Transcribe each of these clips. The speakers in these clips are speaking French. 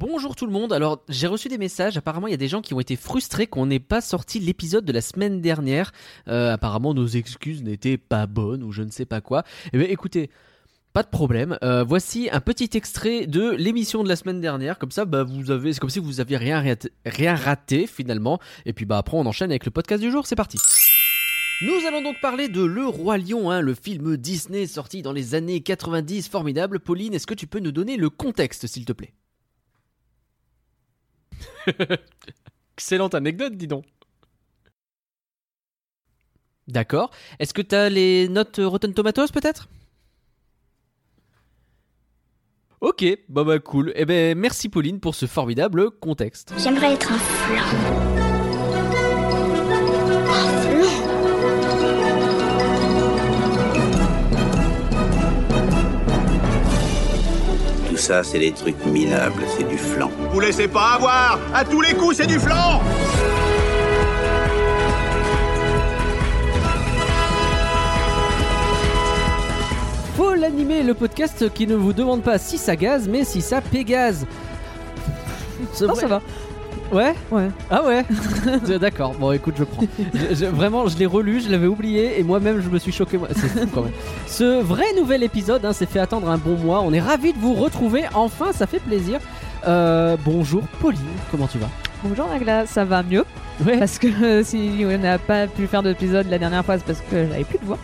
Bonjour tout le monde. Alors, j'ai reçu des messages. Apparemment, il y a des gens qui ont été frustrés qu'on n'ait pas sorti l'épisode de la semaine dernière. Euh, apparemment, nos excuses n'étaient pas bonnes ou je ne sais pas quoi. Eh bien, écoutez. Pas de problème. Euh, voici un petit extrait de l'émission de la semaine dernière. Comme ça, bah, vous avez, c'est comme si vous aviez rien, raté- rien raté finalement. Et puis, bah, après, on enchaîne avec le podcast du jour. C'est parti. Nous allons donc parler de Le Roi Lion, hein, le film Disney sorti dans les années 90, formidable. Pauline, est-ce que tu peux nous donner le contexte, s'il te plaît? Excellente anecdote, dis donc. D'accord. Est-ce que tu as les notes Rotten Tomatoes peut-être? Ok, bah bah cool. Eh ben merci Pauline pour ce formidable contexte. J'aimerais être un flan. Ça, c'est des trucs minables, c'est du flan. Vous laissez pas avoir À tous les coups, c'est du flan Faut l'animer, le podcast qui ne vous demande pas si ça gaze, mais si ça pégase. Non, ça va. Ouais Ouais. Ah ouais D'accord, bon écoute, je prends. Je- je- vraiment, je l'ai relu, je l'avais oublié et moi-même je me suis choqué. moi. C'est fou quand même. Ce vrai nouvel épisode hein, s'est fait attendre un bon mois. On est ravis de vous retrouver. Enfin, ça fait plaisir. Euh, bonjour Pauline, comment tu vas? Bonjour Nagla, ça va mieux? Ouais, Parce que euh, si on n'a pas pu faire d'épisode la dernière fois, c'est parce que j'avais plus de voix.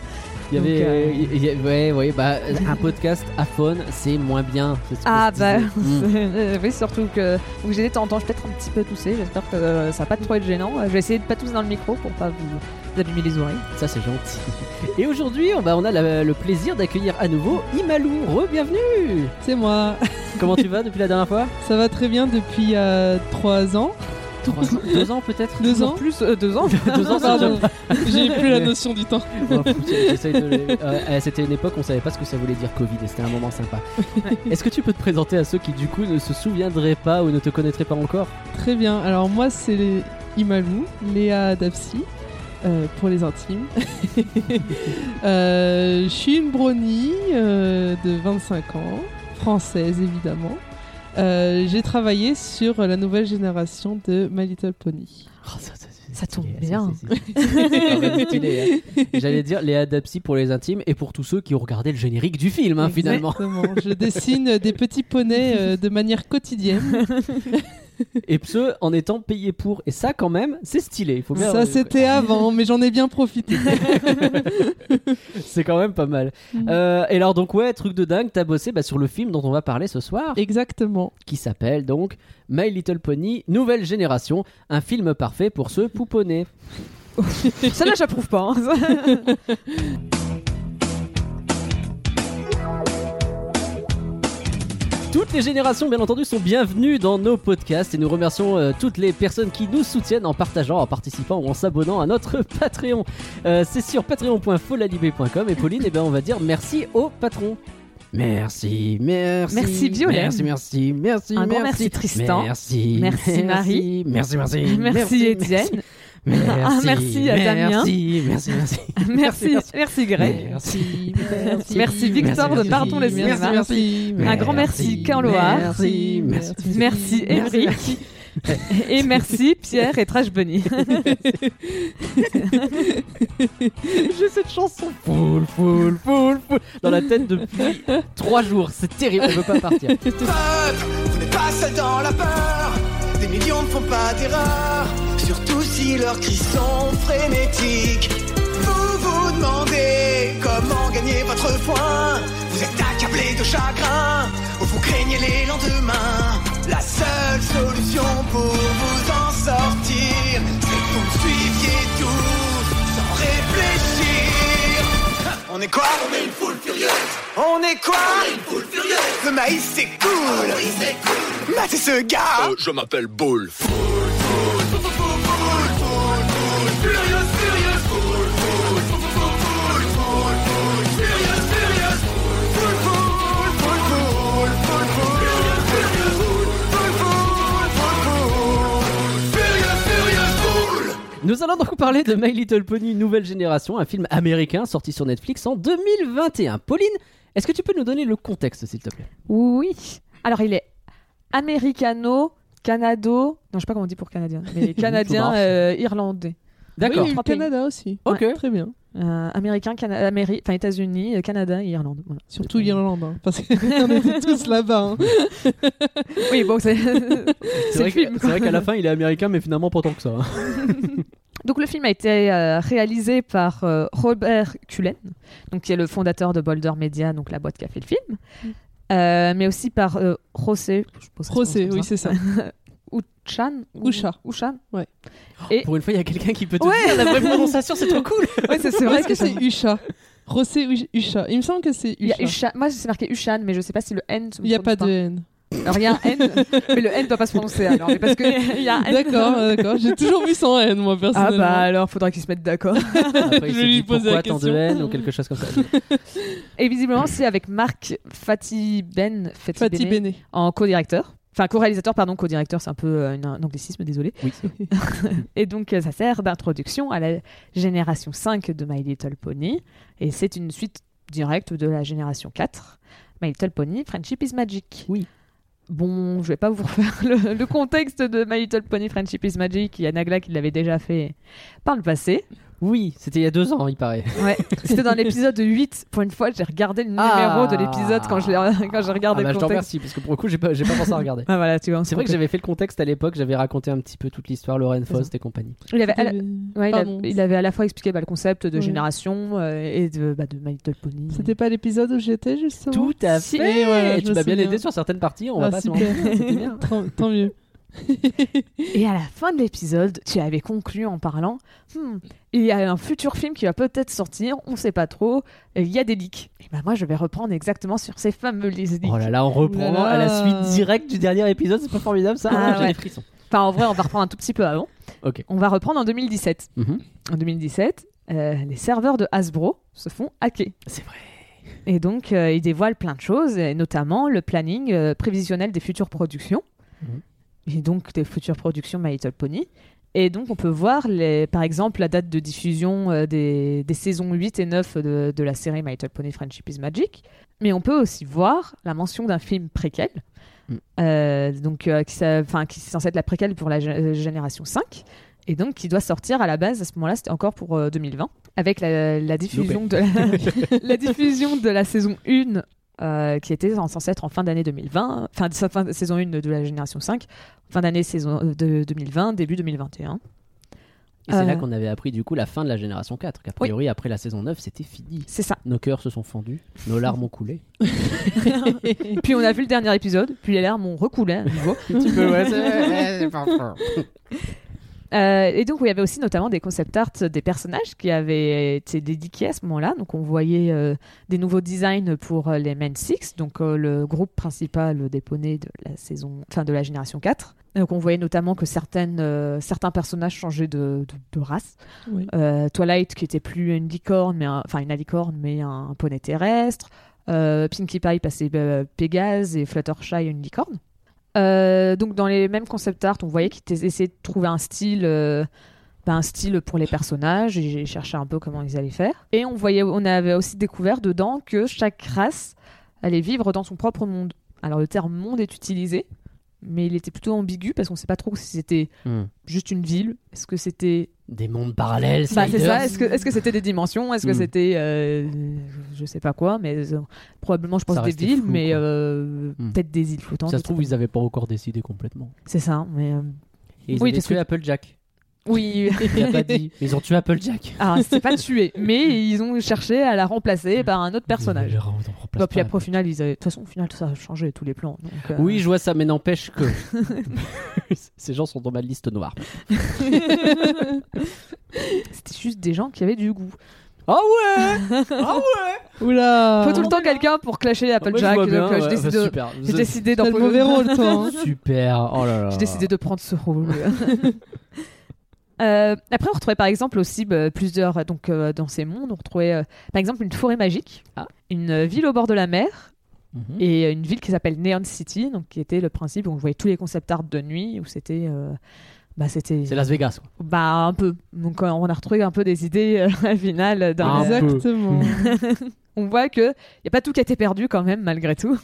Il y avait. euh, il y a- ouais, ouais, bah un podcast à phone, c'est moins bien. ce Ah je bah. Mm. euh, oui, surtout que donc j'ai t'entends peut-être un petit peu tousser. J'espère que euh, ça va pas trop être gênant. Euh, Je vais essayer de pas tousser dans le micro pour pas vous, vous allumer les oreilles. Ça c'est gentil. Et aujourd'hui, on, bah, on a la- le plaisir d'accueillir à nouveau Imalou. Re-bienvenue C'est moi. Comment tu vas depuis la dernière fois? Ça va très bien depuis euh, 3 ans. Trois Deux ans peut-être Deux ans Plus euh, deux ans. Deux ans, Pardon. J'ai plus la notion du temps. Oh, j'essaye de euh, euh, C'était une époque où on savait pas ce que ça voulait dire Covid et c'était un moment sympa. Est-ce que tu peux te présenter à ceux qui du coup ne se souviendraient pas ou ne te connaîtraient pas encore? Très bien. Alors moi c'est les Imalou, Léa Dapsi. euh, pour les intimes. Euh, je suis une brownie euh, de 25 ans, française évidemment. Euh, J'ai travaillé sur la nouvelle génération de My Little Pony. Oh, ça, ça- c'est Ça tombe stylé, bien. hein. J'allais dire les adapsi pour les intimes et pour tous ceux qui ont regardé le générique du film hein, finalement. Exactement. Je dessine des petits poneys euh, de manière quotidienne. Et ce en étant payé pour. Et ça quand même, c'est stylé. Il faut bien Ça c'était avant, mais j'en ai bien profité. C'est quand même pas mal. Mm. Euh, et alors donc ouais, truc de dingue, t'as bossé bah, sur le film dont on va parler ce soir, Exactement. qui s'appelle donc My Little Pony Nouvelle Génération, un film parfait pour se pouponner. Ça là, j'approuve pas. hein. Toutes les générations, bien entendu, sont bienvenues dans nos podcasts et nous remercions euh, toutes les personnes qui nous soutiennent en partageant, en participant ou en s'abonnant à notre Patreon. Euh, c'est sur patreon.folalibé.com et Pauline, eh ben, on va dire merci au patron. Merci, merci. Merci, Violaine. Merci, merci, merci. Un grand merci, Tristan. Merci. Merci, Marie. Merci, merci. Merci, Étienne. Merci, Un merci à Damien. Merci, merci, merci. Merci, merci Greg. Merci, Merci, Victor de Pardon les Merci, merci. Un grand merci, Carloa. Merci, merci. Merci Émeric. Et merci Pierre et Trash Bunny. J'ai cette chanson full, full, full, full dans la tête depuis trois jours. C'est terrible, on veut pas partir. peuple, vous n'êtes pas seul dans la peur. Des millions ne font pas d'erreur, surtout si leurs cris sont frénétiques. Vous vous demandez comment gagner votre foin. Vous êtes accablé de chagrin, ou vous craignez les lendemains. La seule solution pour vous en sortir, On est quoi On est une foule furieuse. On est quoi On est une foule furieuse. Le maïs c'est cool. oui c'est cool. Matez ce gars. Je m'appelle Bull. Nous allons donc parler de My Little Pony Nouvelle Génération, un film américain sorti sur Netflix en 2021. Pauline, est-ce que tu peux nous donner le contexte, s'il te plaît? Oui. Alors il est américano, canado. Non, je sais pas comment on dit pour canadien, mais canadien, euh, irlandais. D'accord. Oui, pays. Canada aussi. Ok. Ouais, très bien. Euh, américain, Cana- Améri- enfin États-Unis, euh, Canada et Irlande. Voilà. Surtout l'Irlande, hein, parce qu'on était tous là-bas. hein. Oui, bon, c'est C'est vrai, qu'à la fin, il est américain, mais finalement pas tant que ça. hein. Donc le film a été euh, réalisé par euh, Robert Cullen, donc qui est le fondateur de Boulder Media, donc la boîte qui a fait le film, Euh, mais aussi par euh, José, je José, oui, c'est ça. Uchan, ou- Usha. Uchan. Pour une fois, il y a quelqu'un qui peut te Ouais. dire la vraie prononciation, c'est trop cool. Ouais, c'est vrai Est-ce que que c'est Usha Ush- Usha. Il me semble que c'est Il y a Usha. Moi, c'est marqué Ushan, mais je sais pas si le N. Il n'y a pas de N. Alors il y a un N, mais le N doit pas se prononcer alors, mais parce que il y a un N. D'accord, d'accord. J'ai toujours vu sans N, moi, Ah personnellement. bah alors, faudra qu'ils se mettent d'accord. Après, il Je lui dit posais la pourquoi tant de question. haine ou quelque chose comme ça. Et visiblement, c'est avec Marc Fatih Ben Fatih Bene. en co-directeur. Enfin, co-réalisateur, pardon, co-directeur, c'est un peu euh, un anglicisme, désolé. Oui. Et donc, euh, ça sert d'introduction à la génération 5 de My Little Pony. Et c'est une suite directe de la génération 4. My Little Pony, Friendship is Magic. Oui. Bon, je vais pas vous refaire le, le contexte de My Little Pony, Friendship is Magic. Il y a Nagla qui l'avait déjà fait par le passé. Oui, c'était il y a deux ans, il paraît. Ouais, c'était dans l'épisode 8. Pour une fois, j'ai regardé le numéro Ah. de l'épisode quand je l'ai- quand j'ai Ah regardé bah, le je te contexte. remercie, parce que pour le coup, j'ai pas, j'ai pas pensé à regarder. Ah voilà, tu vois. C'est vrai que j'avais fait le contexte à l'époque, j'avais raconté un petit peu toute l'histoire, Lorraine Faust et compagnie. Il avait, à la- C'était- ouais, il, a- Pardon. il avait à la fois expliqué bah, le concept de Ouais. génération euh, et de, bah, de My Little Pony. C'était pas l'épisode où j'étais, justement? Tout à Si. fait. Et je tu m'as bien aidé sur certaines parties, on Ah, va pas se super. mentir, c'était bien. tant, tant mieux. Et à la fin de l'épisode, tu avais conclu en parlant Hmm, il y a un futur film qui va peut-être sortir, on sait pas trop, il y a des leaks. Et ben moi, je vais reprendre exactement sur ces fameux leaks. Oh là là, on reprend là à la suite directe du dernier épisode, c'est pas formidable ça Ah J'ai ouais. des frissons. Enfin, en vrai, on va reprendre un tout petit peu avant. On va reprendre en 2017. Mhm. En 2017, euh, les serveurs de Hasbro se font hacker. C'est vrai. Et donc, euh, ils dévoilent plein de choses, et notamment le planning euh, prévisionnel des futures productions. Mhm. Et donc, des futures productions My Little Pony. Et donc, on peut voir, les, par exemple, la date de diffusion euh, des, des saisons 8 et 9 de, de la série My Little Pony Friendship is Magic. Mais on peut aussi voir la mention d'un film préquel, Mhm. euh, donc, euh, qui, est censé être la préquelle pour la gé- génération 5. Et donc, qui doit sortir à la base, à ce moment-là, c'était encore pour euh, 2020, avec la, la diffusion de la, la diffusion de la saison 1 euh, qui était en- censée être en fin d'année 2020, fin de sa fin de saison 1 de la génération 5, fin d'année saison euh, de 2020, début 2021. Et c'est là Euh. qu'on avait appris du coup la fin de la génération 4, qu'a priori après la saison 9 c'était fini. C'est ça. Nos cœurs se sont fendus, nos larmes ont coulé. Puis on a vu le dernier épisode, puis les larmes ont recoulé à nouveau. Euh, et donc, il y avait aussi notamment des concept art des personnages qui avaient été dédiés à ce moment-là. Donc, on voyait euh, des nouveaux designs pour euh, les Men Six, donc euh, le groupe principal des poneys de la saison, enfin de la génération 4. Donc, on voyait notamment que certaines, certains personnages changeaient de, de- de race. Oui. Twilight qui était plus une licorne, mais enfin une alicorne, mais un poney terrestre. Pinkie Pie passait Pégase et Fluttershy une licorne. Euh, donc dans les mêmes concept art, on voyait qu'ils essayaient de trouver un style, euh, bah, un style pour les personnages. Et j'ai cherché un peu comment ils allaient faire. Et on voyait, on avait aussi découvert dedans que chaque race allait vivre dans son propre monde. Alors le terme monde est utilisé, mais il était plutôt ambigu parce qu'on ne sait pas trop si c'était Hmm. juste une ville, est-ce que c'était Des mondes parallèles, bah, c'est ça. Est-ce que est-ce que c'était des dimensions? Est-ce que Hmm. c'était euh, je sais pas quoi Mais euh, probablement, je pense des villes, flou, mais euh, Hmm. peut-être des îles flottantes. Ça se trouve, ils avaient pas encore décidé complètement. C'est ça. Mais euh, Et ils Oui, avaient tué Applejack. Oui. Il a pas dit. Mais ils ont tué Applejack. Alors, c'était pas tué, mais ils ont cherché à la remplacer par un autre personnage. Ils remplacent Bah, puis après, au final, ils avaient... de toute façon, au final, ça a changé tous les plans. donc, euh, Oui, je vois ça, mais n'empêche que ces gens sont dans ma liste noire. c'était juste des gens qui avaient du goût. Ah ouais Ah ouais Oula Faut tout le temps quelqu'un pour clasher Applejack. donc, euh, j'ai décidé, de- Super. j'ai décidé T'as d'en le mauvais rôle, toi. hein. Super. Oh là là. J'ai décidé de prendre ce rôle. Euh, après, on retrouvait par exemple aussi bah, plusieurs. Donc, euh, dans ces mondes, on retrouvait euh, par exemple une forêt magique, Ah. une euh, ville au bord de la mer Mhm. et euh, une ville qui s'appelle Neon City, donc qui était le principe où on voyait tous les concept art de nuit, où c'était. euh, bah, c'était. C'est Las Vegas. quoi. Bah, un peu. Donc, euh, on a retrouvé un peu des idées euh, finales. Dans Un la- peu. Exactement. On voit qu'il n'y a pas tout qui a été perdu quand même, malgré tout.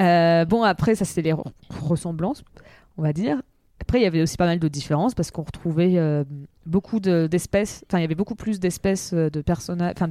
Euh, bon, après, ça, c'était les re- ressemblances, on va dire. Après, il y avait aussi pas mal de différences parce qu'on retrouvait euh, beaucoup de- d'espèces. Enfin, il y avait beaucoup plus d'espèces euh, de personnages. Enfin,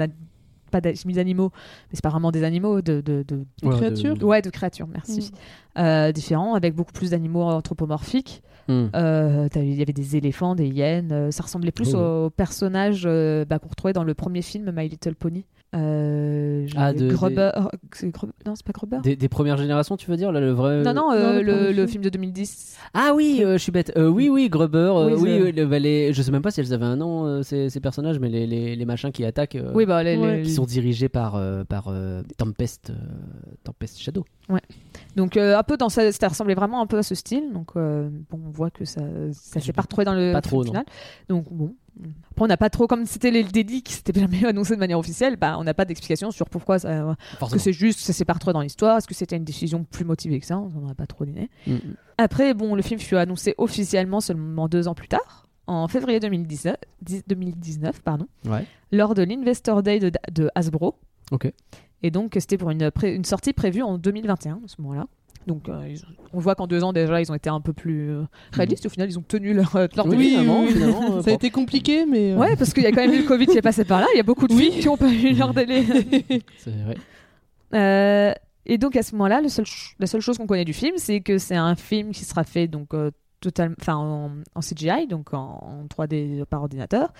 pas d'animaux, mais c'est pas vraiment des animaux, de, de, de- Des Ouais, créatures. de- Ouais, de créatures, merci. Euh, différents, avec beaucoup plus d'animaux anthropomorphiques. Hmm. Euh, Il y avait des éléphants, des hyènes. euh, ça ressemblait plus Oh. aux personnages euh, bah, qu'on retrouvait dans le premier film My Little Pony. Euh, Ah, de- Grubber- oh, c'est Grub- Non, c'est pas Grubber. Des, des premières générations, tu veux dire là, le vrai Non, non, Non, le le, premier le film. de 2010. Ah oui, euh, je suis bête. Euh, oui, oui, Grubber. euh, Oui, oui, le- bah, les- je sais même pas si elles avaient un nom, euh, ces, ces personnages, mais les, les, les machins qui attaquent, euh, Oui, bah, les, Ouais. qui sont dirigés par, euh, par euh, Tempest, euh, Tempest Shadow. Donc, euh, un peu dans ça, ça ressemblait vraiment un peu à ce style. Donc, euh, bon, on voit que ça ça s'est pas retrouvé dans le Pas trop, non. final. Donc, bon. Après, on n'a pas trop, comme c'était les dédits qui s'étaient jamais annoncé de manière officielle, bah, on n'a pas d'explication sur pourquoi ça. Est-ce que Forcément. c'est juste, ça s'est pas retrouvé dans l'histoire Est-ce que c'était une décision plus motivée que ça On n'en a pas trop d'idées. Mm, mm. Après, bon, le film fut annoncé officiellement seulement deux ans plus tard, en février 2019, dix- 2019 pardon, Ouais. lors de l'Investor Day de, de Hasbro. Ok. Et donc, c'était pour une, une sortie prévue en 2021, à ce moment-là. Donc, euh, ils- on voit qu'en deux ans, déjà, ils ont été un peu plus euh, réalistes. Au final, ils ont tenu leur, euh, leur Oui, finalement, oui. finalement, euh, Ça a été compliqué, mais. euh, Ouais, parce qu'il y a quand même eu le Covid qui est passé par là. Il y a beaucoup de Oui. films qui n'ont pas eu leur délai. C'est vrai. Euh, et donc à ce moment-là, seul la seule chose qu'on connaît du film, c'est que c'est un film qui sera fait donc euh, total, enfin en, en CGI, donc en, en 3D par ordinateur.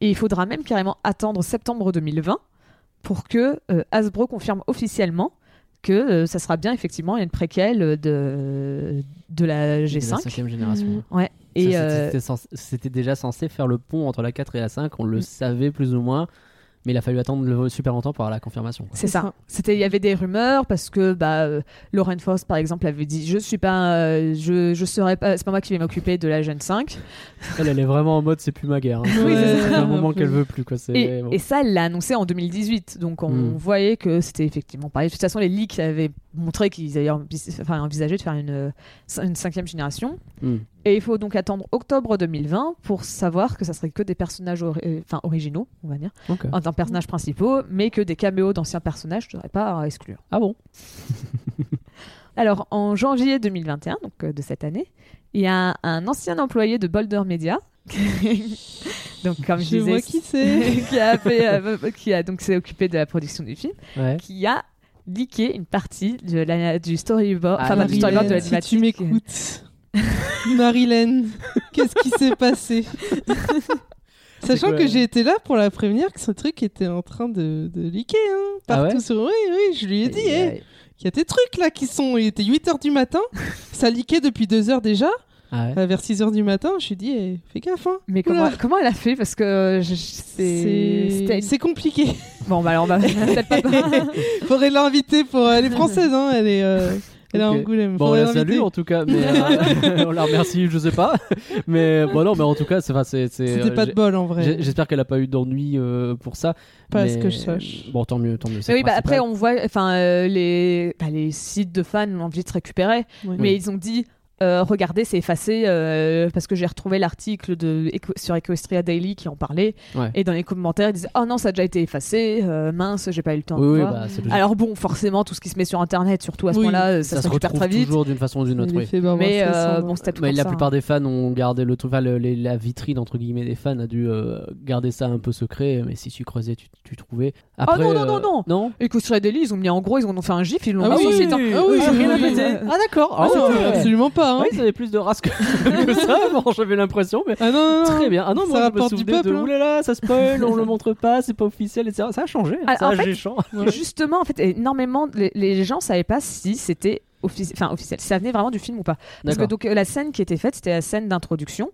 Et il faudra même carrément attendre septembre 2020 pour que euh, Hasbro confirme officiellement que euh, ça sera bien effectivement une préquelle de de la De la G5. cinquième génération. Mm. Ouais. Ça, Et c'était- euh, c'était déjà censé faire le pont entre la 4 et la 5, on le savait plus ou moins, mais il a fallu attendre le- super longtemps pour avoir la confirmation. quoi. C'est ça. C'était, il y avait des rumeurs parce que bah, euh, Lauren Faust par exemple avait dit je suis pas, euh, je, je serai pas, c'est pas moi qui vais m'occuper de la Gen 5. Elle, elle est vraiment en mode c'est plus ma guerre. hein. Oui, c'est un moment qu'elle veut plus. Quoi. c'est- Et, bon. et ça, elle l'a annoncé en 2018. Donc on Hmm. voyait que c'était effectivement pareil. De toute façon, les leaks avaient montré qu'ils avaient envisagé de faire une, euh, une cinquième génération. Hmm. Et il faut donc attendre octobre 2020 pour savoir que ça serait que des personnages ori- euh, enfin, originaux, on va dire, Ok. en tant que personnages principaux, mais que des caméos d'anciens personnages, ne serais pas à exclure. Ah bon? Alors, en janvier 2021, donc euh, de cette année, il y a un, un ancien employé de Boulder Media. donc, comme je, Je disais, vois qui c'est. qui a fait, euh, qui a donc s'est occupé de la production du film, Ouais. qui a leaké une partie de la, du storyboard, Ah, enfin pas du storyboard de Marilyn, si l'animatique. tu m'écoutes. Marilyn, qu'est-ce qui s'est passé? Sachant quoi, que euh j'ai été là pour la prévenir que ce truc était en train de, de leaker. Hein, Ah partout ouais? sur... Oui, oui, je lui ai dit. Il y a des trucs là qui sont. Il était 8h du matin. ça leakait depuis 2h déjà. Ah ouais. Euh, vers 6h du matin, je lui ai dit eh, fais gaffe. Hein. Mais comment, comment elle a fait? Parce que je- c'est. C'était- c'est compliqué. Bon, bah alors on va peut-être pas. Faudrait l'inviter pour. Elle est française, hein. Elle est. euh, Elle Ok. Angoulême. Bon, on la salue en tout cas, mais euh, on la remercie, je sais pas. Mais bon, non, mais en tout cas, c'est. enfin, c'est- c'est, C'était euh, pas de bol en vrai. J'espère qu'elle a pas eu d'ennui euh, pour ça. Pas à mais- ce que je sache. Bon, tant mieux, tant mieux. oui, bah après on voit, enfin euh, les, bah, les sites de fans ont envie de se récupérer, Ouais. mais ils ont dit. Euh, regardez, c'est effacé euh, parce que j'ai retrouvé l'article de sur Equestria Daily qui en parlait. Ouais. Et dans les commentaires, ils disaient Oh non, ça a déjà été effacé, euh, mince, j'ai pas eu le temps Oui, de oui, voir. bah. Alors bon, forcément, tout ce qui se met sur internet, surtout à ce Oui. moment-là, ça, ça, se se récupère retrouve très vite. toujours d'une façon ou d'une autre. oui. Mais euh, bon, c'était tout Mais comme la ça, plupart hein. des fans ont gardé le truc, enfin, le- les- la vitrine entre guillemets des fans a dû euh, garder ça un peu secret. Mais si tu creusais, tu, tu trouvais. Après, Oh non, non, non, non. non. Equestria Daily, ils ont mis en gros, ils ont fait un gif, ils l'ont Ah mis sur oui, le site. ah oui, Ah, oui, rien à oui. péter. Ah d'accord. Ah absolument pas. Hein. Oui, ils avaient plus de race que, que ça. Bon, j'avais l'impression, mais Ah non, très bien. Ah non, Ça moi je me souvenais peuple, de hein. oulala, ça spoil, on le montre pas, c'est pas officiel, etc. Ça a changé. hein. Ça en a fait, géchant. Justement, en fait, énormément, les, les gens savaient pas si c'était offici- enfin, officiel, si ça venait vraiment du film ou pas? Parce que donc euh, la scène qui était faite, c'était la scène d'introduction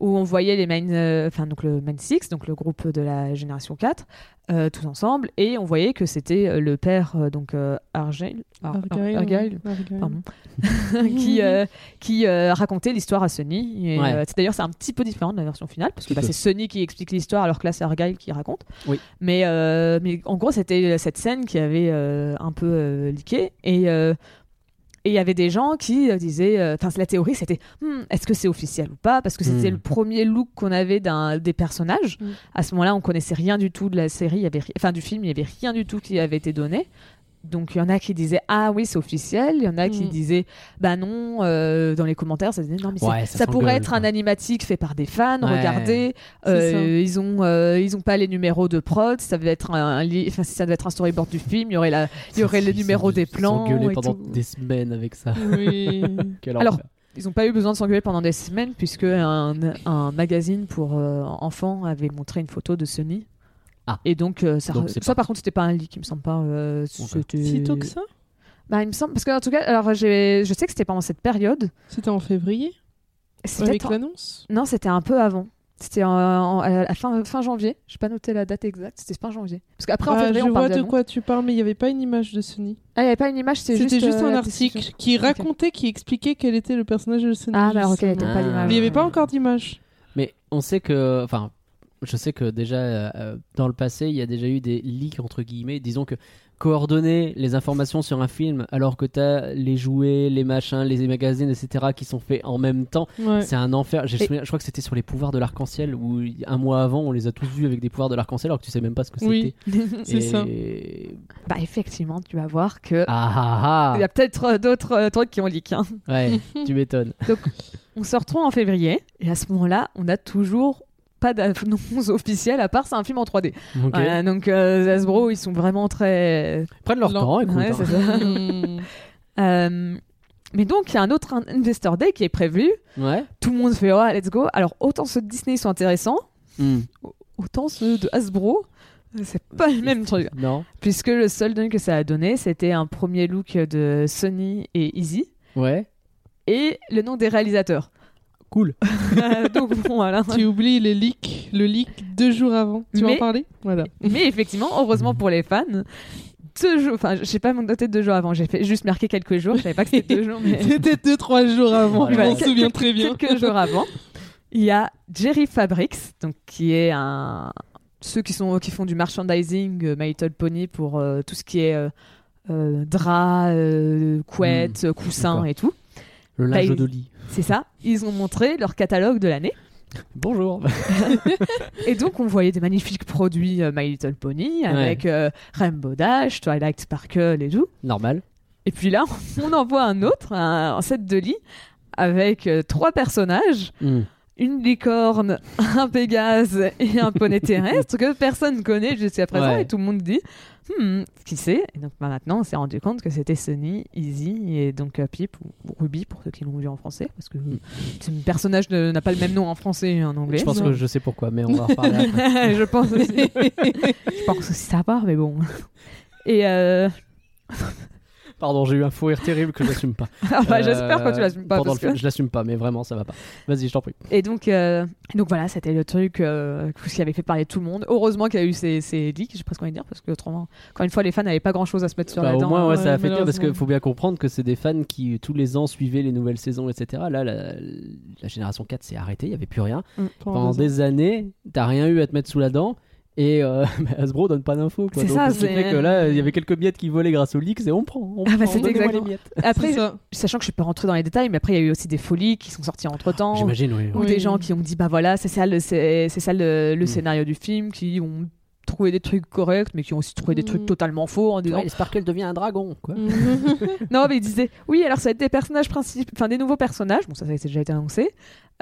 où on voyait les main, euh, enfin donc le main six, donc le groupe de la génération 4, euh, tous ensemble, et on voyait que c'était le père euh, donc euh, Argyle, Ar- Ar- Argyle, Argyle, Argyle. pardon, qui euh, qui euh, racontait l'histoire à Ouais. euh, c'est- D'ailleurs, c'est un petit peu différent de la version finale parce que bah, c'est Sonny qui explique l'histoire alors que là c'est Argyle qui raconte. Oui. Mais euh, mais en gros, c'était cette scène qui avait euh, un peu euh, leaké et euh, et il y avait des gens qui euh, disaient, euh, enfin la théorie c'était, Hmm, est-ce que c'est officiel ou pas? Parce que c'était Hmm. le premier look qu'on avait d'un des personnages. Hmm. À ce moment-là, on connaissait rien du tout de la série, il y avait, ri- enfin du film, il y avait rien du tout qui avait été donné. Donc il y en a qui disaient ah oui c'est officiel, il y en a qui Mm. disaient bah non euh, dans les commentaires ça disait non mais Ouais, ça, ça pourrait être un animatique fait par des fans, Ouais. regardez euh, ils ont euh, ils ont pas les numéros de prod, ça devait être un, un li- enfin si ça devait être un storyboard du film, il y aurait la il y aurait le Ils numéro sont- des plans et pendant tout. des semaines avec ça. Oui. Alors. Ils n'ont pas eu besoin de s'engueuler pendant des semaines puisque un, un magazine pour enfants avait montré une photo de Sony. Ah. Et donc, euh, ça, Donc, ça pas- par contre, c'était pas un leak, il me semble pas. euh, c'était- si tôt que ça? Bah, il me semble parce que en tout cas, alors j'ai- je sais que c'était pendant cette période. C'était en février? C'était Avec en- l'annonce? Non, c'était un peu avant. C'était en- en- à la fin, fin janvier. Je n'ai pas noté la date exacte. C'était fin janvier. Parce qu'après, en Ah, février, Je on parle vois de quoi tu parles, mais il n'y avait pas une image de Sony. Ah, il n'y avait pas une image, c'était C'était juste, juste, euh, un article qui racontait, qui expliquait quel était le personnage de Sony. Ah, bah, alors, ok, il n'y avait pas Ah. d'image. Mais il n'y avait pas encore d'image. Mais on sait que, enfin, je sais que déjà euh, dans le passé, il y a déjà eu des leaks entre guillemets. Disons que coordonner les informations sur un film alors que t'as les jouets, les machins, les magazines, etc. qui sont faits en même temps, Ouais. c'est un enfer. J'ai Et- souvenir- je crois que c'était sur les pouvoirs de l'arc-en-ciel où un mois avant, on les a tous vus avec des pouvoirs de l'arc-en-ciel alors que tu sais même pas ce que c'était. Oui, c'est Et- ça. Bah, effectivement, tu vas voir que. Ah ah Il y a peut-être euh, d'autres euh, trucs qui ont leak. hein. ah. Ouais, tu m'étonnes. On se retrouve en février et à ce moment-là, on n'a toujours pas d'annonce officielle à part c'est un film en 3D. Ok. Voilà, donc euh, Hasbro, ils sont vraiment très. Prennent leur Lent. temps, écoute. Ouais, hein. Hmm. Euh, Mais donc, il y a un autre in- Investor Day qui est prévu. Ouais. Tout le monde fait oh, let's go. Alors, autant ceux de Disney sont intéressants, Hmm. autant ceux de Hasbro, c'est pas le même truc. Non. Puisque le seul truc que ça a donné, c'était un premier look de Sony et Easy Ouais. et le nom des réalisateurs. Cool. donc, bon, voilà. tu oublies les leaks, le leak deux jours avant. Tu vas en parler? Voilà. Mais effectivement, heureusement pour les fans, deux jours, enfin, je sais pas noté deux jours avant, j'ai fait juste marqué quelques jours, je savais pas que c'était deux jours, mais C'était deux, trois jours avant, Voilà. je m'en Quelques- souviens très bien. quelques jours avant. Il y a Jerry Fabrics, donc qui est un ceux qui sont qui font du merchandising euh, My Little Pony pour euh, tout ce qui est euh, euh, drap, euh, couettes, euh, coussins et tout. Le linge Bah, de lit. C'est ça. Ils ont montré leur catalogue de l'année. Bonjour. Et donc, on voyait des magnifiques produits euh, My Little Pony avec euh, Rainbow Dash, Twilight Sparkle et tout. Normal. Et puis là, on en voit un autre, un, un set de lit avec euh, trois personnages, Hmm. Une licorne, un pégase et un poney terrestre que personne connaît jusqu'à présent Ouais. et tout le monde dit hmm, qui c'est Et donc bah, maintenant, on s'est rendu compte que c'était Sunny, Easy et donc euh, Pip ou, Ruby pour ceux qui l'ont vu en français parce que ce personnage ne- n'a pas le même nom en français et en anglais. Je pense que je sais pourquoi, mais on va en reparler après. je pense aussi. je pense aussi savoir, mais bon. Et euh... Pardon, j'ai eu un fou rire terrible que j'assume pas. ah bah, j'espère que Euh, tu l'assumes pas. Pendant parce le film, que- je l'assume pas, mais vraiment, ça va pas. Vas-y, je t'en prie. Et donc, euh, donc voilà, c'était le truc euh, qui avait fait parler tout le monde. Heureusement qu'il y a eu ces, ces leaks, j'ai presque envie de dire, parce que autrement, encore une fois, les fans n'avaient pas grand chose à se mettre sur Bah, la au dent. moins, ouais, ouais, ça a fait dire parce qu'il faut bien comprendre que c'est des fans qui tous les ans suivaient les nouvelles saisons, etc. Là, la, la génération 4 s'est arrêtée, il y avait plus rien. Pendant deux ans. des années, t'as rien eu à te mettre sous la dent. Et euh, Hasbro donne pas d'infos. C'est ça, c'est- fait que là, il y avait quelques miettes qui volaient grâce aux leaks et on prend. On Ah bah, donnez-moi exactement- les miettes. Après, ça. sachant que je suis pas rentrée dans les détails, mais après, il y a eu aussi des folies qui sont sorties entre temps. J'imagine, oui. Ou Oui. des gens qui ont dit, bah voilà, c'est ça, le, c'est, c'est ça le, le scénario du film, qui ont trouvé des trucs corrects, mais qui ont aussi trouvé des Mm. trucs totalement faux en disant Ouais, Sparkle devient un dragon, quoi. Non, mais il disait oui, alors ça va être des personnages principaux, enfin des nouveaux personnages. Bon, ça, ça a déjà été annoncé.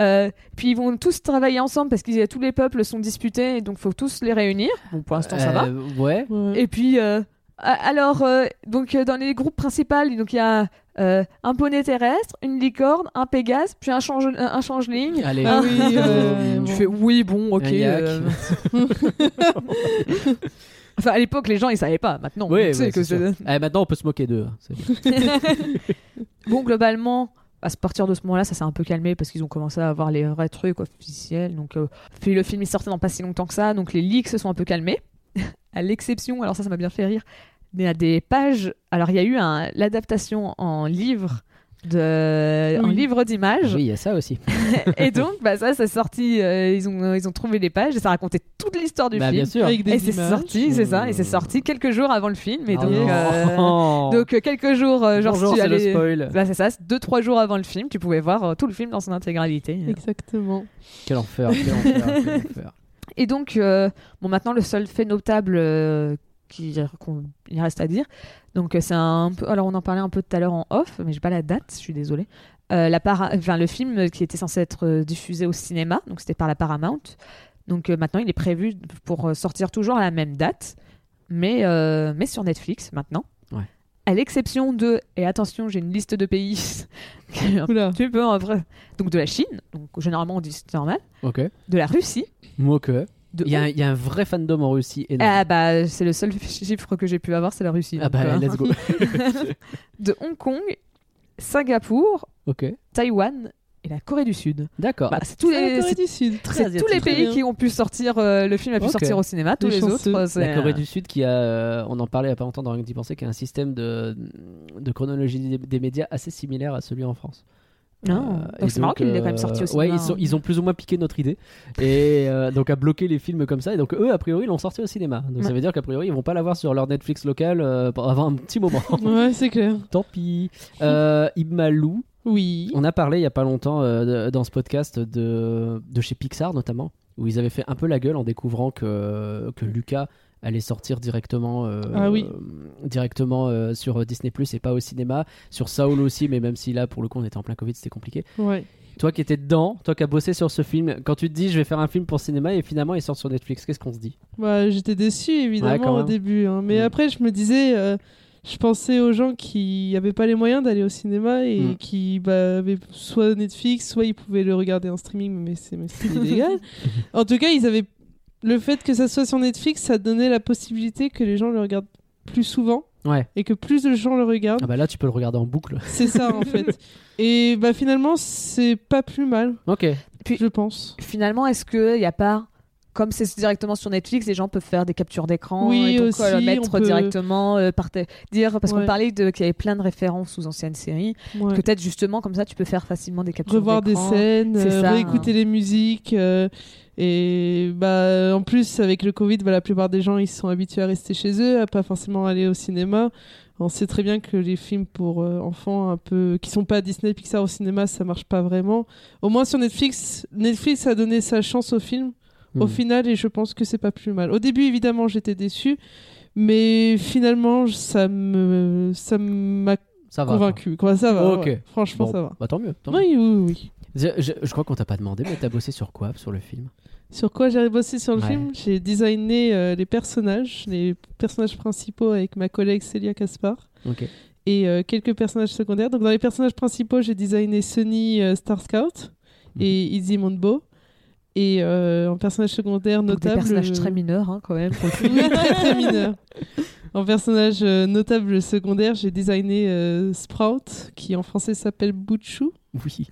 Euh, puis ils vont tous travailler ensemble parce que tous les peuples sont disputés et donc faut tous les réunir. Bon, pour l'instant, ça va. Euh, Ouais. Et puis, euh, alors, euh, donc euh, dans les groupes principaux, donc il y a euh, un poney terrestre, une licorne, un pégase, puis un, change, un changeling. Allez. Ah oui, euh, Tu bon. fais oui, bon, ok. Enfin, à l'époque, les gens ils savaient pas. Maintenant, Oui, ouais, que Eh, maintenant, on peut se moquer d'eux. hein. Bon, globalement, à partir de ce moment-là, ça s'est un peu calmé parce qu'ils ont commencé à avoir les vrais trucs officiels. Donc, euh, puis le film est sorti dans pas si longtemps que ça, donc les leaks se sont un peu calmés. À l'exception, alors ça, ça m'a bien fait rire. Il y a des pages. Alors, il y a eu un- l'adaptation en livre de en Oui. livre d'images Oui, il y a ça aussi. et donc bah ça c'est sorti euh, ils ont ils ont trouvé les pages et ça racontait toute l'histoire du Bah, film bien sûr. Avec des et c'est images. sorti c'est ça et c'est sorti quelques jours avant le film et Oh donc euh, donc euh, quelques jours euh, genre Bonjour, si tu c'est le allais- spoil. bah, c'est ça, c'est deux trois jours avant le film, tu pouvais voir euh, tout le film dans son intégralité. Exactement. Quel enfer, quel enfer, quel enfer. Et donc, euh, bon, maintenant le seul fait notable euh, qui qu'on- il reste à dire. Donc euh, c'est un peu. Alors on en parlait un peu tout à l'heure en off, mais j'ai pas la date. Je suis désolée. La para... enfin, le film qui était censé être diffusé au cinéma, donc c'était par la Paramount. Donc maintenant il est prévu pour sortir toujours à la même date, mais mais sur Netflix maintenant. À l'exception de et attention j'ai une liste de pays. un petit peu en vrai. Donc de la Chine, donc généralement on dit c'est normal. Ok. De la Russie. Ok. Il y, a un- il y a un vrai fandom en Russie énorme. Ah bah c'est le seul chiffre que j'ai pu avoir, c'est la Russie. Ah bah, euh, let's go. de Hong Kong, Singapour, ok. Taïwan et la Corée du Sud. D'accord. Bah, c'est tous Ah, la les, Corée c'est- du Sud. Très c'est tous les Très pays bien. qui ont pu sortir, euh, le film a pu sortir au cinéma, tous les chanceux. autres. c'est, La Corée du Sud qui a, euh, on en parlait il y a pas longtemps dans Rien que d'y penser, qui a un système de, de chronologie des, des médias assez similaire à celui en France. Non. Euh, donc c'est marrant qu'il l'ait quand même sorti au Ouais, cinéma. ils, sont- ils ont plus ou moins piqué notre idée et euh, donc à bloquer les films comme ça. Et donc eux, a priori, ils l'ont sorti au cinéma. Donc ça veut dire qu'a priori, ils vont pas l'avoir sur leur Netflix local euh, avant un petit moment. Ouais, c'est clair. Tant pis. Euh, Imalou, Oui. on a parlé il y a pas longtemps euh, dans ce podcast de, de chez Pixar notamment, où ils avaient fait un peu la gueule en découvrant que, que Lucas allait sortir directement, euh, Ah oui. euh, directement euh, sur Disney Plus et pas au cinéma. Sur Saul aussi, mais même si là pour le coup on était en plein Covid, c'était compliqué. Ouais. Toi qui étais dedans, toi qui as bossé sur ce film, quand tu te dis je vais faire un film pour cinéma et finalement il sort sur Netflix, qu'est-ce qu'on se dit? Bah, j'étais Ouais, évidemment au début, hein. mais après je me disais, je pensais aux gens qui n'avaient pas les moyens d'aller au cinéma et Mm. qui bah, avaient soit Netflix, soit ils pouvaient le regarder en streaming, mais c'est mais c'est illégal. en tout cas, ils avaient le fait que ça soit sur Netflix, ça donnait la possibilité que les gens le regardent plus souvent Ouais. et que plus de gens le regardent. Ah bah là tu peux le regarder en boucle. C'est ça en fait. Et bah finalement, c'est pas plus mal, Ok. Puis- je pense. Finalement, est-ce qu'il n'y a pas. Comme c'est directement sur Netflix, les gens peuvent faire des captures d'écran Oui, et donc aussi, euh, mettre peut- directement euh, par dire parce Ouais. qu'on parlait de qu'il y avait plein de références aux anciennes séries. Ouais. Peut-être justement comme ça, tu peux faire facilement des captures revoir des d'écran. scènes, euh, ça. réécouter les musiques. euh, et bah, en plus, avec le Covid, bah, la plupart des gens ils sont habitués à rester chez eux, à pas forcément aller au cinéma. On sait très bien que les films pour euh, enfants un peu qui sont pas Disney, Pixar au cinéma, ça marche pas vraiment. Au moins sur Netflix, Netflix a donné sa chance au film au Hmm. final et je pense que c'est pas plus mal. Au début, évidemment, j'étais déçu, mais finalement, ça me ça m'a convaincu. Quoi, ça va. Ok. ouais. Franchement, Bon, ça va. Bah tant mieux. tant. Oui, oui, oui. Je, je- je crois qu'on t'a pas demandé, mais t'as bossé sur quoi sur le film? Sur quoi j'ai bossé sur le Ouais. film? J'ai designé euh, les personnages, les personnages principaux avec ma collègue Célia Caspar Ok. et euh, quelques personnages secondaires. Donc dans les personnages principaux, j'ai designé Sunny euh, Star Scout Mhm. et Izzy Mondbo. Et euh, en personnage secondaire Donc des notable, personnages très mineurs hein, quand même. le oui, très très mineur. En personnage euh, notable secondaire, j'ai designé euh, Sprout, qui en français s'appelle Bouchou. Oui.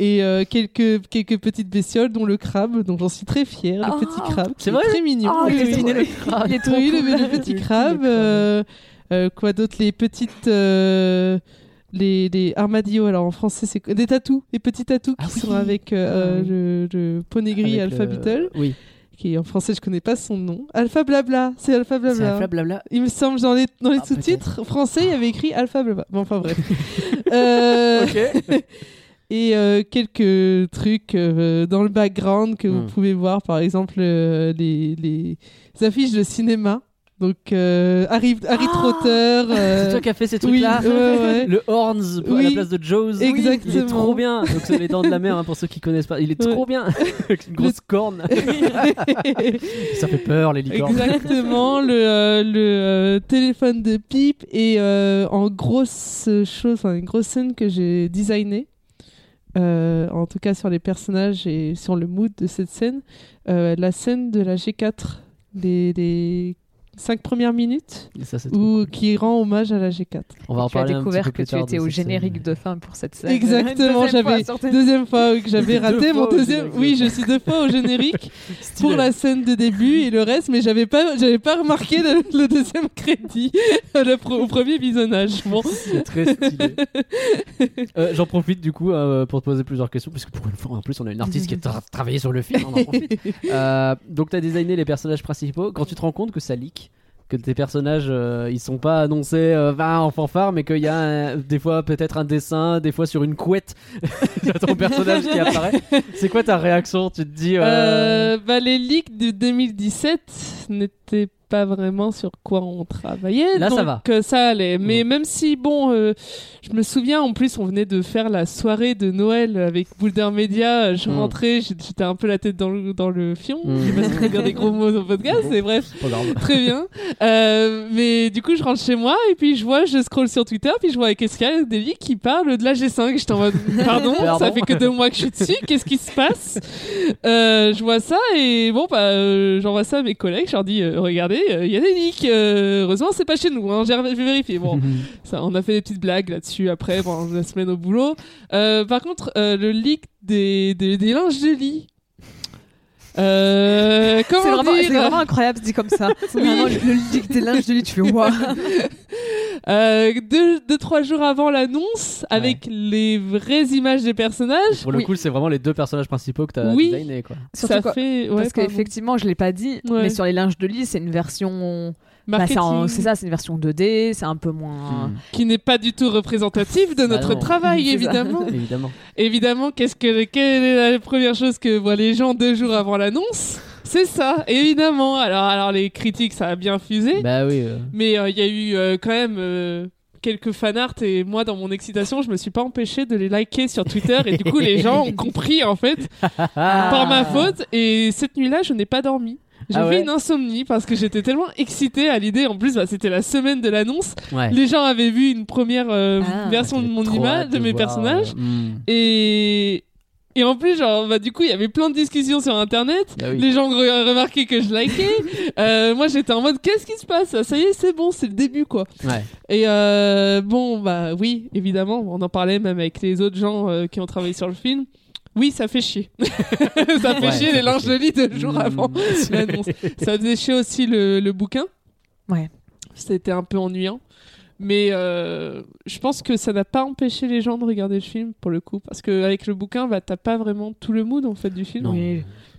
et euh, quelques, quelques petites bestioles, dont le crabe, dont j'en suis très fière, Oh, le petit crabe. c'est vrai Très mignon. Oh, Oui, oui. trop- le crabe. Oui, le, le petit crabe. le euh, euh, quoi d'autre Les petites. Les, les armadillos, alors en français c'est des tatous, les petits tatous Ah qui oui. sont avec euh, Ah le, le poney gris Alpha le- Beetle, Oui. qui en français je connais pas son nom. Alpha Blabla, c'est Alpha Blabla. Alpha Blabla. Il me semble, dans les, dans les Ah, sous-titres français, il y avait écrit Alpha Blabla. Bon, enfin bref. Euh, Ok. et euh, quelques trucs euh, dans le background que vous Hmm. pouvez voir, par exemple euh, les, les affiches de cinéma. Donc euh, Harry, Harry Ah Trotter. euh, C'est toi qui as fait ces oui, trucs-là ouais, ouais. Le Horns pour- à Oui, la place de Joe's. Il est exactement. trop bien. Donc c'est les dents de la mer hein, pour ceux qui connaissent pas. Il est Ouais. trop bien. Avec une grosse corne. Ça fait peur les licornes. Exactement, le, euh, le euh, téléphone de pipe et euh, en grosse chose, une grosse scène que j'ai designée, euh, en tout cas sur les personnages et sur le mood de cette scène, euh, la scène de la G4, les, les cinq premières minutes, Et ça, où, cool. qui rend hommage à la G4. On va en tu as parler un petit découvert peu que plus tu étais au générique scène. de fin pour cette scène. Exactement, Deuxième fois, j'avais deuxième fois que j'avais raté mon deuxième. Oui, je suis deux fois au générique. Pour la scène de début et le reste, mais j'avais pas, j'avais pas remarqué le, le deuxième crédit le pro- au premier visionnage. Bon, C'est très stylé. Euh, J'en profite du coup euh, pour te poser plusieurs questions, puisque pour une fois en plus on a une artiste qui a tra- travaillé sur le film, on en profite. Euh, donc tu as designé les personnages principaux. Quand tu te rends compte que ça leak, que tes personnages euh, ils sont pas annoncés euh, va en fanfare, mais qu'il y a un- des fois peut-être un dessin, des fois sur une couette, a ton personnage qui apparaît. C'est quoi ta réaction? Tu te dis. euh, Euh, bah, les leaks de 2017 n'étaient pas vraiment sur quoi on travaillait. Là, ça va. euh, ça allait. Mais même si, bon, euh, je me souviens, en plus, on venait de faire la soirée de Noël avec Boulder Media. Je Mm. rentrais, j'étais un peu la tête dans le, dans le fion. Mm. Je sais pas si on peut dire des gros mots au podcast, mais bref. Très bien. Euh, mais du coup, je rentre chez moi et puis je vois, je scroll sur Twitter, puis je vois qu'est-ce qu'il y a des leaks qui parlent de la G5. J'étais en mode, pardon, Pardon. ça fait que deux mois que je suis dessus, qu'est-ce qui se passe? Euh, Je vois ça et bon, bah, j'envoie ça à mes collègues, je leur dis, regardez, il y a des leaks. euh, heureusement, c'est pas chez nous, hein, j'ai je vais vérifier. Bon, ça, on a fait des petites blagues là-dessus après, pendant la semaine au boulot. Euh, par contre, euh, le leak des, des, des linges de lit. Euh, comment C'est vraiment, dire c'est vraiment incroyable dit comme ça. C'est vraiment le, le leak des linges de lit, tu fais waouh. Euh, deux, deux, trois jours avant l'annonce, avec les vraies images des personnages. Pour le Oui. coup, c'est vraiment les deux personnages principaux que t'as Oui. designé quoi. Surtout ça quoi- fait. Ouais, Parce qu'effectivement, je l'ai pas dit, Ouais. mais sur les linges de lit, c'est une version. Bah, c'est en- Marketing c'est ça, c'est une version 2D, c'est un peu moins. Hmm. qui n'est pas du tout représentatif de Bah notre non. travail, C'est ça. évidemment. Évidemment. évidemment, qu'est-ce que, quelle est la première chose que voient les gens deux jours avant l'annonce? C'est ça, évidemment. Alors, alors, les critiques, ça a bien fusé. Bah oui. euh. Mais euh, il y a eu euh, quand même euh, quelques fanarts et moi dans mon excitation je me suis pas empêché de les liker sur Twitter et du coup les gens ont compris en fait par ma faute et cette nuit-là je n'ai pas dormi. J'ai Ah fait ouais une insomnie parce que j'étais tellement excitée à l'idée. En plus, bah, c'était la semaine de l'annonce. Ouais. Les gens avaient vu une première euh, Ah. version de mon image, de mes voir, personnages. euh, hmm. Et et en plus, genre, bah, du coup, il y avait plein de discussions sur Internet. Bah oui. Les gens re- remarquaient que je likais. Euh, moi, j'étais en mode, qu'est-ce qui se passe? Ça y est, c'est bon, c'est le début, quoi. Ouais. Et euh, bon, bah oui, évidemment, on en parlait même avec les autres gens euh, qui ont travaillé sur le film. Oui, ça fait chier. ça fait Ouais, chier ça les linges de lit deux jours Hmm. avant l'annonce. Ça faisait chier aussi le, le bouquin. Ouais. C'était un peu ennuyant. Mais euh, je pense que ça n'a pas empêché les gens de regarder le film pour le coup. Parce qu'avec le bouquin, bah, t'as pas vraiment tout le mood en fait du film. Non.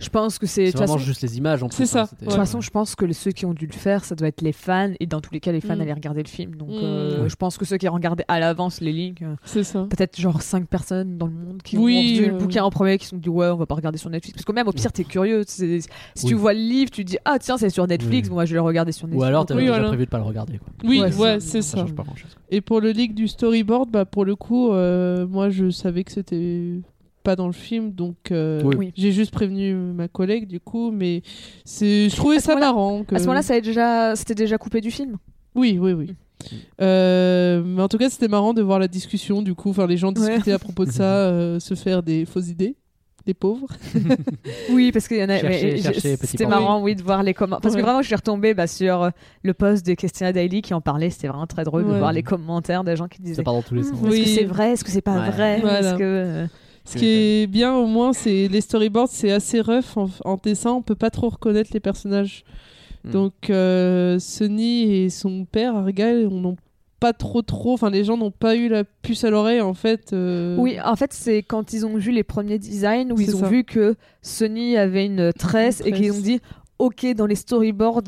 Je pense que c'est. de C'est toute vraiment façon- juste les images en plus. C'est ça, hein, c'était- De toute façon, je pense que les- ceux qui ont dû le faire, ça doit être les fans, et dans tous les cas, les fans Mm. allaient regarder le film. Donc, Mm. euh, Ouais. je pense que ceux qui ont regardé à l'avance les links, euh, C'est ça. peut-être genre 5 personnes dans le monde qui Oui, ont vu euh. le bouquin en premier, qui se sont dit ouais, on va pas regarder sur Netflix. Parce que même au pire, t'es curieux. Si tu vois le livre, tu dis ah tiens, c'est sur Netflix, Oui. bon, moi je vais le regarder sur Netflix. Ou alors t'avais Oui, déjà voilà. prévu de pas le regarder. Quoi. Oui, Ouais, ouais, ça- c'est Ça ça. change pas grand chose. Et pour le leak du storyboard, bah pour le coup, euh, moi je savais que c'était pas dans le film, donc euh, Oui. J'ai juste prévenu ma collègue du coup, mais c'est, je trouvais ça marrant. Que... À ce moment-là, ça déjà, c'était déjà coupé du film. Oui, oui, oui. Euh, mais en tout cas, c'était marrant de voir la discussion du coup, enfin les gens discutaient à propos de ça, euh, se faire des fausses idées, des pauvres. Oui, parce qu'il y en a. C'était marrant, oui, de voir les commentaires. Parce Ouais. que vraiment, je suis retombée bah, sur le post de Christina Daily qui en parlait. C'était vraiment très drôle de voir les commentaires des gens qui disaient. Ça part dans tous les sens. Hmm, Est-ce Oui. que c'est vrai Est-ce que c'est pas Ouais. vrai Voilà. Est-ce que euh, Ce qui est bien au moins, c'est les storyboards, c'est assez rough en, en dessin, on peut pas trop reconnaître les personnages. Hmm. Donc euh, Sonny et son père Argyle, on n'ont pas trop trop, enfin les gens n'ont pas eu la puce à l'oreille en fait. euh, Oui, en fait, c'est quand ils ont vu les premiers designs où ils ont ça. vu que Sony avait une tresse, et qu'ils ont dit Ok, dans les storyboards,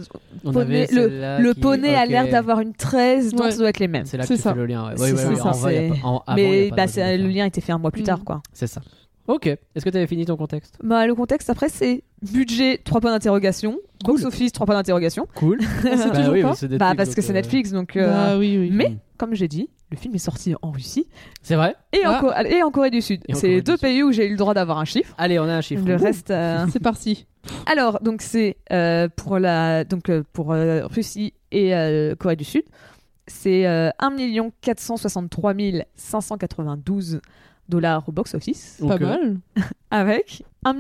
On poney- le qui- poney a l'air d'avoir une tresse, donc Ouais. ça doit être les mêmes. C'est là que C'est tu ça. fais le lien. Ouais. Ouais, ouais, ça, ouais, ça, en vrai, pas- en- avant, Mais bah, le lien a été fait un mois plus Mm. tard, quoi. C'est ça. Ok. Est-ce que tu avais fini ton contexte? Bah, le contexte après, c'est budget, 3 points d'interrogation, box office, 3 points d'interrogation. Cool. c'est Bah toujours oui, Bah, parce que c'est euh, Netflix, donc. euh, Ah oui, oui. Mais, Mm. Comme j'ai dit, le film est sorti en Russie C'est vrai et, en, Ah. Co- et en Corée du Sud. Et C'est les deux Sud. pays où j'ai eu le droit d'avoir un chiffre. Allez, on a un chiffre. Le reste. euh, C'est parti. Alors, donc c'est euh, pour la donc euh, pour euh, Russie et euh, Corée du Sud, c'est euh, 1 463 592 dollars au box office Pas Ok. mal. avec 1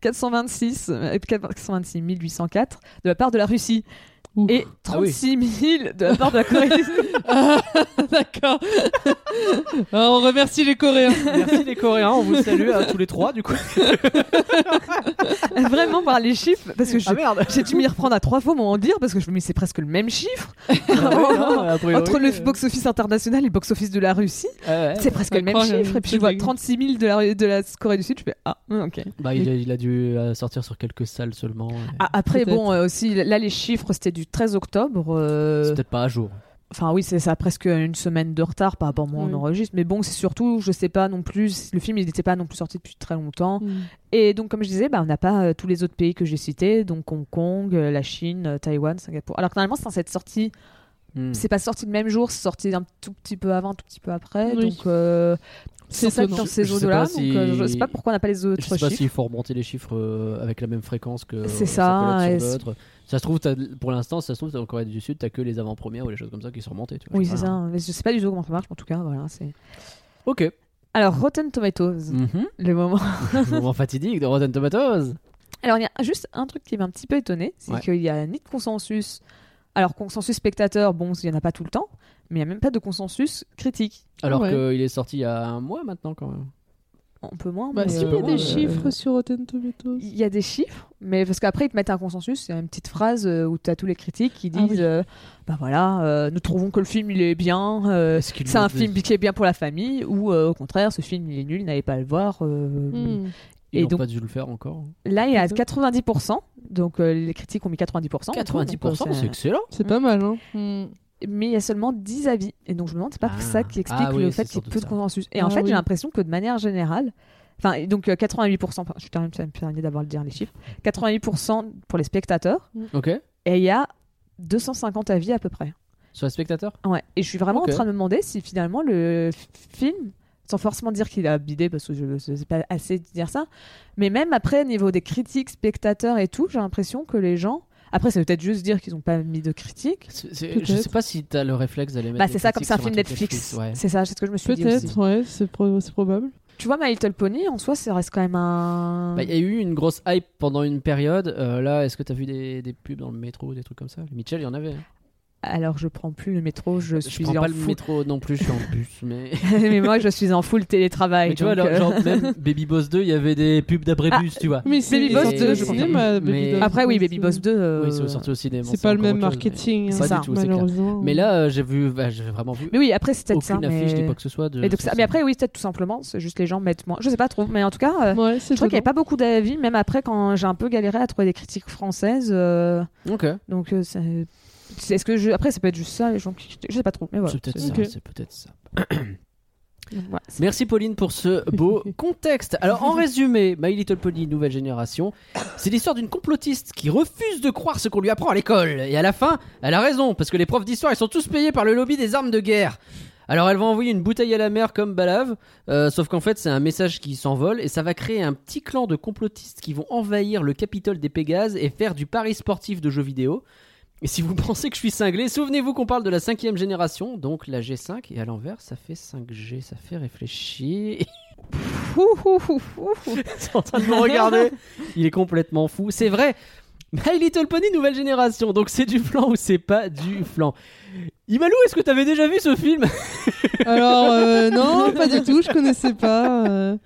426 euh, 426 804 de la part de la Russie Ouf. et Ah oui. 36 000 de la part de la Corée du Sud. Ah, D'accord. Ah, on remercie les Coréens. Merci les Coréens, on vous salue à tous les trois du coup. Vraiment par les chiffres, parce que Ah merde. j'ai dû m'y reprendre à trois fois mon en dire, parce que je me dis c'est presque le même chiffre. priori, Entre le euh, box-office international et le box-office de la Russie, ah ouais. c'est presque le même chiffre. Et puis je vois dingue. 36 000 de la, de la Corée du Sud, je fais ah, ok. Bah, il, a, il a dû euh, sortir sur quelques salles seulement. Ah, après, bon, euh, aussi, là, les chiffres, c'était du 13 octobre. euh, C'est peut-être pas à jour. Enfin, oui, c'est ça a presque une semaine de retard par rapport à moi, Oui. on enregistre. Mais bon, c'est surtout, je sais pas non plus, le film, il n'était pas non plus sorti depuis très longtemps. Mm. Et donc, comme je disais, bah, on n'a pas euh, tous les autres pays que j'ai cités, donc Hong Kong, euh, la Chine, euh, Taïwan, Singapour. Alors que normalement, c'est censé être sorti, Hmm. c'est pas sorti le même jour, c'est sorti un tout petit peu avant, un tout petit peu après. Oui. Donc, euh, C'est c'est ça dans ces eaux-là. Donc, euh, je sais pas pourquoi on n'a pas les autres Je sais pas chiffres. s'il faut remonter les chiffres euh, avec la même fréquence que C'est euh, ça, collègue et c'est-. Ça se trouve, pour l'instant, ça se trouve, en Corée du Sud, t'as que les avant-premières ou les choses comme ça qui sont remontées. Tu vois. Oui, c'est ça. Mais je sais pas du tout comment ça marche, mais en tout cas, voilà. c'est Ok. Alors, Rotten Tomatoes, Mhm. le moment. Moment fatidique de Rotten Tomatoes. Alors, il y a juste un truc qui m'a un petit peu étonné, c'est Ouais. qu'il y a ni de consensus. Alors, consensus spectateur, bon, il n'y en a pas tout le temps, mais il n'y a même pas de consensus critique. Alors Ouais. qu'il est sorti il y a un mois maintenant quand même. Un peu moins. Bah, mais, si, il y euh, a des euh, chiffres sur Rotten Tomatoes. Il y a des chiffres, mais parce qu'après, ils te mettent un consensus, il y a une petite phrase euh, où tu as tous les critiques qui Ah disent oui. euh, Bah voilà, euh, nous trouvons que le film il est bien, euh, c'est un film qui est bien pour la famille, ou euh, au contraire, ce film il est nul, n'allez pas le voir. euh, Mm. Ils Et n'ont donc- pas dû le faire encore. Là, il y a Peut-être. 90%, donc euh, les critiques ont mis 90%. du coup, donc, 90%, euh, c'est excellent. C'est pas mal, hein. Mm. Mais il y a seulement 10 avis. Et donc je me demande, c'est pas Ah. ça qui explique Ah oui, le fait qu'il y ait peu de consensus. Et Ah en fait, oui. j'ai l'impression que de manière générale, enfin, et donc euh, 88%, enfin, je me permet d'avoir le dire les chiffres, 88% pour les spectateurs, Ok. et il y a 250 avis à peu près. Sur les spectateurs? Ouais. Et je suis vraiment en train de me demander si finalement le film, sans forcément dire qu'il a bidé, parce que je ne sais pas assez de dire ça, mais même après, au niveau des critiques, spectateurs et tout, j'ai l'impression que les gens. Après, ça veut peut-être juste dire qu'ils n'ont pas mis de Peut-être. Je sais pas si t'as le réflexe d'aller mettre. Bah, c'est ça, comme c'est un film Netflix. ouais. C'est ça, c'est ce que je me suis dit. Peut-être, ouais, c'est pro- c'est probable. Tu vois, My Little Pony, en soi, ça reste quand même un. Bah, Il y a eu une grosse hype pendant une période. Euh, là, est-ce que t'as vu des, des pubs dans le métro, des trucs comme ça? Mitchell, il y en avait. hein. Alors, je prends plus le métro, je, Je suis prends en pas le full. métro non plus, je suis en bus. Mais, mais moi, je suis en full télétravail. mais tu vois, alors, euh, genre, même Baby Boss 2, il y avait des pubs d'abrébus, tu vois. Mais c'est Baby Boss sorti 2, au je cinéma, Mais-. Après, oui, Baby Boss 2. euh, Oui, c'est sorti au cinéma. C'est pas le même autre chose, mais- marketing. C'est ça. Pas du tout, malheureusement. Mais là, euh, j'ai vu, bah, j'ai vraiment vu Mais oui, après, c'est peut-être ça. aucune affiche mais... quoi que ce soit. De Et donc ça- sur Mais après, oui, peut-être tout simplement, c'est juste les gens mettent moins. Je sais pas trop, mais en tout cas, euh, ouais, je crois qu'il n'y avait pas beaucoup d'avis, même après, quand j'ai un peu galéré à trouver des critiques françaises. euh, Ok. Donc, euh, c'est- est-ce que je... après, ça peut être juste ça, les gens qui. Je sais pas trop, mais voilà. c'est peut-être ça. C'est peut-être Merci Pauline pour ce beau contexte. Alors en résumé, My Little Pony nouvelle génération, c'est l'histoire d'une complotiste qui refuse de croire ce qu'on lui apprend à l'école et à la fin, elle a raison parce que les profs d'histoire ils sont tous payés par le lobby des armes de guerre. Alors elle va envoyer une bouteille à la mer comme balave, euh, sauf qu'en fait c'est un message qui s'envole et ça va créer un petit clan de complotistes qui vont envahir le Capitole des Pégases et faire du pari sportif de jeux vidéo. Et si vous pensez que je suis cinglé, souvenez-vous qu'on parle de la cinquième génération, donc la G5, et à l'envers ça fait 5G, ça fait réfléchir. Ouh, ouh, ouh, ouh. est en train de me regarder. Il est complètement fou. C'est vrai. My Little Pony nouvelle génération. Donc c'est du flan ou c'est pas du flan? Imalou, est-ce que t'avais déjà vu ce film? Alors, euh, non, pas du tout, je connaissais pas. euh.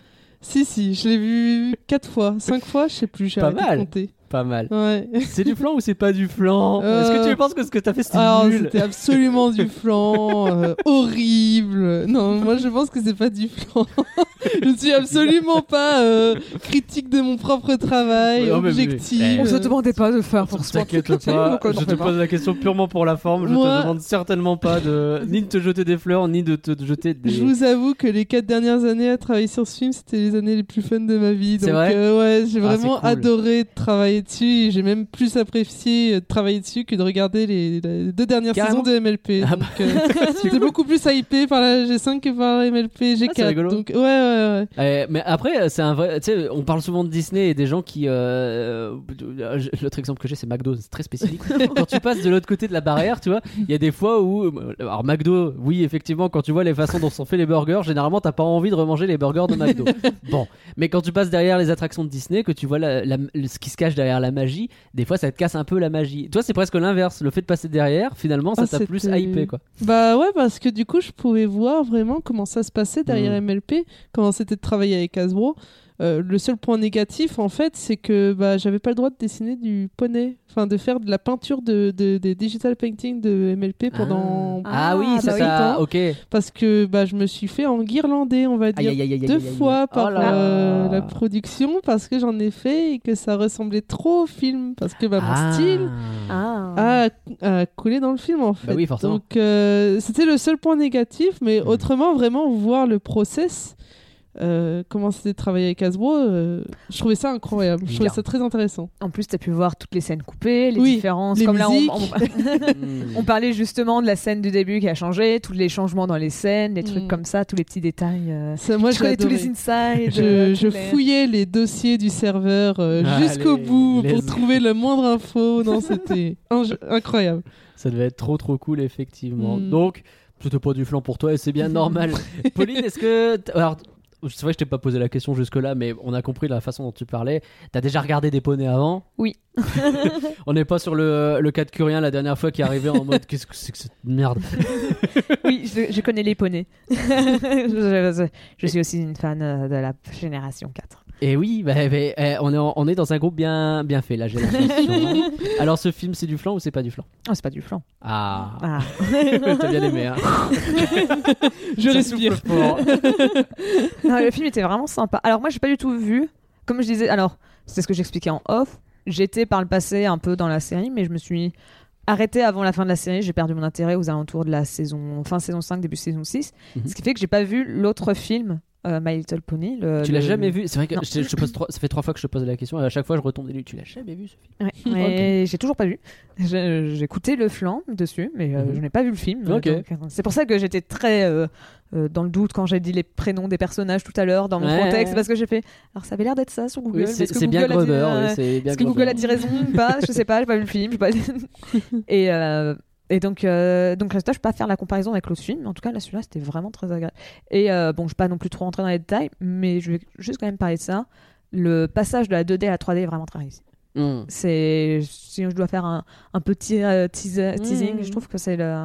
Si, si, je l'ai vu quatre fois, cinq fois, je sais plus, j'ai Pas de mal. compter. Pas mal. Ouais. C'est du flan ou c'est pas du flan Euh, Est-ce que tu penses que ce que t'as fait c'était nul c'était absolument du flan, euh, horrible. Non, moi je pense que c'est pas du flan. je ne suis absolument pas euh, critique de mon propre travail, Ouais, non, mais- objectif. mais- On se demandait pas de faire forcément. T'inquiète toute la pas, je te pose la question purement pour la forme. Je Moi- te demande certainement pas de ni de te jeter des fleurs, ni de te jeter des. Je vous avoue que les quatre dernières années à travailler sur ce film, c'était les années les plus fun de ma vie. C'est Donc vrai euh, ouais, j'ai Ah, vraiment cool. adoré de dessus. J'ai même plus apprécié euh, de travailler dessus que de regarder les, les deux dernières Carrément. saisons de MLP. Ah Donc, euh, J'étais beaucoup plus hypé par la G5 que par la MLP G4. Ah, c'est rigolo. Donc ouais, ouais, ouais. Euh, mais après, c'est un vrai. Tu sais, on parle souvent de Disney et des gens qui. euh, euh, L'autre exemple que j'ai, c'est McDo, c'est très spécifique. quand tu passes de l'autre côté de la barrière, tu vois, il y a des fois où. Alors, McDo, oui, effectivement, quand tu vois les façons dont sont faits les burgers, généralement, t'as pas envie de remanger les burgers de McDo. bon, mais quand tu passes derrière les attractions de Disney, que tu vois la- la- le- ce qui se cache derrière derrière la magie, des fois ça te casse un peu la magie. Toi, c'est presque l'inverse. Le fait de passer derrière, finalement, ça Ah, t'a plus hypé, quoi. Bah ouais, parce que du coup, je pouvais voir vraiment comment ça se passait derrière Mm. MLP, comment c'était de travailler avec Hasbro. Euh, le seul point négatif, en fait, c'est que bah, j'avais pas le droit de dessiner du poney, enfin de faire de la peinture de, de- des digital painting de MLP pendant Ah, Ah, oui, bah ça, oui. ça. Ok. Aïe, parce que bah, je me suis fait enguirlander, on va dire. aïe, aïe, aïe, deux aïe, aïe. fois par Oh euh, la production parce que j'en ai fait et que ça ressemblait trop au film parce que bah, mon Ah. style Ah. a, a coulé dans le film en fait. Bah oui, forcément. Donc euh, c'était le seul point négatif, mais Mhm. autrement vraiment voir le process, euh, comment c'était de travailler avec Hasbro, euh, je trouvais ça incroyable, je trouvais ça très intéressant. En plus, t'as pu voir toutes les scènes coupées, les Oui, différences. les Comme là, on, musiques. on- Hmm. on parlait justement de la scène du début qui a changé, tous les changements dans les scènes, les trucs Mm. comme ça, tous les petits détails. euh. Ça, moi je connais tous les insides. Je, je tous les- fouillais les dossiers du serveur euh, jusqu'au bout pour trouver la moindre info. Non, c'était incroyable. Ça devait être trop trop cool effectivement. Mm. Donc c'était pas du flan pour toi et c'est bien normal. Pauline, est-ce que alors c'est vrai que je t'ai pas posé la question jusque là, mais on a compris la façon dont tu parlais. T'as déjà regardé des poneys avant Oui. on n'est pas sur le, le cas de Curien la dernière fois qui est arrivé en mode qu'est-ce que c'est que cette merde. Oui, je, je connais les poneys. je, je- je suis aussi une fan euh, de la génération 4. Et oui, bah, bah, eh, on, est en- on est dans un groupe bien bien fait l'impression. hein. Alors ce film c'est du flan ou c'est pas du flan Oh, c'est pas du flan. Ah, Ah. t'as bien aimé. Hein. Je respire. Non, le film était vraiment sympa. Alors moi, j'ai pas du tout vu. Comme je disais, alors c'est ce que j'expliquais en off. J'étais par le passé un peu dans la série, mais je me suis arrêtée avant la fin de la série. J'ai perdu mon intérêt aux alentours de la saison fin saison 5, début saison 6. Mhm. Ce qui fait que j'ai pas vu l'autre film, euh, My Little Pony. le- Tu l'as le- jamais vu C'est vrai que Non. je, te- je te pose trois- ça fait trois fois que je te pose la question et à chaque fois je retombe des. Tu l'as jamais vu ce film Ouais, mais j'ai toujours pas vu. J'ai écouté le flanc dessus, mais euh, Mhm. je n'ai pas vu le film. Euh, c'est pour ça que j'étais très euh, dans le doute quand j'ai dit les prénoms des personnages tout à l'heure dans mon Ouais. contexte, parce que j'ai fait. Alors ça avait l'air d'être ça sur Google. Oui, c'est bien bien Est-ce que. Google a dit raison ou pas? Je sais pas, j'ai pas vu le film. Pas... et, et donc, euh, donc résultat, je peux pas faire la comparaison avec l'autre film. mais En tout cas, là, celui-là, c'était vraiment très agréable. Et euh, bon, je vais pas non plus trop rentrer dans les détails, mais je vais juste quand même parler de ça. Le passage de la 2D à la 3D est vraiment très réussi. Hmm. C'est si je dois faire un, un petit euh, teaser- teasing, Mm. je trouve que c'est le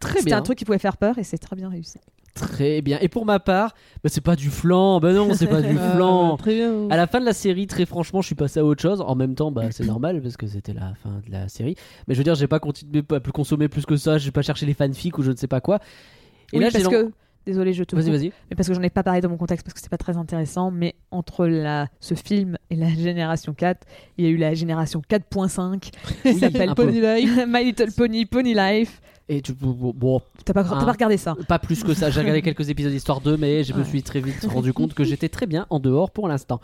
Très bien. un truc qui pouvait faire peur et c'est très bien réussi. Très bien. Et pour ma part, bah, c'est pas du flan. Bah non, c'est pas du Ah, flan. très bien. À la fin de la série, très franchement, je suis passé à autre chose. En même temps, bah, c'est normal parce que c'était la fin de la série. Mais je veux dire, j'ai pas continué, pas plus consommer plus que ça. J'ai pas cherché les fanfics ou je ne sais pas quoi. Et oui, là, parce que désolé, je te Vas-y, vas-y. mais parce que j'en ai pas parlé dans mon contexte parce que c'est pas très intéressant, mais entre la ce film et la génération 4, il y a eu la génération 4.5 qui s'appelle. Pony Life. My Little Pony Pony Life. Et tu, bon, T'as pas, Ah. pas regardé ça pas plus que ça. J'ai regardé quelques épisodes histoire 2, mais je me suis très vite rendu compte que j'étais très bien en dehors pour l'instant.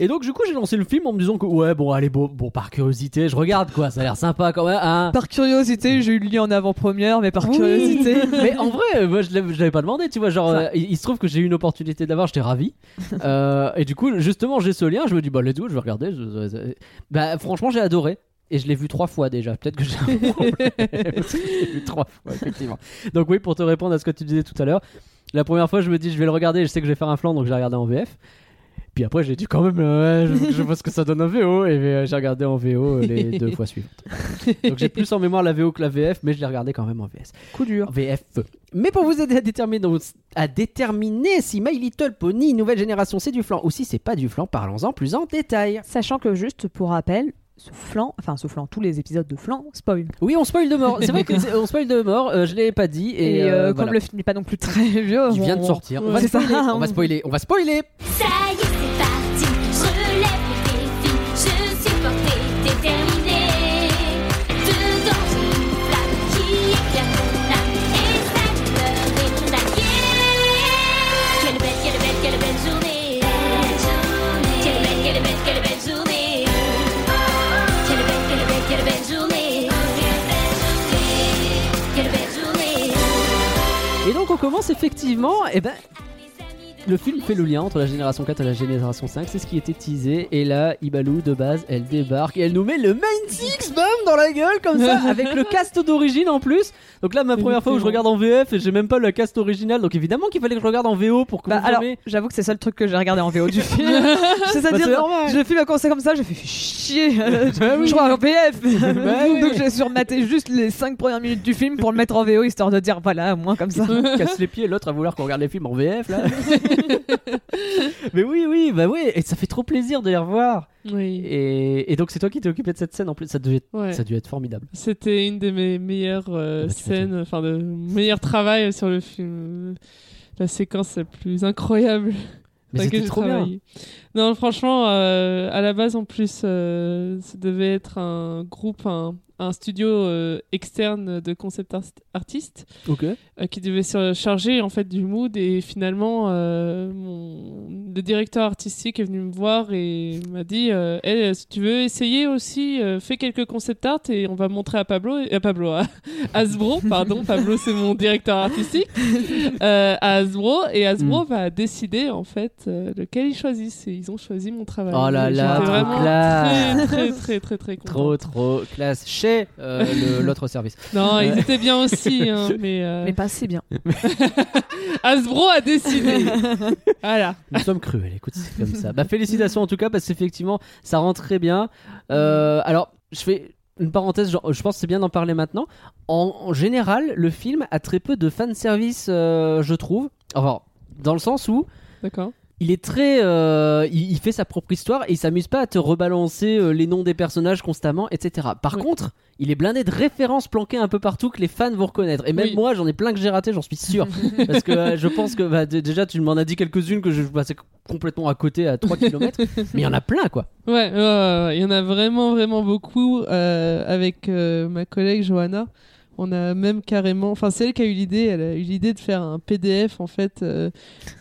Et donc, du coup, j'ai lancé le film en me disant que, ouais, bon, allez, bon, bon par curiosité, je regarde quoi. Ça a l'air sympa quand même. Hein. Par curiosité, j'ai eu le lien en avant-première, mais par Oui. curiosité. Mais en vrai, moi je l'avais pas demandé, tu vois. Genre, euh, il, il se trouve que j'ai eu une opportunité d'avoir, j'étais ravi. Euh, et du coup, justement, j'ai ce lien, je me dis, bah, let's go, je vais regarder. Je- je- bah, franchement, j'ai adoré. Et je l'ai vu trois fois déjà. Peut-être que j'ai un problème. parce que je l'ai vu trois fois, effectivement. Donc, oui, pour te répondre à ce que tu disais tout à l'heure, la première fois, je me dis, je vais le regarder, je sais que je vais faire un flanc, donc je l'ai regardé en VF. Puis après, j'ai dit quand même, euh, ouais, je, je vois ce que ça donne en VO. Et euh, j'ai regardé en VO les deux fois suivantes. Donc j'ai plus en mémoire la VO que la VF, mais je l'ai regardé quand même en VS. Coup dur. VF. Mais pour vous aider à déterminer, à déterminer si My Little Pony nouvelle génération c'est du flan ou si c'est pas du flan, parlons-en plus en détail. Sachant que juste pour rappel, ce flanc, enfin ce flanc, tous les épisodes de flanc spoil. Oui, on spoil de mort. C'est vrai qu'on spoil de mort. euh, je l'ai pas dit. Et, Et, euh, euh, voilà. comme le film n'est pas non plus très vieux, Il vient de sortir. On on- va c'est ça. spoiler. On va spoiler. On va spoiler. Commence effectivement. Et ben le film fait le lien entre la génération 4 et la génération 5, c'est ce qui était teasé. Et là, Ibalou de base, elle débarque et elle nous met le main six, bam, dans la gueule comme ça, avec le cast d'origine en plus. Donc là, ma première fois où je regarde en VF et j'ai même pas le cast original, donc évidemment qu'il fallait que je regarde en VO pour Bah, alors, confirmer. j'avoue que c'est ça le truc que j'ai regardé en VO du film. Bah, C'est-à-dire, c'est normal. je le film a commencé comme ça, j'ai fait chier. Bah. Je crois en VF. Bah. Donc j'ai surmaté juste les 5 premières minutes du film pour le mettre en VO histoire de dire voilà, au moins comme ça. casse les pieds l'autre à vouloir qu'on regarde les films en VF là. Mais oui, oui, bah oui, et ça fait trop plaisir de les revoir. Oui. Et, et donc c'est toi qui t'es occupé de cette scène en plus, ça devait Ouais. ça a dû être formidable. C'était une de mes meilleures euh, Ah bah, scènes, enfin de meilleur travail sur le film. La séquence la plus incroyable. Mais c'était trop bien. Non, franchement, euh, à la base, en plus, euh, ça devait être un groupe, un, un studio euh, externe de concept art- artistes Ok. euh, qui devait se charger en fait du mood. Et finalement mon le directeur artistique est venu me voir et m'a dit euh, Eh, si tu veux essayer aussi fais quelques concept art et on va montrer à Pablo et à Pablo à Hasbro pardon Pablo c'est mon directeur artistique à Hasbro. Et Hasbro va décider en fait lequel ils choisissent et ils ont choisi mon travail Oh là là, trop vraiment classe. très très très très très content Trop, trop classe. Chez euh, l'autre service. non ils étaient bien aussi hein, mais, euh, Mais pas assez bien. Hasbro a décidé voilà Nous sommes cruels, écoute, c'est comme ça. Bah, félicitations en tout cas, parce qu'effectivement, ça rend très bien. Euh, alors, je fais une parenthèse, genre, je pense que c'est bien d'en parler maintenant. En, en général, le film a très peu de fanservice, euh, je trouve. Enfin, dans le sens où d'accord il est très. euh, il, il fait sa propre histoire et il s'amuse pas à te rebalancer euh, les noms des personnages constamment, etc. Par Oui. contre, il est blindé de références planquées un peu partout que les fans vont reconnaître. Et même Oui. moi, j'en ai plein que j'ai raté, j'en suis sûr. Parce que euh, je pense que bah, déjà, tu m'en as dit quelques-unes que je passais complètement à côté à 3 km. mais il y en a plein, quoi. Ouais, il y en a vraiment, vraiment beaucoup. avec ma collègue Johanna, on a même carrément. Enfin, c'est elle qui a eu l'idée. Elle a eu l'idée de faire un PDF en fait euh,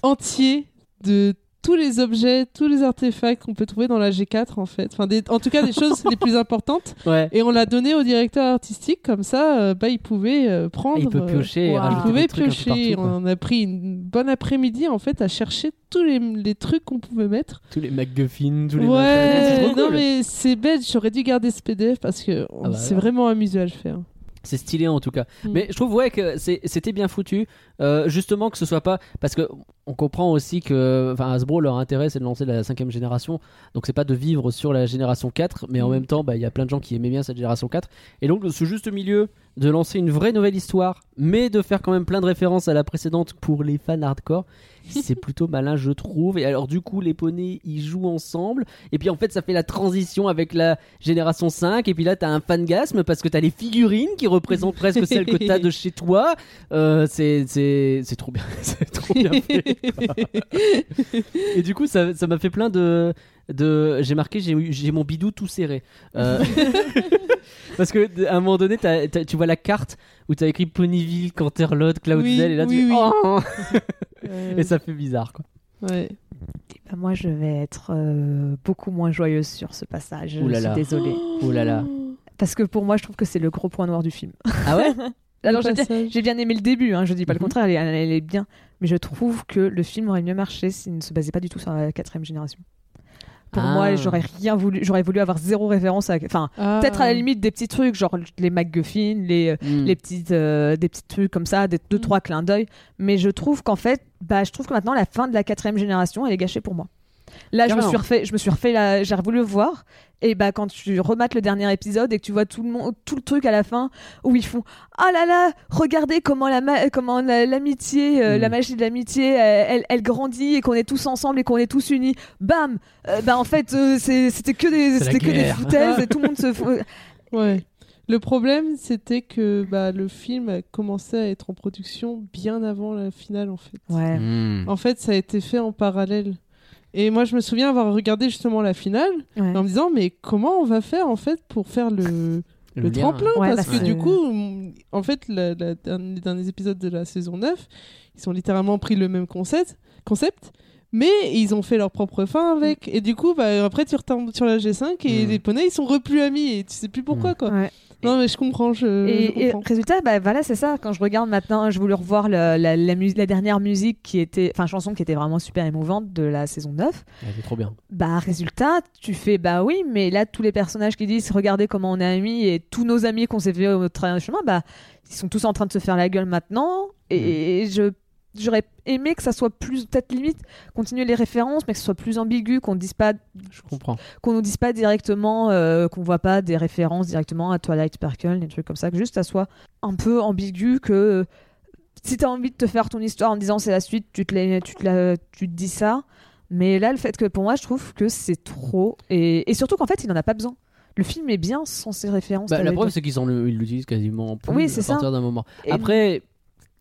entier de tous les objets, tous les artefacts qu'on peut trouver dans la G4 en fait. Enfin, des- en tout cas, des choses les plus importantes. Ouais. Et on l'a donné au directeur artistique comme ça, euh, bah, il pouvait euh, prendre. Et il peut euh, piocher Wow. il pouvait piocher. partout, on a pris une bonne après-midi en fait à chercher tous les, les trucs qu'on pouvait mettre. Tous les MacGuffin, tous les Ouais, c'est trop non cool. mais c'est bête, j'aurais dû garder ce PDF parce que on Ah bah s'est alors. vraiment amusé à le faire. C'est stylé en tout cas. Mm. Mais je trouve ouais que c'était bien foutu. Euh, justement que ce soit pas parce que on comprend aussi que enfin Hasbro leur intérêt c'est de lancer la cinquième génération. Donc c'est pas de vivre sur la génération 4 mais en Mm. même temps bah il y a plein de gens qui aimaient bien cette génération 4 et donc ce juste milieu de lancer une vraie nouvelle histoire mais de faire quand même plein de références à la précédente pour les fans hardcore. C'est plutôt malin je trouve. Et alors du coup les poneys ils jouent ensemble. Et puis en fait ça fait la transition avec la génération 5 et puis là t'as un fangasme parce que t'as les figurines qui représentent presque celles que t'as de chez toi. Euh, c'est c'est c'est trop bien. C'est trop bien fait. Et du coup ça ça m'a fait plein de de j'ai marqué j'ai mon bidou tout serré Euh, parce que à un moment donné tu vois la carte où t'as écrit Ponyville Canterlot Cloudsdale Oui, et là tu oui. Oh Euh, et ça fait bizarre quoi ouais. Bah, moi, je vais être euh, beaucoup moins joyeuse sur ce passage. Ouh là je suis là. désolée. oh là là Parce que pour moi, je trouve que c'est le gros point noir du film. ah ouais Alors, j'ai bien, aimé le début, hein, je dis pas le Mhm. contraire, elle est, elle est bien. Mais je trouve que le film aurait mieux marché s'il ne se basait pas du tout sur la quatrième génération. Pour Ah. moi, j'aurais rien voulu, j'aurais voulu avoir zéro référence à. Enfin, Ah. peut-être à la limite des petits trucs, genre les MacGuffin, les, Mm. les petites, euh, des petits trucs comme ça, des deux, Mm. trois clins d'œil. Mais je trouve qu'en fait, bah, je trouve que maintenant, la fin de la quatrième génération, elle est gâchée pour moi. Là, je me suis refait, je me suis refait la, j'ai voulu le voir. Et bah, quand tu remates le dernier épisode et que tu vois tout le monde, tout le truc à la fin où ils font, ah là là, regardez comment la, ma- comment la- l'amitié, euh, Mm. la magie de l'amitié, elle, elle, grandit et qu'on est tous ensemble et qu'on est tous unis. Bam, Euh, bah en fait, euh, c'était que des, c'était que des foutaises et tout le monde se. Ouais. Le problème, c'était que bah, le film a commencé à être en production bien avant la finale, en fait. Ouais. Mm. En fait, ça a été fait en parallèle. Et moi, je me souviens avoir regardé justement la finale Ouais. en me disant, mais comment on va faire en fait pour faire le, le, tremplin Ouais, Parce bah, que du coup, mm, en fait, la- la- dernier- les derniers épisodes de la saison 9, ils ont littéralement pris le même concept, concept mais ils ont fait leur propre fin avec. Et du coup, bah, après, tu retombes sur la G5 et Mm. les poneys, ils sont repus amis et tu sais plus pourquoi, quoi. Ouais. Non, mais je comprends. Je, je Et, et comprends. résultat, bah voilà, c'est ça. Quand je regarde maintenant, je voulais revoir la, la, mus- la dernière musique qui était, enfin chanson qui était vraiment super émouvante de la saison 9. Elle était trop bien. Bah résultat, tu fais bah oui, mais là tous les personnages qui disent regardez comment on est amis et tous nos amis qu'on s'est fait au travers du chemin, bah ils sont tous en train de se faire la gueule maintenant. Et je j'aurais aimé que ça soit plus peut-être limite continuer les références, mais que ce soit plus ambigu, qu'on dise pas Je comprends. qu'on nous dise pas directement, euh, qu'on voit pas des références directement à Twilight Sparkle, des trucs comme ça, que juste ça soit un peu ambigu, que si t'as envie de te faire ton histoire en disant c'est la suite, tu te, la- tu, te la- tu te dis ça. Mais là, le fait que pour moi, je trouve que c'est trop. Et, et surtout qu'en fait, il en a pas besoin. Le film est bien sans ces références. Bah, la preuve, c'est qu'ils en- ils l'utilisent quasiment plus Oui, à ça. partir d'un moment. Après,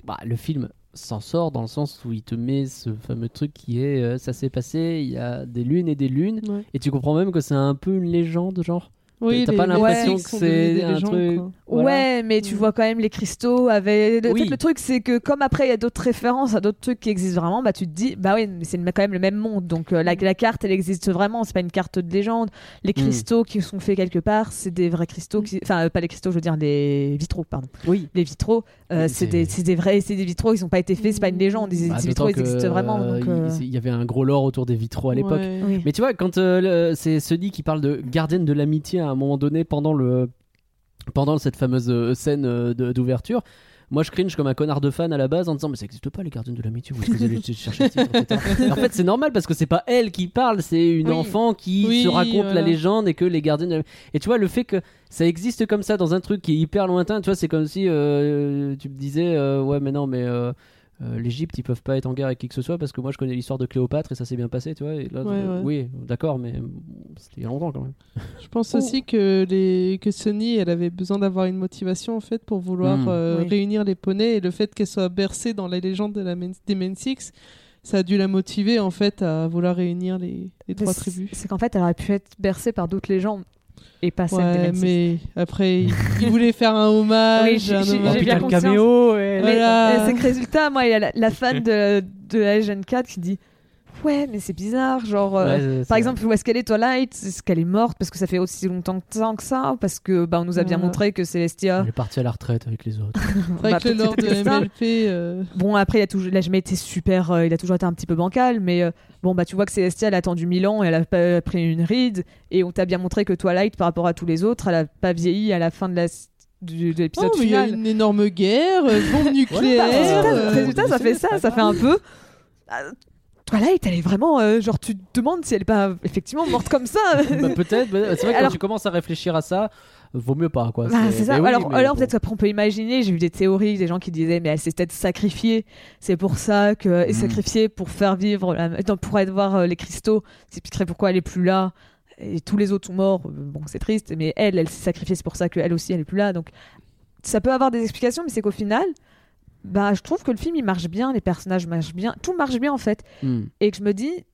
bah, le film s'en sort dans le sens où il te met ce fameux truc qui est euh, ça s'est passé, il y a des lunes et des lunes, Ouais. et tu comprends même que c'est un peu une légende, genre. Oui, t'as les- pas les l'impression que c'est des un truc-. Voilà. Ouais, mais tu Mm. vois quand même les cristaux avec. En Oui. fait, le truc, c'est que comme après il y a d'autres références à d'autres trucs qui existent vraiment, bah tu te dis, bah oui, mais c'est quand même le même monde. Donc euh, la, la carte, elle existe vraiment. C'est pas une carte de légende. Les Mm. cristaux qui sont faits quelque part, c'est des vrais cristaux. Qui... Enfin, euh, pas les cristaux, je veux dire les vitraux, pardon. Oui. Les vitraux, euh, Oui, c'est des, c'est des vrais, c'est des vitraux. Ils ont pas été faits. C'est pas une légende. Ils- Bah, ces vitraux, ils existent vraiment. donc, il- euh, il y avait un gros lore autour des vitraux à l'époque. Ouais. oui. Mais tu vois, quand euh, c'est Sony qui parle de gardienne de l'amitié à un moment donné pendant le pendant cette fameuse euh, scène euh, d'ouverture. Moi, je cringe comme un connard de fan à la base en disant mais ça n'existe pas les gardiennes de l'amitié. Vous allez chercher le titre, etc. En fait, c'est normal parce que c'est pas elle qui parle, c'est une Oui. enfant qui Oui, se raconte la légende et que les gardiennes. de Et tu vois, le fait que ça existe comme ça dans un truc qui est hyper lointain, tu vois, c'est comme si euh, tu me disais euh, ouais, mais non, mais euh, euh, l'Égypte, ils peuvent pas être en guerre avec qui que ce soit parce que moi je connais l'histoire de Cléopâtre et ça s'est bien passé, tu vois. Et là, Ouais, euh, ouais. Oui, d'accord, mais bon, c'était il y a longtemps quand même. Je pense Oh. aussi que, les... que Sony, elle avait besoin d'avoir une motivation en fait pour vouloir Mm. euh, Oui. réunir les poneys et le fait qu'elle soit bercée dans la légende de la main... des Main Six, ça a dû la motiver en fait à vouloir réunir les, les trois tribus. C'est qu'en fait, elle aurait pu être bercée par d'autres légendes et pas celle des Ouais, Mensis. mais après, il, voulait faire un hommage. Oui, j'ai- Oh, bien conscience. caméo, ouais. Mais Voilà. euh, c'est que résultat, moi, il y a la, la fan de, de Agent 4 qui dit Ouais, mais c'est bizarre. Genre, euh, Ouais, c'est- c'est- par exemple, où est-ce qu'elle est, Twilight Est-ce qu'elle est morte? Parce que ça fait aussi longtemps que ça, que ça Parce que bah, on nous a bien Voilà. montré que Celestia. Elle est partie à la retraite avec les autres. Avec bah, le lore de. MLP. euh, Bon, après, il a, toujours, il a jamais été super. euh, il a toujours été un petit peu bancal, mais euh, bon, bah, tu vois que Celestia, elle a attendu mille ans et elle a pas pris une ride. Et on t'a bien montré que Twilight, par rapport à tous les autres, elle a pas vieilli à la fin de la. Du, de l'épisode Oh, il y a une énorme guerre, euh, bombe nucléaire. Bah, résultat, euh, résultat, ça fait ça, ça fait un peu. Twilight, elle est vraiment. euh, genre, tu te demandes si elle est pas effectivement morte comme ça. bah, peut-être, bah, c'est vrai que Alors- quand tu commences à réfléchir à ça, vaut mieux pas quoi. Bah, c'est ça. oui, alors, mais alors bon. peut-être qu'après on peut imaginer. J'ai vu des théories, des gens qui disaient, mais elle s'est peut-être sacrifiée. C'est pour ça que est Mm. sacrifiée pour faire vivre, la... non, pour aller voir euh, les cristaux. Ça expliquerait pourquoi elle est plus là. Et tous les autres sont morts. Bon, c'est triste, mais elle, elle s'est sacrifiée. C'est pour ça qu'elle aussi, elle est plus là. Donc, ça peut avoir des explications, mais c'est qu'au final, bah, je trouve que le film il marche bien, les personnages marchent bien, tout marche bien en fait. Hmm. et que je me dis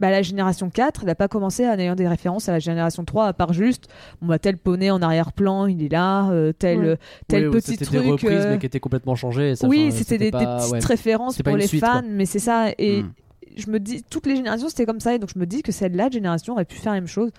bah, la génération 4 elle n'a pas commencé en ayant des références à la génération 3 à part juste on bah, tel poney en arrière-plan il est là euh, tel Ouais. euh, tel Oui, ou petit c'était truc des reprises euh, mais qui étaient complètement changées. ça, oui c'était des, petites ouais. références C'était pour les suite, fans quoi. mais c'est ça et Hmm. je me dis toutes les générations c'était comme ça et donc je me dis que celle-là de génération aurait pu faire la même chose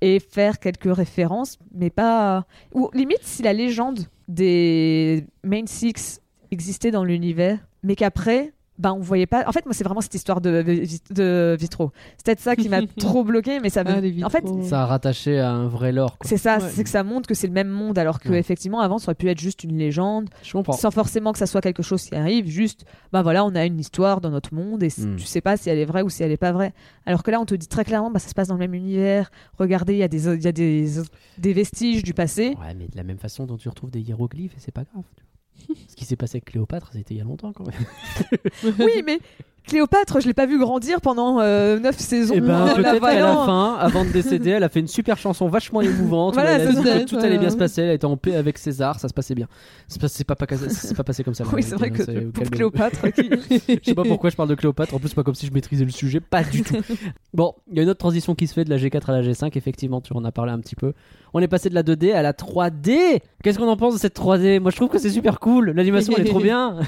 et faire quelques références mais pas ou limite si la légende des main six existait dans l'univers mais qu'après bah on voyait pas en fait moi c'est vraiment cette histoire de, de, de vitro c'est peut-être ça qui m'a trop bloqué mais ça Ah, veut- les en fait vitraux. Ça a rattaché à un vrai lore. c'est ça Ouais. c'est que ça montre que c'est le même monde alors que Ouais. effectivement avant ça aurait pu être juste une légende Je comprends. sans forcément que ça soit quelque chose qui arrive, juste, bah voilà, on a une histoire dans notre monde et Mm. tu sais pas si elle est vraie ou si elle est pas vraie. Alors que là, on te dit très clairement, bah ça se passe dans le même univers. Regardez, il y a des, il y a des, des vestiges du passé. Ouais, mais de la même façon dont tu retrouves des hiéroglyphes et c'est pas grave. tu vois. Ce qui s'est passé avec Cléopâtre, c'était il y a longtemps quand même. oui, mais Cléopâtre, je l'ai pas vu grandir pendant euh, neuf saisons. Et ben en la peut-être qu'à la fin, avant de décéder, elle a fait une super chanson vachement émouvante. Voilà, elle a dit que tout allait bien se passer. Elle était en paix avec César, ça se passait bien. C'est pas, pas, pas, passé comme ça. Oui, c'est vrai que hein, pour. Cléopâtre. Je sais pas pourquoi je parle de Cléopâtre. En plus, pas comme si je maîtrisais le sujet. Pas du tout. Bon, il y a une autre transition qui se fait de la G4 à la G5. Effectivement, tu en as parlé un petit peu. On est passé de la 2D à la 3D. Qu'est-ce qu'on en pense de cette 3D Moi, je trouve que c'est super cool. L'animation, elle est trop bien.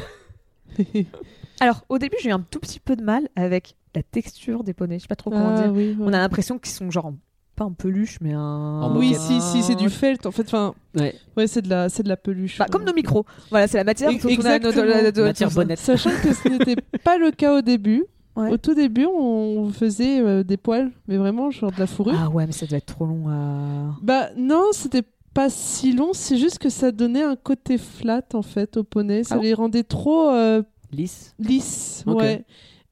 Alors, au début, j'ai eu un tout petit peu de mal avec la texture des poneys. Je sais pas trop comment Ah, dire. oui, ouais. On a l'impression qu'ils sont genre pas en peluche, mais un. En Oui, si, si, c'est du felt. En fait, enfin, Ouais. ouais, c'est de la, c'est de la peluche. Bah, comme nos micros. Voilà, c'est la matière. On a exactement. Matière bonnette. Sachant que ce n'était pas le cas au début. Ouais. Au tout début, on faisait euh, des poils, mais vraiment genre de la fourrure. Ah ouais, mais ça doit être trop long à. Bah non, c'était pas si long, c'est juste que ça donnait un côté flat en fait au poney. Ça Ah bon les rendait trop euh, Lisse. lisses. Ok. Ouais.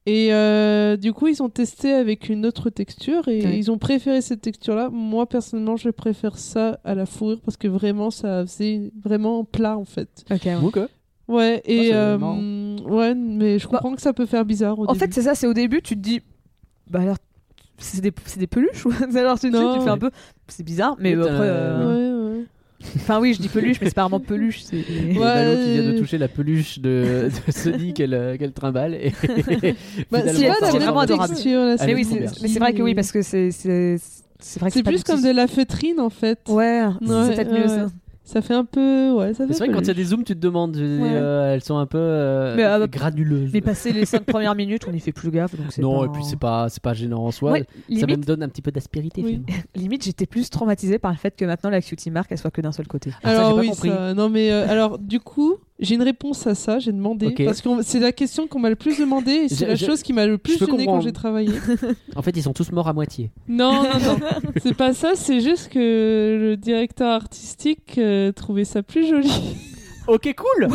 Et euh, du coup, ils ont testé avec une autre texture et Ouais. ils ont préféré cette texture-là. Moi, personnellement, je préfère ça à la fourrure parce que vraiment, ça faisait vraiment plat en fait. Ok. ouais. Ok. Ouais, et euh, ouais, mais je comprends que ça peut faire bizarre au En début. fait, c'est ça, c'est au début, tu te dis. Bah alors. C'est des, peluches ou alors tu, te dis, Non. tu fais un peu c'est bizarre mais Oui, après euh, Ouais, ouais. Enfin oui je dis peluche mais c'est pas vraiment peluche c'est Ouais. Qui vient de toucher la peluche de, de Sony qu'elle euh, qu'elle trimballe. Et Bah, c'est vraiment adorable. mais oui est c'est vrai que oui parce que c'est c'est vrai plus comme de la feutrine en fait. ouais, Ouais, c'est peut-être mieux ça. Ça fait un peu. Ouais, ça fait C'est vrai que quand il y a des zooms, tu te demandes. je dis, Ouais. euh, elles sont un peu euh, Mais, euh, granuleuses. mais passer les 5 premières minutes on y fait plus gaffe donc c'est non, pas et puis c'est pas, c'est pas gênant en soi. Ouais, ça limite, même donne un petit peu d'aspérité. Oui. limite j'étais plus traumatisée par le fait que maintenant la cutie mark elle soit que d'un seul côté Ah, ça, Alors pas oui, compris. ça- non mais euh, alors du coup, j'ai une réponse à ça. J'ai demandé parce que c'est la question qu'on m'a le plus demandé et c'est la je- chose qui m'a le plus gêné quand j'ai travaillé. En fait, ils sont tous morts à moitié. non, non, non, c'est pas ça. C'est juste que le directeur artistique euh, trouvait ça plus joli. Ok, cool.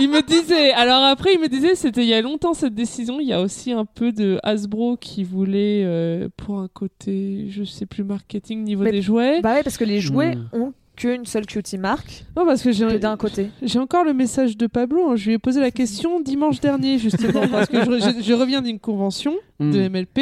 il me disait. Alors après, il me disait, c'était il y a longtemps cette décision. Il y a aussi un peu de Hasbro qui voulait euh, pour un côté, je sais plus marketing niveau Mais- des jouets. bah ouais parce que les jouets Hmm. ont qu'une seule cutie mark non parce que j'ai d'un côté J'ai encore le message de Pablo. hein. Je lui ai posé la question dimanche dernier, justement, parce que je, je- je reviens d'une convention Hmm. de MLP,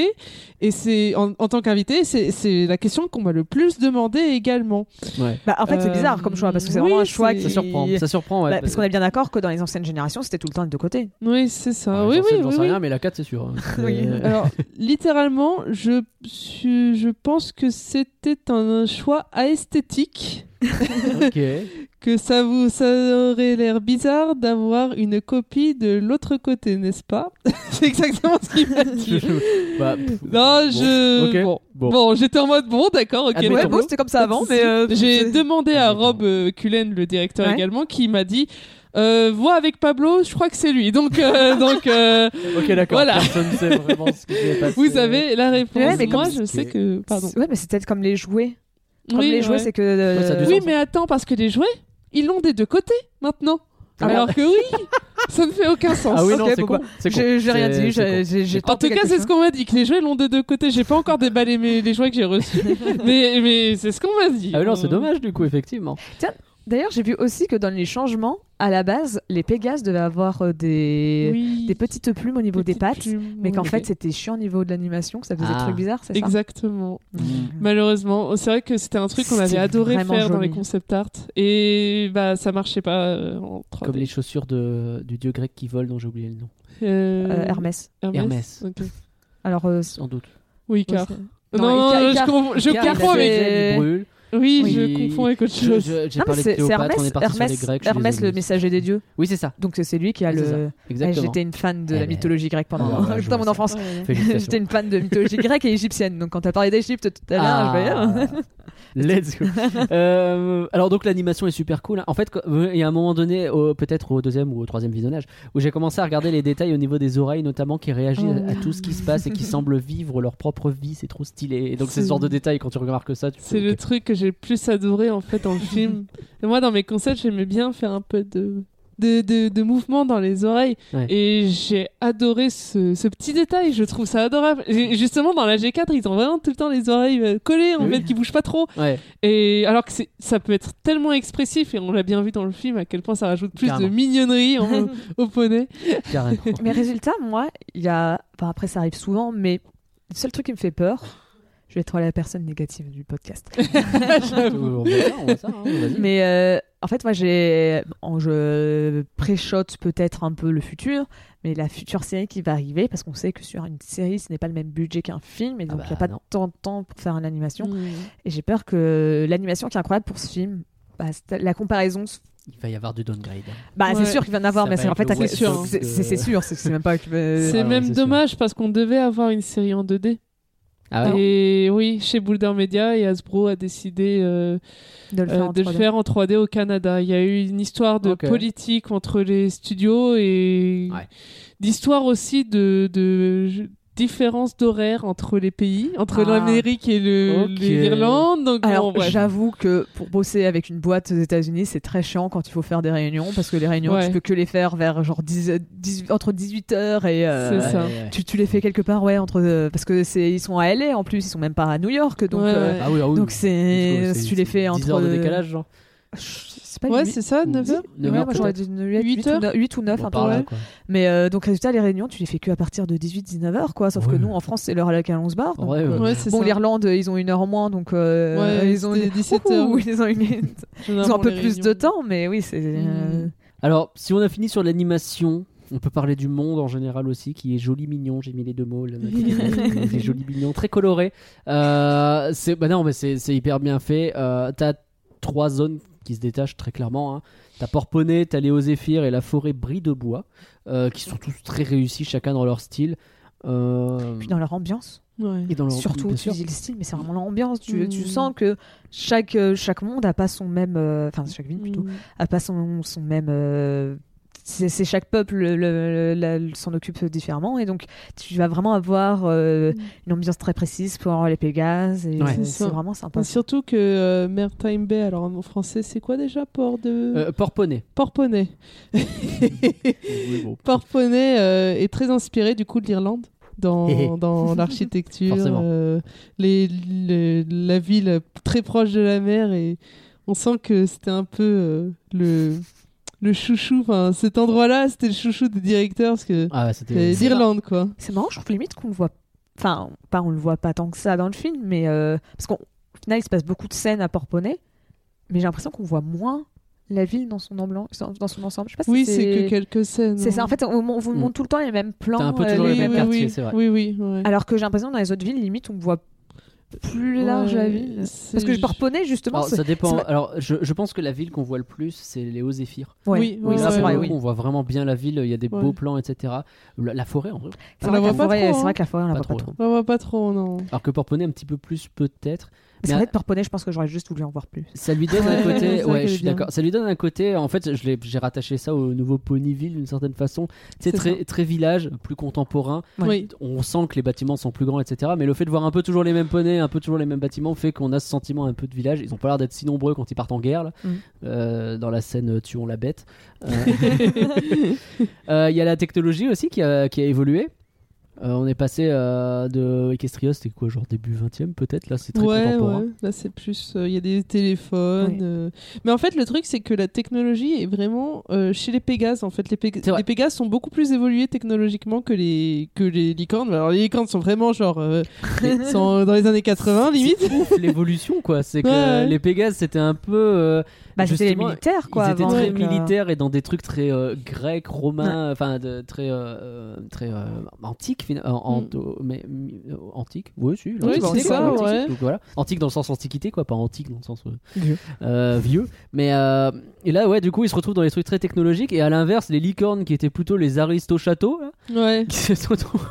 et c'est en, en tant qu'invité, c'est c'est la question qu'on m'a le plus demandé également. Ouais. bah en fait c'est Euh, bizarre comme choix parce que c'est oui, vraiment un choix qui Ça surprend. Ça surprend. Ouais, Bah, parce qu'on est bien d'accord que dans les anciennes générations c'était tout le temps les deux côtés Oui, c'est ça. Ouais, oui, j'en sais- oui, j'en oui. sais oui. rien, mais la 4 c'est sûr. hein. Oui. Euh, Alors, littéralement, je, suis- je pense que c'était un choix esthétique. Que ça vous ça aurait l'air bizarre d'avoir une copie de l'autre côté, n'est-ce pas? C'est exactement ce qu'il m'a dit. Bah, pff, Non, je. Bon, Bon. Bon, j'étais en mode bon, d'accord, ok. Ouais bon c'était comme ça avant mais euh, J'ai demandé à. Rob euh, Cullen, le directeur Ouais. également, qui m'a dit euh, vois avec Pablo, je crois que c'est lui. Donc, euh, donc euh, Ok, d'accord. Voilà. Personne ne sait vraiment ce qui s'est passé. vous avez la réponse. Ouais, mais Moi, je sais que. Pardon. ouais mais c'est peut-être comme les jouets comme Oui, les jouets ouais. c'est que euh, Oui, mais attends, parce que les jouets, ils l'ont des deux côtés maintenant. Ah Alors que oui, ça ne fait aucun sens. Ah oui, non, Ok, c'est bon, con. bah, j'ai rien dit En tout cas, c'est ce qu'on m'a dit, que les jouets l'ont des deux côtés. J'ai pas encore déballé mes, les jouets que j'ai reçus, mais, mais c'est ce qu'on m'a dit. Ah oui, non, c'est Euh, dommage du coup, effectivement. D'ailleurs, j'ai vu aussi que dans les changements, à la base, les Pégases devaient avoir euh, des, Oui. des petites plumes au niveau des pattes, plumes, mais qu'en oui. fait, c'était chiant au niveau de l'animation, que ça faisait des Ah. trucs bizarres, c'est ça? Exactement. Mm. Malheureusement, c'est vrai que c'était un truc qu'on avait adoré faire dans les concept art et bah ça marchait pas euh, en 3D. Comme les chaussures de, du dieu grec qui vole, dont j'ai oublié le nom. Euh, Euh, Hermès. Hermès. Alors, euh, Sans doute. Oui, car. Non, Non, je, je il a confonds avec. Oui, Oui. je confonds avec autre chose. J'ai Non, mais parlé de Cléopâtre, Hermès, on est parti sur les Hermès, Grecs. le messager des dieux. Oui, c'est ça. Donc c'est lui qui a le. J'étais une fan de Eh la ben. mythologie grecque pendant Ah, dans mon enfance. J'étais une fan de mythologie grecque et égyptienne. Donc quand t'as parlé d'Égypte tout à l'heure, Ah. je voyais. Let's go. Euh, alors donc l'animation est super cool. hein. En fait, euh, il y a un moment donné, peut-être au deuxième ou au troisième visionnage, où j'ai commencé à regarder les détails au niveau des oreilles, notamment qui réagissent à- à tout ce qui se passe et qui semblent vivre leur propre vie. C'est trop stylé. Et donc c'est ce genre de détails quand tu remarques ça. Tu C'est le truc que j'ai le plus adoré en fait le film. Et moi, dans mes concepts, j'aimais bien faire un peu de de, de, de mouvement dans les oreilles. Ouais. Et j'ai adoré ce, ce petit détail. Je trouve ça adorable. Et justement, dans la G4, ils ont vraiment tout le temps les oreilles euh, collées en Oui. fait, qui bougent pas trop. Ouais. Et alors que c'est- ça peut être tellement expressif, et on l'a bien vu dans le film, à quel point ça rajoute plus Carrément. de mignonnerie en- au poney. Carrément. Mais résultat, moi, il y a. Enfin, après, ça arrive souvent, mais le seul truc qui me fait peur, je vais être la personne négative du podcast. hein, mais euh, en fait, moi, j'ai. bon, je préchote peut-être un peu le futur, mais la future série qui va arriver, parce qu'on sait que sur une série, ce n'est pas le même budget qu'un film, et donc il bah, n'y a pas non. tant de temps pour faire une animation. Et j'ai peur que l'animation qui est incroyable pour ce film, bah, la comparaison Il va y avoir du downgrade. Bah, Ouais. c'est sûr qu'il va en avoir, Ça mais c'est en fait, c'est de- c'est- c'est sûr, c'est c'est même pas C'est Ah sûr. dommage parce qu'on devait avoir une série en 2D. Ah ouais. Et oui, chez Boulder Media, et Hasbro a décidé euh, de le euh, faire en de le 3D. faire en 3D au Canada. Il y a eu une histoire de politique entre les studios et Ouais. d'histoire aussi de, de différence d'horaire entre les pays, entre Ah. l'Amérique et le- l'Irlande. Donc, Alors, bon, j'avoue que pour bosser avec une boîte aux États-Unis, c'est très chiant quand il faut faire des réunions parce que les réunions, Ouais. tu peux que les faire vers genre 10, 10 entre 18h et euh, C'est ça. Tu, tu les fais quelque part, ouais, entre euh, parce que c'est ils sont à LA en plus, ils sont même pas à New York, donc Ouais, euh. Ah oui, ah oui. donc c'est tu les fais 10 entre heures de décalage, genre. Pas Ouais, c'est ça, 9 heures Neuf Ouais, heures, moi j'aurais peut-être. dit 8, Huit heures 8 ou 9 Bon, un peu ouais. Mais euh, donc résultat les réunions, tu les fais que à partir de 18-19 heures quoi, sauf que nous en France c'est l'heure à laquelle on se barre. donc, Ouais, euh, ouais. Ouais, c'est Bon, l'Irlande, ils ont une heure en moins, donc euh, Ouais, ils ont une... 17 heures. Ouh, ils ont une- ils ont un peu plus de temps, mais oui, c'est. euh, Alors, si on a fini sur l'animation, on peut parler du monde en général aussi, qui est joli mignon. J'ai mis les deux mots. Là, des jolis mignons, très coloré. Euh, c'est bah non, mais c'est c'est hyper bien fait. Euh, T'as trois zones qui se détachent très clairement. Hein. T'as Porponnet, t'as Léo Zéphyr et la forêt Brie de Bois, euh, qui sont tous très réussis, chacun dans leur style. Euh, Puis dans leur ambiance. Ouais. et dans leur Surtout, tu dis le style, mais c'est vraiment l'ambiance. Tu, Mm. tu sens que chaque, euh, chaque monde a pas son même. euh, Enfin, chaque ville plutôt, Mm. a pas son, son même. C'est chaque peuple le- le- la- s'en occupe différemment et donc tu vas vraiment avoir euh, Mm. une ambiance très précise pour les Pégases et Ouais. c'est- vraiment sympa. Et surtout que euh, Maritime Bay, alors en français, c'est quoi déjà Port de. Euh, Porponnet. Porponnet. Oui, bon. Porponnet euh, est très inspiré du coup de l'Irlande dans, dans l'architecture, euh, les, les- la ville très proche de la mer et on sent que c'était un peu euh, le, le chouchou, enfin cet endroit-là c'était le chouchou des directeurs parce que Ah, ouais, c'était. c'est l'Irlande quoi. C'est marrant, je trouve limite qu'on le voit. Enfin, pas on le voit pas tant que ça dans le film, mais euh, parce qu'au final il se passe beaucoup de scènes à Porponnet, mais j'ai l'impression qu'on voit moins la ville dans son, emblan- dans son ensemble. Je sais pas si Oui, c'est que quelques scènes. C'est ça, hein. en fait, on, vous Mm. montre tout le temps les mêmes plans. Un peu euh, toujours les oui, mêmes oui, quartiers, oui. c'est vrai. Oui, oui, ouais. Alors que j'ai l'impression dans les autres villes, limite, on voit plus large la Ouais, ville. c'est- Parce que je Porponnet, justement, Alors, ça dépend. Alors, je, je pense que la ville qu'on voit le plus, c'est Léo Zéphyr. Ouais. Oui, oui, Là, c'est vrai, oui. coup, on voit vraiment bien la ville. Il y a des Ouais. beaux plans, etc. La, la forêt, en vrai. C'est vrai, la la c'est hein. vrai que la forêt, on la Pas voit pas trop. trop. On voit pas trop, non. Alors que Porponnet, un petit peu plus, peut-être. Mais c'est Mais vrai que Porponnet, je pense que j'aurais juste voulu en voir plus. Ça lui donne un côté. Ouais, je suis d'accord. Ça lui donne un côté. En fait, je l'ai- j'ai rattaché ça au nouveau Ponyville d'une certaine façon. C'est très, très village, plus contemporain. Oui. On sent que les bâtiments sont plus grands, etc. Mais le fait de voir un peu toujours les mêmes poneys, un peu toujours les mêmes bâtiments, fait qu'on a ce sentiment un peu de village. Ils ont pas l'air d'être si nombreux quand ils partent en guerre, là, Mm. euh, dans la scène euh, Tuons la bête. Euh, euh, Il y a la technologie aussi qui a, qui a évolué. Euh, on est passé euh, de Equestria, c'était quoi, genre début 20 e peut-être? Là, c'est très ouais, contemporain. ouais. Là, c'est plus. euh, Il y a des téléphones. Mais en fait, le truc, c'est que la technologie est vraiment chez les Pégases. En fait, les, Pég- les Pégases sont beaucoup plus évolués technologiquement que les, que les licornes. Alors, les licornes sont vraiment genre. sont dans les années 80, limite. L'évolution, quoi. C'est que les Pégases, c'était un peu. Bah, c'était les militaires, quoi. ils étaient très donc, euh, militaires et dans des trucs très euh, grecs, romains, enfin très euh, euh, très euh, antiques, euh, anto- mais antique. Oui, si. Oui, c'est ça, ouais. Donc, voilà, antique dans le sens antiquité, quoi, pas antique dans le sens Vieux. vieux. Mais et là, ouais, du coup, ils se retrouvent dans des trucs très technologiques et à l'inverse, les licornes qui étaient plutôt les aristos châteaux, Ouais. qui se retrouvent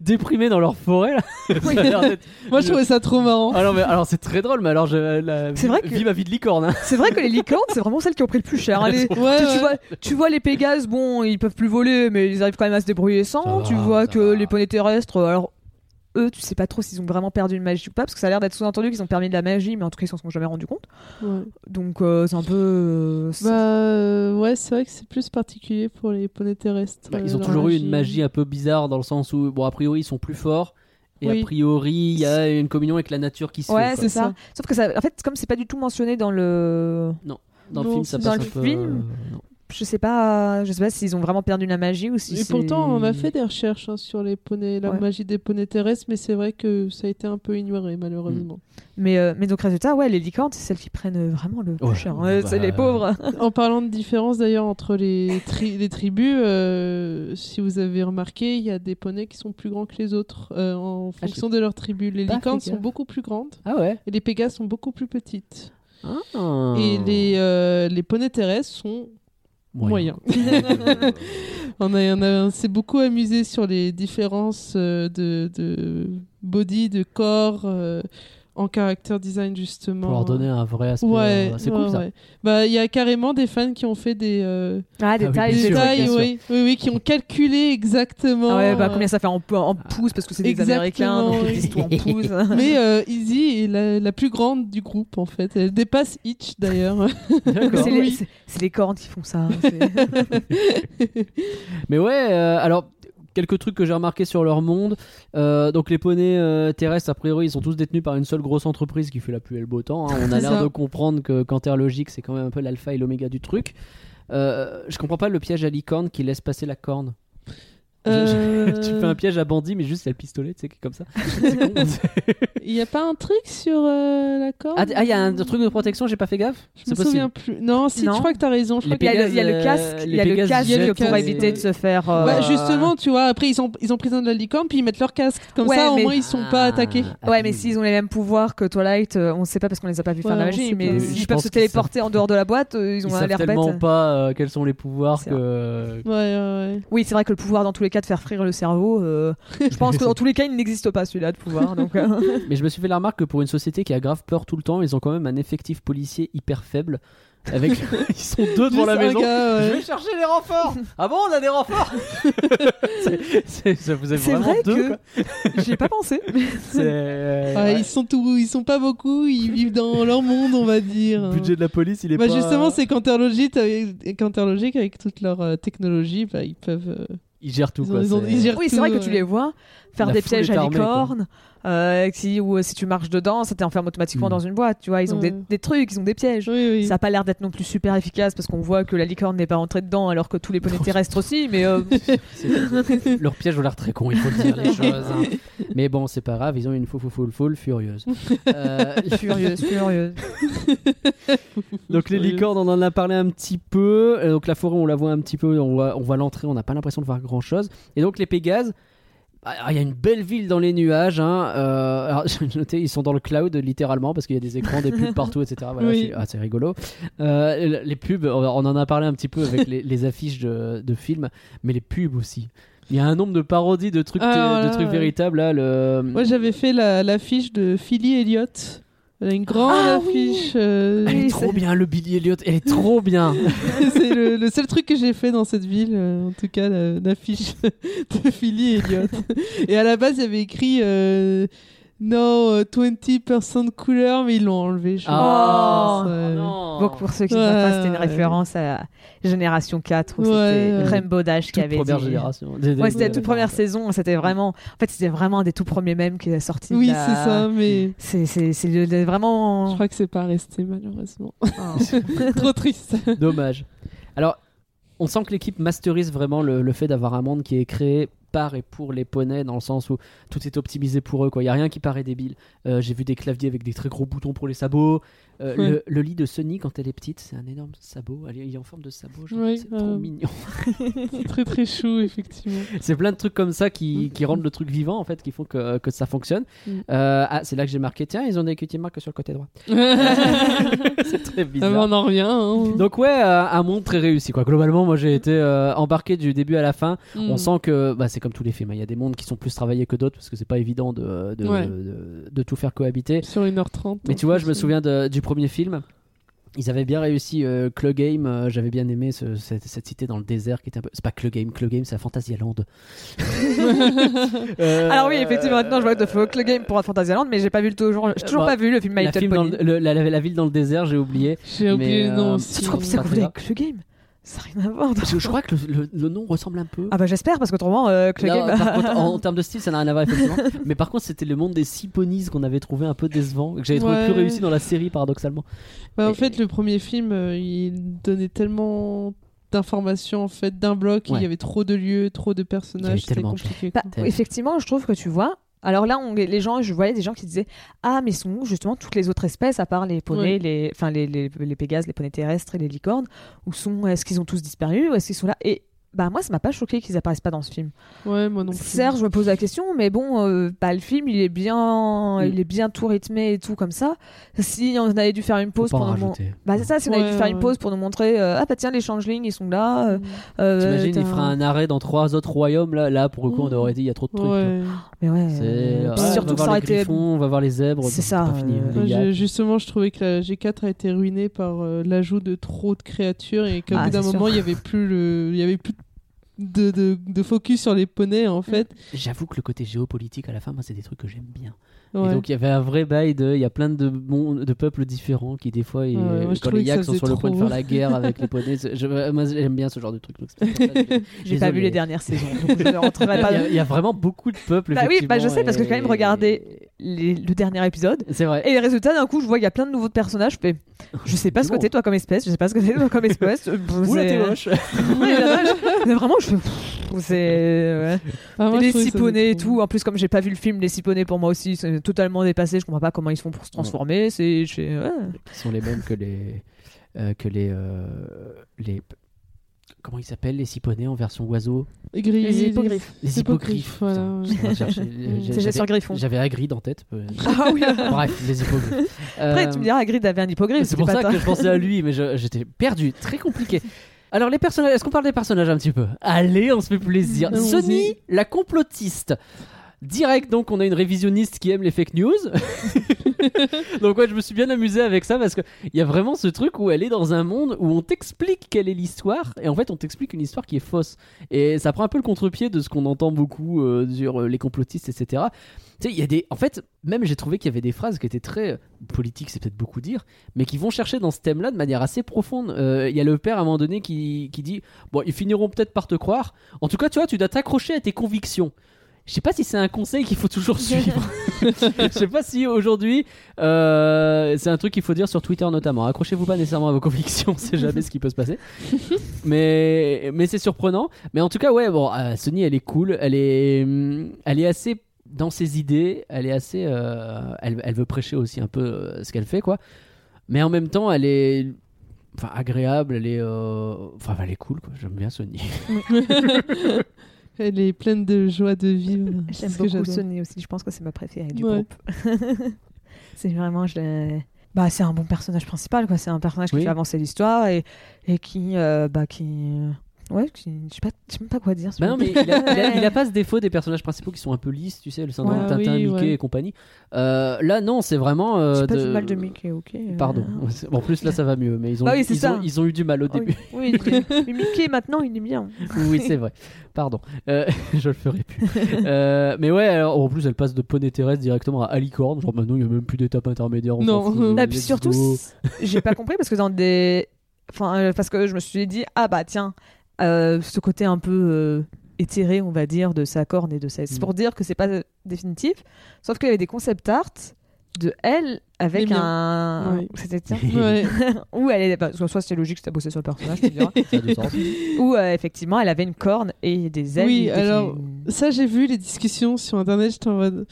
déprimés dans leur forêt. Là. Moi, je trouvais ça trop marrant. Mais alors c'est très drôle, mais alors je la, C'est vrai que- vis ma vie de licorne. hein. C'est vrai que les licornes, c'est vraiment celles qui ont pris le plus cher. hein. Les- Ouais, tu, ouais. tu vois, tu vois les Pégases, bon, ils peuvent plus voler, mais ils arrivent quand même à se débrouiller Ça sans. va, tu vois ça que va. les poneys terrestres, alors eux, tu sais pas trop s'ils ont vraiment perdu une magie ou pas, parce que ça a l'air d'être sous-entendu qu'ils ont permis de la magie, mais en tout cas, ils s'en sont jamais rendus compte. Ouais. Donc, euh, c'est un peu. euh, c'est- Bah, euh, ouais, c'est vrai que c'est plus particulier pour les poneys terrestres. Bah, euh, ils ont leur toujours eu une magie un peu bizarre dans le sens où, bon, a priori, ils sont plus forts. Et Oui. a priori, il y a une communion avec la nature qui se ouais, fait. quoi. c'est ça. Sauf que ça, en fait, comme c'est pas du tout mentionné dans le, Dans le Non, film, ça passe dans un le peu. film. euh, non. Je sais pas, je sais pas s'ils ont vraiment perdu la magie ou si. Et pourtant, on a fait des recherches hein, sur les poneys, la Ouais. magie des poneys terrestres, mais c'est vrai que ça a été un peu ignoré, malheureusement. Mais, euh, mais donc, résultat, ouais, les licornes, c'est celles qui prennent euh, vraiment le Ouais, cher. bah, Ouais, c'est les pauvres. en parlant de différence d'ailleurs entre les, tri- les tribus, euh, si vous avez remarqué, il y a des poneys qui sont plus grands que les autres euh, en Ah, fonction de leur tribu. Les licornes sont beaucoup plus grandes Ah ouais et les pégases sont beaucoup plus petites. Ah. Et les, euh, les poneys terrestres sont Moyen. on a, on a- on s'est beaucoup amusé sur les différences euh, de, de body, de corps euh, en character design justement. Pour leur donner un vrai aspect. Ouais, euh, c'est ouais, cool ça. ouais. Bah, il y a carrément des fans qui ont fait des, euh, Ah, des Ah oui, tailles, des tailles, oui, oui, oui, qui ont calculé exactement. Ah ouais, bah combien ça fait en, en pouces parce que c'est des Exactement, Américains, donc ils disent tout en pouces. Mais euh, Izzy est la, la plus grande du groupe en fait. Elle dépasse Itch d'ailleurs. D'accord. c'est les, les cornes qui font ça. c'est- Mais ouais, euh, alors quelques trucs que j'ai remarqué sur leur monde. Euh, donc les poneys euh, terrestres, a priori, ils sont tous détenus par une seule grosse entreprise qui fait la pluie et le beau temps. hein. On a l'air de comprendre que Canterlogic, c'est quand même un peu l'alpha et l'oméga du truc. Euh, je comprends pas le piège à licorne qui laisse passer la corne. Je- je- Euh, tu fais un piège à bandit, mais juste il y a le pistolet, tu sais, qui est comme ça. Il n'y a pas un truc sur euh, la corde ah, ah, il y a un truc de protection, j'ai pas fait gaffe? Je me possible. souviens plus. Non, si, Non. je crois que t'as raison. Je crois Il y, a le, il y a le casque, il y a le casque jettent pour éviter de se faire. euh, Bah, justement, tu vois, après ils ont, ils ont pris de la licorne, puis ils mettent leur casque. Comme Ouais, ça, au mais- moins, ils sont pas attaqués. Ah, Ouais, mais s'ils ont les mêmes pouvoirs que Twilight, euh, on sait pas parce qu'on les a pas vus faire de la Ouais, magie, mais s'ils peuvent se téléporter en dehors de la boîte, ils ont l'air bêtes. tellement pas quels sont les pouvoirs que. Ouais, ouais, ouais. Oui, c'est vrai que le pouvoir dans tous les cas de faire frire le cerveau, euh, je pense que dans tous les cas, il n'existe pas celui-là de pouvoir. Donc, euh, Mais je me suis fait la remarque que pour une société qui a grave peur tout le temps, ils ont quand même un effectif policier hyper faible. Avec... ils sont deux devant Juste la maison. gars, ouais. Je vais chercher les renforts. Ah bon, on a des renforts C'est- vrai deux que j'y ai pas pensé. C'est euh, ouais. Ils sont tout, ils sont pas beaucoup, ils vivent dans leur monde, on va dire. le budget de la police, il est Bah pas. justement, c'est Canterlogic avec, Canterlogic avec toute leur euh, technologie, bah, ils peuvent. euh, Ils gèrent tout quoi. ils ont- c'est- ils gèrent Oui, c'est vrai que tu les vois faire La des pièges à armée, licorne, euh, si, ou euh, si tu marches dedans, ça t'enferme automatiquement Mm. dans une boîte. Tu vois, ils ont des, Ouais. des trucs, ils ont des pièges. Oui, oui. Ça a pas l'air d'être non plus super efficace parce qu'on voit que la licorne n'est pas rentrée dedans alors que tous les poneys terrestres aussi, mais euh, c'est- Leur piège ont l'air très con, il faut le dire les choses. hein. Mais bon, c'est pas grave, ils ont une foule, foule, foule, foule furieuse. Euh, furieuse, furieuse. Donc les licornes, on en a parlé un petit peu. Donc la forêt, on la voit un petit peu. On voit, on voit l'entrée, on n'a pas l'impression de voir grand chose. Et donc les Pégases. Ah, Il y a une belle ville dans les nuages. Hein. Euh, alors, j'ai noté, ils sont dans le cloud littéralement parce qu'il y a des écrans, des pubs partout, etc. Voilà, Oui. c'est, ah, c'est rigolo. Euh, les pubs, on en a parlé un petit peu avec les, les affiches de, de films, mais les pubs aussi. Il y a un nombre de parodies de trucs, Ah, de voilà, trucs ouais. véritables là. Le... Moi, j'avais fait la- l'affiche de Philly Elliott. Elle a une grande Ah, oui. affiche. euh, Elle est trop bien, le Billy Elliot. Elle est trop bien. c'est le, le seul truc que j'ai fait dans cette ville, euh, en tout cas, la- l'affiche de Philly Elliott. Et à la base, il y avait écrit euh, No euh, 20% couleur, mais ils l'ont enlevé. Je Ah. pense, ouais. non. Donc pour ceux qui ne Ouais, savent pas, c'était une ouais. référence à la Génération 4 où Ouais, c'était. Rainbow Dash qui avait première dit- génération. Des- des- Ouais, c'était la toute première saison. C'était vraiment, en fait, c'était vraiment un des tout premiers mèmes qui est sorti. Oui, la- c'est ça, mais C'est, c'est, c'est le- le- je vraiment. crois que c'est pas resté, malheureusement. Oh. Trop triste. Dommage. Alors, on sent que l'équipe masterise vraiment le, le fait d'avoir un monde qui est créé par et pour les poneys, dans le sens où tout est optimisé pour eux. Il n'y a rien qui paraît débile. Euh, J'ai vu des claviers avec des très gros boutons pour les sabots. Euh, le, le lit de Sunny, quand elle est petite, c'est un énorme sabot. Elle est, il est en forme de sabot. Oui, c'est trop euh, mignon. C'est très très chou, effectivement. C'est plein de trucs comme ça qui, qui rendent le truc vivant, en fait, qui font que, que ça fonctionne. Mm. Ah, c'est là que j'ai marqué tiens, ils ont des cutie marques sur le côté droit. c'est très Ah, bizarre. on en revient. hein. Donc ouais, un monde très réussi quoi. Globalement, moi j'ai été embarqué du début à la fin. Mm. On sent que bah, c'est comme tous les films. Il y a des mondes qui sont plus travaillés que d'autres parce que c'est pas évident de, de, Ouais. de- de tout faire cohabiter. Sur 1h30. Mais tu vois, je me souviens du premier film. Ils avaient bien réussi euh, Club Game. euh, J'avais bien aimé ce- cette, cette cité dans le désert qui était un peu. C'est pas Club Game, Club Game, c'est à Fantasyland. Euh, Alors oui, effectivement, maintenant je vois que faut que le game pour Fantasyland, mais j'ai pas vu le toujours, j'ai toujours Bah, pas vu le film My la, film dans Pony. le- le- la, la- la ville dans le désert, j'ai oublié. J'ai oublié le nom euh, aussi. C'est trop c'est pas vous le game. Ça n'a rien à voir. Parce que je crois que le, le- le nom ressemble un peu. Ah bah j'espère parce qu'autrement euh, que le Non, game. par contre, en, en termes de style, ça n'a rien à voir effectivement. Mais par contre, c'était le monde des six ponies qu'on avait trouvé un peu décevant, que j'avais trouvé Ouais. plus réussi dans la série paradoxalement. Bah, en Et- fait, le premier film, euh, il donnait tellement d'informations en fait d'un bloc, Ouais. il y avait trop de lieux, trop de personnages, c'était compliqué. Bah, effectivement, je trouve que tu vois. Alors là, on, les gens, je voyais des gens qui disaient Ah, mais sont où justement toutes les autres espèces, à part les poneys, les, enfin les, les, les pégases, les poneys terrestres et les licornes Où sont Est-ce qu'ils ont tous disparu Ou est-ce qu'ils sont là? Et bah moi ça m'a pas choqué qu'ils apparaissent pas dans ce film. Ouais, moi non plus. Certes, je me pose la question, mais bon, euh, bah, le film il est bien, Mm. il est bien tout rythmé et tout comme ça. Si on avait dû faire une pause pour nous mon- bah c'est ça, si on avait Ouais, dû faire une pause pour nous montrer, euh, ah bah tiens les changelings ils sont là. euh, euh, T'imagines, il fera un arrêt dans trois autres royaumes. Là, là pour le coup, on aurait dit il y a trop de trucs. Mais ouais. C'est euh, puis ouais, surtout on va ça voir aurait les été. griffons, on va voir les zèbres. C'est ça, pas fini, euh, justement, je trouvais que la G4 a été ruinée par euh, l'ajout de trop de créatures et qu'au Ah, bout d'un moment, il y avait plus le, il y avait plus de, de, de focus sur les poneys en fait. J'avoue que le côté géopolitique à la fin, c'est des trucs que j'aime bien. Et donc il y avait un vrai bail de, il y a plein de, mon- de peuples différents qui des fois, ils- Ouais, moi, je quand les yaks sont sur le point de faire la guerre avec les poneys, moi j'aime bien ce genre de truc. J'ai pas vu les dernières saisons, donc je ne rentrerai pas. a, il y a vraiment beaucoup de peuples. Bah oui, bah je sais parce que j'ai quand même regardé les- le dernier épisode. C'est vrai. Et les résultats, d'un coup, je vois qu'il y a plein de nouveaux personnages. Je fais, je sais pas ce que Bon. t'es toi comme espèce, je sais pas ce que t'es toi comme espèce. Euh, Oula, t'es moche. Ouais, vache. Mais vraiment, je fais, c'est. ouais. Ah, moi, les siponés et tout. En plus, comme j'ai pas vu le film, les siponés pour moi aussi, c'est totalement dépassé. Je comprends pas comment ils se font pour se transformer. C'est. ouais. Qui sont les mêmes que les. euh, que les, euh, les. Comment ils s'appellent les siponés en version oiseau? Gris- Les hippogriffes. Les hippogriffes. voilà, euh, C'est sur Griffon. J'avais Hagrid en tête. euh, Ah oui. Bref, les hippogriffes. Après, Euh, tu me diras, Hagrid avait un hippogriffe. C'est pour ça que je pensais à lui, mais j'étais perdu, très compliqué. Alors les personnages, est-ce qu'on parle des personnages un petit peu? Allez, on se fait plaisir. Sony, la complotiste. Direct, donc, on a une révisionniste qui aime les fake news. donc, ouais, je me suis bien amusé avec ça parce qu'il y a vraiment ce truc où elle est dans un monde où on t'explique quelle est l'histoire et en fait, on t'explique une histoire qui est fausse. Et ça prend un peu le contre-pied de ce qu'on entend beaucoup euh, sur euh, les complotistes, etc. Tu sais, il y a des. En fait, même j'ai trouvé qu'il y avait des phrases qui étaient très euh, politiques, c'est peut-être beaucoup dire, mais qui vont chercher dans ce thème-là de manière assez profonde. Euh, Il y a le père à un moment donné qui, qui dit Bon, ils finiront peut-être par te croire. En tout cas, tu vois, tu dois t'accrocher à tes convictions. Je sais pas si c'est un conseil qu'il faut toujours suivre. Je sais pas si aujourd'hui euh, c'est un truc qu'il faut dire sur Twitter notamment. Accrochez-vous pas nécessairement à vos convictions, on sait jamais ce qui peut se passer. Mais mais c'est surprenant. Mais en tout cas, ouais, bon, euh, Sony, elle est cool, elle est hum, elle est assez dans ses idées, elle est assez, euh, elle, elle veut prêcher aussi un peu euh, ce qu'elle fait, quoi. Mais en même temps, elle est enfin agréable, elle est euh, enfin elle est cool, quoi. J'aime bien Sony. Elle est pleine de joie de vivre. J'aime beaucoup. Sony aussi. Je pense que c'est ma préférée du Ouais. groupe. c'est vraiment, je bah, c'est un bon personnage principal, quoi. C'est un personnage qui Oui. fait avancer l'histoire et, et qui, euh, bah, qui, ouais, je sais pas, je sais même pas quoi dire. Bah non, mais il a, il a- il a pas ce défaut des personnages principaux qui sont un peu lisses, tu sais, le syndrome Ouais, Tintin, oui, Mickey ouais. et compagnie. Euh, là, non, c'est vraiment. euh, J'ai pas de- du mal de Mickey, ok. euh. Pardon. En plus, là, ça va mieux, mais ils ont, Bah oui, c'est ils, ça. ont, ils ont eu du mal au Oh, début. oui, oui, mais Mickey maintenant il est bien. oui, c'est vrai. Pardon. Euh, je le ferai plus. Euh, mais ouais, alors, en plus, elle passe de poney terrestre directement à alicorne. Genre maintenant, il n'y a même plus d'étape intermédiaire. on Non. fout, Ah, puis surtout, j'ai pas compris parce que dans des. Enfin, euh, parce que je me suis dit, ah bah tiens, euh, ce côté un peu euh, éthéré, on va dire, de sa corne et de sa. C'est Mm. pour dire que c'est pas euh, définitif. Sauf qu'il y avait des concept art de elle avec un. Ouais. C'était tiens. Ouais. Où elle est. bah, soit c'est logique, c'est bossé sur le personnage, tu me diras. Ça a du sens. Où euh, effectivement, elle avait une corne et des ailes. Oui, alors- Ça, j'ai vu les discussions sur internet. J'étais en mode.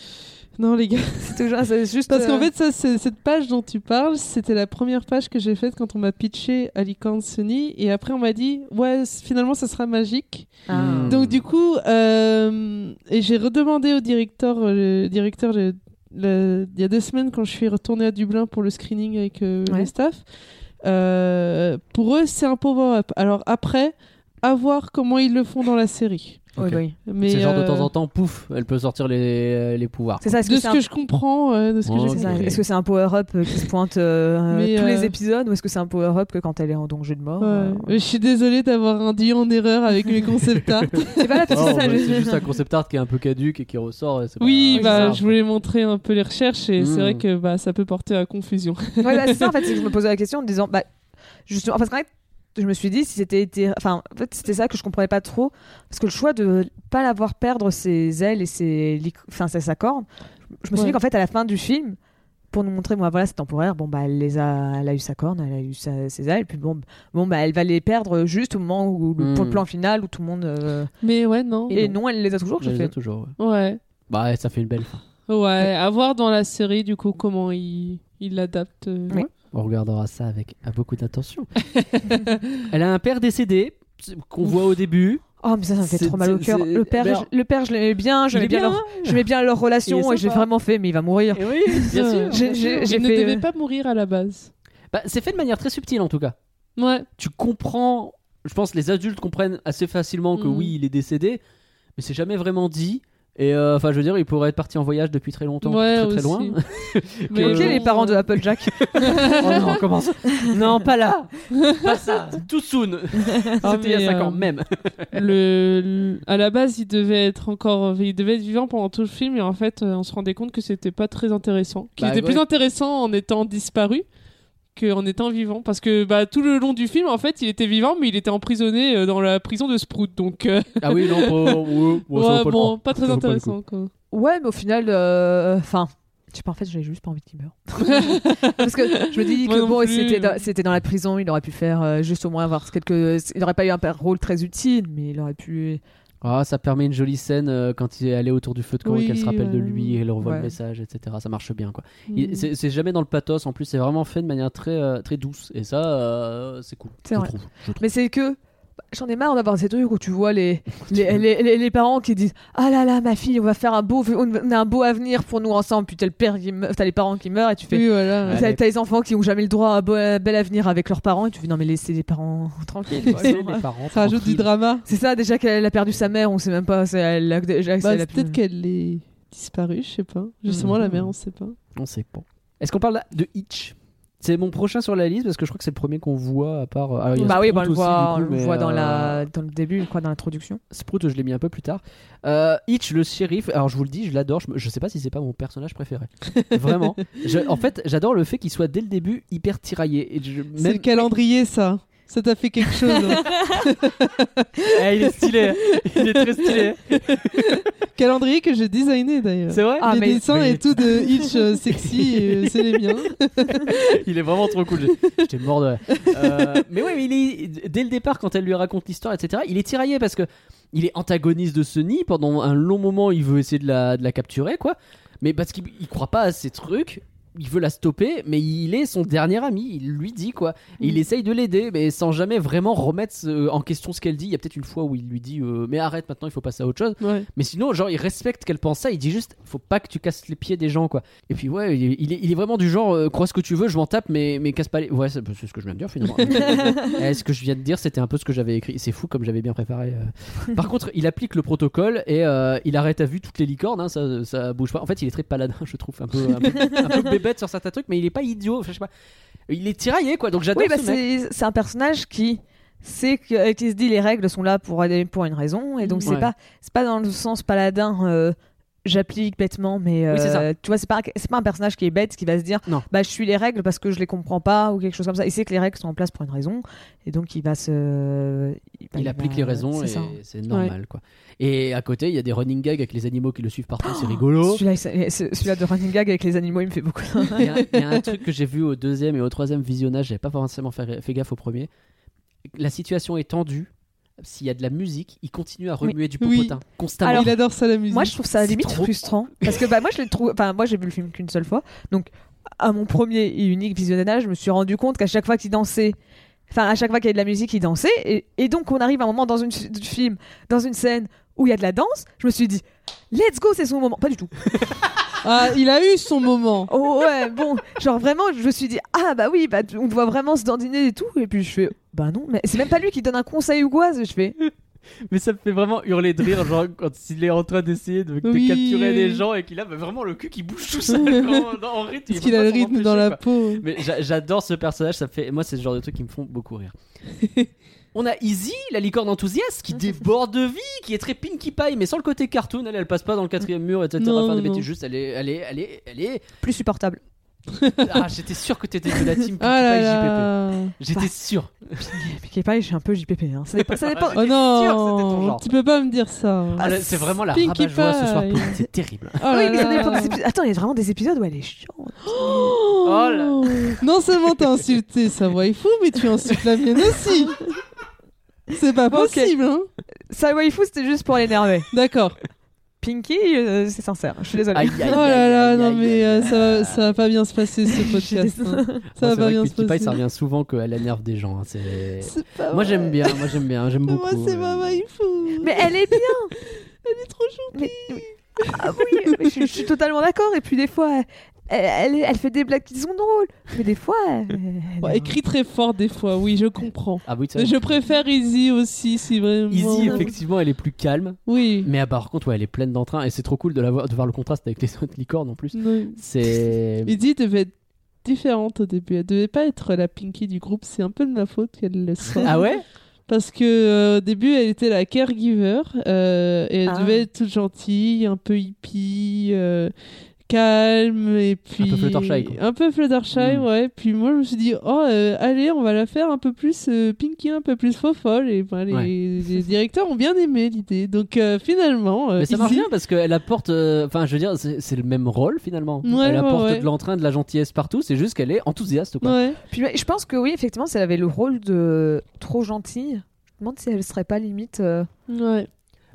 Non, les gars. C'est toujours. C'est juste. Parce qu'en euh, fait, ça, c'est- cette page dont tu parles, c'était la première page que j'ai faite quand on m'a pitché Alicorn Sony. Et après, on m'a dit, ouais, finalement, ça sera magique. ah. Mm. Donc, du coup, euh, et j'ai redemandé au directeur, euh, le directeur le- le- il y a deux semaines, quand je suis retournée à Dublin pour le screening avec euh, Ouais. les staffs. euh, pour eux, c'est un power-up. Alors, après, à voir comment ils le font dans la série. Oui, Ok. oui. Mais, C'est genre de euh, temps en temps, pouf, elle peut sortir les, les pouvoirs. C'est ça. Est-ce De que ce c'est que un- je comprends, euh, de ce que Oh. C'est ça. compris. Est-ce que c'est un power-up euh, qui se pointe euh, Mais, tous euh, les épisodes ou est-ce que c'est un power-up que quand elle est en danger de mort Ouais. euh, Je suis désolée d'avoir induit en erreur avec mes concept art. C'est pas la Non, petite ça. je- c'est juste un concept art qui est un peu caduque et qui ressort. et c'est pas- Oui, Oui, bah, c'est je voulais montrer un peu les recherches et c'est Mm. vrai que bah, ça peut porter à confusion. Ouais, bah, c'est ça en fait, c'est que je me posais la question en me disant, bah, justement, parce qu'en fait, je me suis dit si c'était été, enfin, en fait, c'était ça que je comprenais pas trop, parce que le choix de pas l'avoir perdre ses ailes et ses, enfin, sa, sa corne, je me suis Ouais. dit qu'en fait, à la fin du film, pour nous montrer, moi, voilà, c'est temporaire. Bon, bah, elle les a, elle a eu sa corne, elle a eu sa- ses ailes, puis bon, bon, bah, elle va les perdre juste au moment où, le- pour le Mm. plan final où tout le monde. euh, Mais ouais, non. Et non, elle les a toujours. Je les ai fait. toujours. ouais. Ouais. Bah, ça fait une belle fin. Ouais, à voir dans la série du coup comment il il l'adapte. euh, Oui. On regardera ça avec beaucoup d'attention. Elle a un père décédé qu'on voit au début. Oh, mais ça, ça me fait trop mal au cœur. Le père, ben, je, le père, je l'aimais bien, j'aimais bien, bien, leur, hein j'aimais bien leur relation et j'ai vraiment fait, mais il va mourir. Et oui, bien sûr. J'ai- bien j'ai- sûr. j'ai Il ne devait pas mourir à la base. Bah, c'est fait de manière très subtile en tout cas. Ouais. Tu comprends, je pense les adultes comprennent assez facilement que Mhm. oui, il est décédé, mais c'est jamais vraiment dit. Et euh, enfin, je veux dire, il pourrait être parti en voyage depuis très longtemps, Ouais, très très loin. Mais ok, bon. les parents de Applejack. oh non, comment ça Non, pas là Pas ça Tout soon Ah, C'était il y a 5 euh, ans, même le, à la base, il devait être encore, il devait être vivant pendant tout le film, et en fait, euh, on se rendait compte que c'était pas très intéressant, qu'il Bah, était ouais. plus intéressant en étant disparu qu'en étant vivant, parce que bah, tout le long du film, en fait, il était vivant, mais il était emprisonné euh, dans la prison de Sprout, donc euh, Ah oui, non, pas, ouais, ouais, ça vaut ouais, pas le bon, pas très Ça pas intéressant. Quoi. Ouais, mais au final, euh, enfin, je sais pas, en fait, j'avais juste pas envie qu'il meure. Parce que je me dis que bon, c'était dans, c'était dans la prison, il aurait pu faire euh, juste au moins avoir quelques. Il aurait pas eu un rôle très utile, mais il aurait pu. Ah, ça permet une jolie scène euh, quand il est allé autour du feu de camp et qu'elle se rappelle de lui et elle revoit Ouais. le message, etc. Ça marche bien, quoi. Mm. C'est jamais dans le pathos, en plus, c'est vraiment fait de manière très, euh, très douce. Et ça, euh, c'est cool. C'est vrai. trouve. je trouve. Mais c'est que. J'en ai marre d'avoir ces trucs où tu vois les, les, les, les- les parents qui disent Ah là là, ma fille, on va faire un beau, on a un beau avenir pour nous ensemble. Puis t'as le père qui meurt, t'as les parents qui meurent et tu fais Oui, voilà. T'as t'as les enfants qui ont jamais le droit à un beau- un bel avenir avec leurs parents et tu fais non mais laissez les parents tranquilles. quoi. Ouais, les parents, Ça rajoute du drama. C'est ça déjà qu'elle a perdu sa mère, on sait même pas. c'est- Elle a déjà Bah, elle a plus- Peut-être qu'elle est disparue, je sais pas. Justement, Mhm. la mère, on sait pas. On sait pas. Est-ce qu'on parle là de Hitch? C'est mon prochain sur la liste parce que je crois que c'est le premier qu'on voit à part. ah, il y a Bah oui, bah, on le aussi, voit, du on coup, le mais, voit dans, euh, la, dans le début, quoi, dans l'introduction. Sprout, je l'ai mis un peu plus tard. Euh, Hitch, le shérif. Alors je vous le dis, je l'adore. Je, sais pas si c'est pas mon personnage préféré. Vraiment. Je- en fait, j'adore le fait qu'il soit dès le début hyper tiraillé. Et je- C'est le calendrier, ça. Ça t'a fait quelque chose. hein. Eh, il est stylé. il est très stylé. calendrier que j'ai designé d'ailleurs. C'est vrai. Ah, les mais- dessins mais- et tout de Hitch euh, sexy, euh, c'est les miens. il est vraiment trop cool. J'ai- J'étais mort de. Euh, mais ouais, mais il est dès le départ quand elle lui raconte l'histoire, etc. Il est tiraillé parce que il est antagoniste de Sony pendant un long moment. Il veut essayer de la, de la capturer, quoi. Mais parce qu'il il croit pas à ces trucs. Il veut la stopper, mais il est son dernier ami. Il lui dit quoi. Et il essaye de l'aider, mais sans jamais vraiment remettre euh, en question ce qu'elle dit. Il y a peut-être une fois où il lui dit euh, Mais arrête maintenant, il faut passer à autre chose. Ouais. Mais sinon, genre, il respecte qu'elle pense ça. Il dit juste, faut pas que tu casses les pieds des gens, quoi. Et puis, ouais, il est, il est, vraiment du genre, euh, crois ce que tu veux, je m'en tape, mais, mais casse pas les. Ouais, c'est ce que je viens de dire finalement. Eh, ce que je viens de dire, c'était un peu ce que j'avais écrit. C'est fou comme j'avais bien préparé. euh. Par contre, il applique le protocole et il arrête à vue toutes les licornes. hein, ça, ça bouge pas. En fait, il est très paladin, je trouve, un peu, un peu, un peu bébête sur certains trucs, mais il est pas idiot. Enfin, je sais pas. Il est tiraillé, quoi. Donc j'adore Oui, bah, ce mec. c'est c'est un personnage qui sait que, euh, qui se dit les règles sont là pour, pour une raison et donc c'est Ouais. pas c'est pas dans le sens paladin euh, j'applique bêtement mais Oui, c'est ça. euh, tu vois c'est pas c'est pas un personnage qui est bête qui va se dire Non. bah je suis les règles parce que je les comprends pas ou quelque chose comme ça il sait que les règles sont en place pour une raison et donc il va se il, bah, applique les raisons et c'est normal quoi. Et à côté, il y a des running gags avec les animaux qui le suivent partout, c'est rigolo. celui-là, de running gag avec les animaux il me fait beaucoup Il y, a, il y a un truc que j'ai vu au deuxième et au troisième visionnage, j'avais pas forcément fait, fait gaffe au premier. La situation est tendue. S'il y a de la musique, il continue à remuer du Oui. popotin constamment. Alors, il adore ça la musique. Moi, je trouve ça C'est limite trop- frustrant. Parce que bah, moi, je l'ai trouvé. Enfin, moi, j'ai vu le film qu'une seule fois. Donc, à mon premier et unique visionnage, je me suis rendu compte qu'à chaque fois qu'il dansait. Enfin, à chaque fois qu'il y avait de la musique, il dansait. Et, et donc, on arrive à un moment dans une film, dans une scène où il y a de la danse. Je me suis dit, let's go, c'est son moment. Pas du tout. Ah, il a eu son moment. Oh ouais, bon, genre vraiment, je me suis dit, ah bah oui, bah, on te voit vraiment se dandiner et tout. Et puis je fais, bah non, mais c'est même pas lui qui donne un conseil ou quoi. Je fais, Mais ça me fait vraiment hurler de rire, genre quand il est en train d'essayer de, de Oui. capturer des gens et qu'il a bah, vraiment le cul qui bouge tout seul en, en rythme. il Parce qu'il a le rythme dans la quoi. peau. Mais j'a- j'adore ce personnage, ça fait. Moi, c'est ce genre de trucs qui me font beaucoup rire. On a Izzy, la licorne enthousiaste, qui déborde de vie, qui est très Pinkie Pie, mais sans le côté cartoon. Elle, elle passe pas dans le quatrième mur, etc. Non, Enfin, des bêtises, juste, elle est, elle est, elle est, elle est. plus supportable. Ah, j'étais sûr que t'étais de la team Pinkie Ah là Pie là. JPP. J'étais sûr. Piqué pas, je suis un peu JPP. Hein. Ça dépend. Ça dépend. Oh sûr ton non, genre. tu peux pas me dire ça. Ah, c'est vraiment la Pinkie rabat-joie ce soir. Pie. C'est terrible. Oh Ah oui, là là. des. Attends, il y a vraiment des épisodes où elle est chiante. Oh là. Non seulement t'as insulté sa waifu, mais tu insultes la mienne aussi. C'est pas possible, hein Sa waifu, c'était juste pour l'énerver. D'accord. Pinky, euh, c'est sincère. Je suis désolée. Aïe, aïe, Oh là là, aïe, non mais aïe, euh, ça, va- ça va pas bien se passer ce podcast. hein. Ça va pas bien se passer. ça revient souvent qu'elle énerve des gens. hein, c'est- C'est pas Moi vrai. j'aime bien, moi j'aime bien, j'aime beaucoup. Moi c'est ma euh. waifu. Mais elle est bien. Elle est trop chou. Mais, mais- ah oui, mais je, je suis totalement d'accord. Et puis des fois, elle, elle, elle fait des blagues qui sont drôles. Mais des fois, elle, elle- Ouais, elle crie très fort des fois, oui, je comprends. Ah oui, je préfère Izzy aussi, si vraiment. Easy, effectivement, elle est plus calme. Oui. Mais ah, par contre, ouais, elle est pleine d'entrain. Et c'est trop cool de, la voir, de voir le contraste avec les autres licornes en plus. Oui. C'est. Izzy devait être différente au début. Elle devait pas être la Pinky du groupe. C'est un peu de ma faute qu'elle le soit. Ah ouais? Parce que euh, au début, elle était la caregiver euh, et elle Ah. devait être toute gentille, un peu hippie, euh, calme et puis peu Fluttershy, quoi. un peu Fluttershy, Mm. ouais. Puis moi, je me suis dit, oh, euh, allez, on va la faire un peu plus euh, Pinky, un peu plus fofolle. Et ben, les, Ouais. les directeurs ont bien aimé l'idée. Donc euh, finalement, euh, Mais ça marche Izzy- bien parce qu'elle apporte. euh, Enfin, je veux dire, c'est le même rôle finalement. Ouais, elle apporte ouais. de l'entrain, de la gentillesse partout. C'est juste qu'elle est enthousiaste, quoi. Ouais. Puis je pense que oui, effectivement, si elle avait le rôle de trop gentille, je me demande si elle serait pas limite euh, Ouais.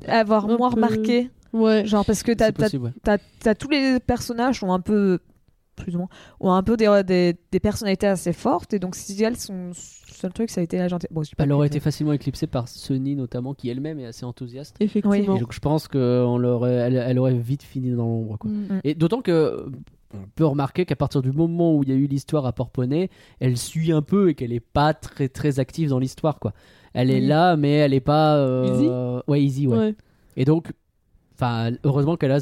avoir Un moins peu. remarqué. Ouais. Genre parce que t'as t'as- ouais. t'as- t'as tous les personnages ont un peu plus ou moins ont un peu des, des, des personnalités assez fortes et donc si elle son seul truc ça a été la gentille. Bon, Elle que- aurait été facilement éclipsée par Sunny notamment, qui elle-même est assez enthousiaste. Effectivement. Et donc je pense qu'elle aurait, elle, elle aurait vite fini dans l'ombre. quoi. Mm. Et d'autant que on peut remarquer qu'à partir du moment où il y a eu l'histoire à Porponnet, elle suit un peu et qu'elle est pas très très active dans l'histoire quoi. Elle est là mais elle est pas euh, ouais easy ouais. Ouais. Et donc enfin heureusement qu'elle a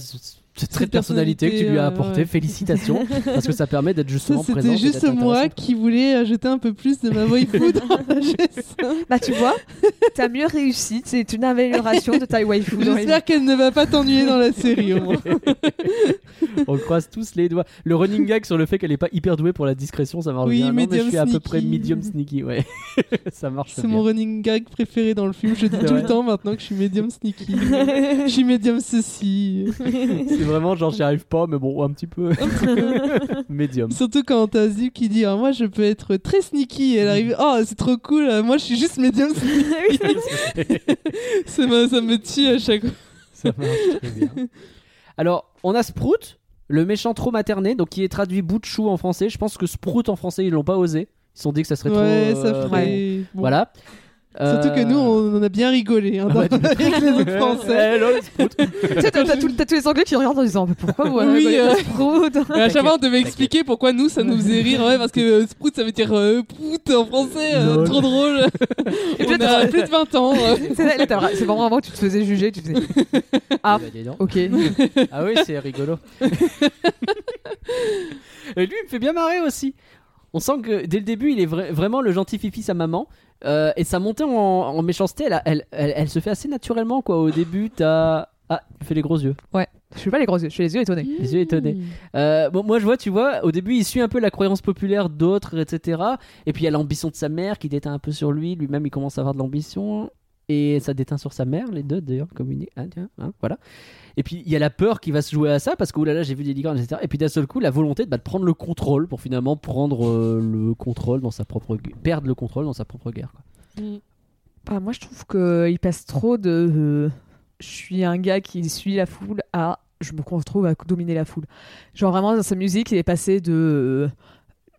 cette Cette personnalité que tu lui as personnalité, apporté. ouais. Félicitations parce que ça permet d'être Ça, justement présente. c'était juste moi qui voulais ajouter un peu plus de ma waifu dans la GS5. Bah tu vois, t'as mieux réussi, c'est une amélioration de ta waifu. J'espère qu'elle ne va pas t'ennuyer dans la série au moins. On croise tous les doigts. Le running gag sur le fait qu'elle est pas hyper douée pour la discrétion, ça marche Oui, bien. Non, mais je medium suis à peu près sneaky. medium sneaky, ouais. ça marche C'est mon running gag préféré dans le film. Je dis tout vrai. le temps maintenant que je suis médium sneaky. je suis médium ceci. C'est vraiment genre j'y arrive pas, mais bon, un petit peu. medium. Surtout quand t'as Zip qui dit ah, Moi je peux être très sneaky. Et elle arrive Oh, c'est trop cool. euh, Moi je suis juste médium sneaky. ça, me, ça me tue à chaque fois. Ça marche très bien. Alors, on a Sprout, le méchant trop materné, donc qui est traduit bout de chou en français. Je pense que Sprout en français, ils l'ont pas osé. Ils se sont dit que ça serait Ouais, trop. ça euh, ferait. bon. Surtout que Euh, nous, on en a bien rigolé hein, dans- ouais, tu- avec les autres français. Ouais, lol, Sprout. Tu sais, t'as tous les anglais qui regardent en disant Mais pourquoi vous Oui, euh, Sprout Et à chaque fois, on devait expliquer pourquoi nous, ça nous faisait rire. Ouais, parce que euh, Sprout, ça veut dire euh, Prout en français. euh, trop drôle. Et on a plus de 20 ans. euh. C'est vraiment moment où tu te faisais juger, tu faisais Ah. Bah, dis donc. Ok. Ah oui, c'est rigolo. Et lui, il me fait bien marrer aussi. On sent que dès le début, il est vra- vraiment le gentil fifi sa maman. Euh, et sa montée en, en méchanceté, elle, elle, elle, elle se fait assez naturellement quoi. Au début, t'as ah, il fait les gros yeux, Je fais pas les gros yeux, je fais les yeux étonnés. les yeux étonnés. Euh, bon, moi je vois, tu vois, au début, il suit un peu la croyance populaire d'autres, etc. Et puis il y a l'ambition de sa mère qui déteint un peu sur lui. Lui-même, il commence à avoir de l'ambition. Et ça déteint sur sa mère, les deux d'ailleurs, communiquent. Ah, tiens, hein, voilà. Et puis il y a la peur qui va se jouer à ça parce que oulala, j'ai vu des licornes, etc. Et puis d'un seul coup, la volonté de, bah, prendre le contrôle pour finalement prendre euh, le contrôle dans sa propre perdre le contrôle dans sa propre guerre. quoi. Bah, moi, je trouve qu'il passe trop de. euh, je suis un gars qui suit la foule à. Je me retrouve à dominer la foule. Genre, vraiment, dans sa musique, il est passé de. euh,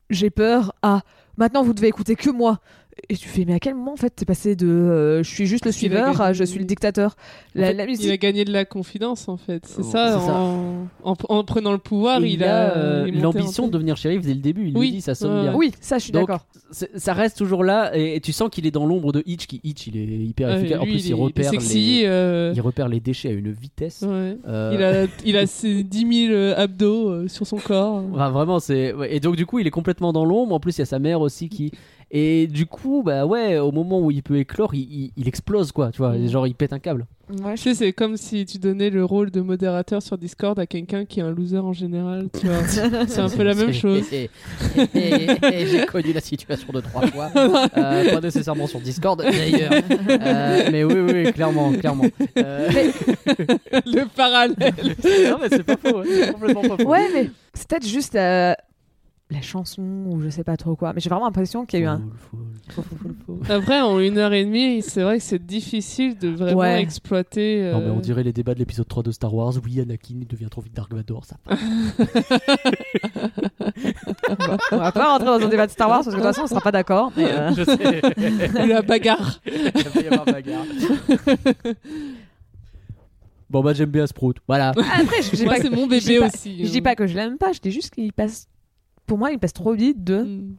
J'ai peur à. Maintenant, vous devez écouter que moi. Et tu fais, mais à quel moment, en fait, t'es passé de. euh, je suis juste le suiveur à je suis le dictateur? La, En fait, la Il a gagné de la confidence en fait. C'est Oh, ça. En, en- en prenant le pouvoir, il, a euh, monté l'ambition de devenir shérif dès le début. Il Oui, dit, ça sonne ouais, bien. Oui, ça, je suis d'accord. Ça reste toujours là et, et tu sens qu'il est dans l'ombre de Hitch. Qui Hitch, il est hyper efficace. Ouais, en plus, il, repère sexy. les, euh, il repère les déchets à une vitesse. ouais. Euh, Il a, il a ses 10 000 euh, abdos euh, sur son corps. Enfin, vraiment, c'est. Et donc, du coup, il est complètement dans l'ombre. En plus, il y a sa mère aussi qui. Et du coup, bah ouais, au moment où il peut éclore, il, il- il explose, quoi. Tu vois, Mm. genre, il pète un câble. Ouais, Tu sais, c'est comme si tu donnais le rôle de modérateur sur Discord à quelqu'un qui est un loser en général. Tu vois. c'est un peu la même chose. Et- et- et- et J'ai connu la situation de trois fois. Euh, pas nécessairement sur Discord, d'ailleurs. Euh, mais oui, oui, oui, clairement, clairement. Euh, le parallèle. non, mais c'est pas faux. hein, C'est complètement pas faux. Ouais, mais c'est peut-être juste. La chanson ou je sais pas trop quoi. Mais j'ai vraiment l'impression qu'il y a eu un. Full, full. Après, en une heure et demie, c'est vrai que c'est difficile de vraiment Ouais. exploiter. euh, Non, mais on dirait les débats de l'épisode 3 de Star Wars. Oui, Anakin devient trop vite Dark Vador. Ça. On va pas rentrer dans un débat de Star Wars parce que de toute façon on sera pas d'accord. mais, euh, Je sais. ou la bagarre. Il va y avoir bagarre. Bon, bah, j'aime bien Sprout. Voilà. Après, je dis Moi, pas, c'est mon je dis bébé pas- aussi. je dis pas que je l'aime pas. Je dis juste qu'il passe. Pour moi, il passe trop vite. De, Mm.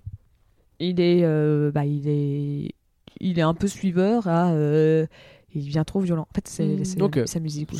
il est, euh, bah, il est, il est un peu suiveur à. euh, il devient trop violent. En fait, c'est Mm. sa musique.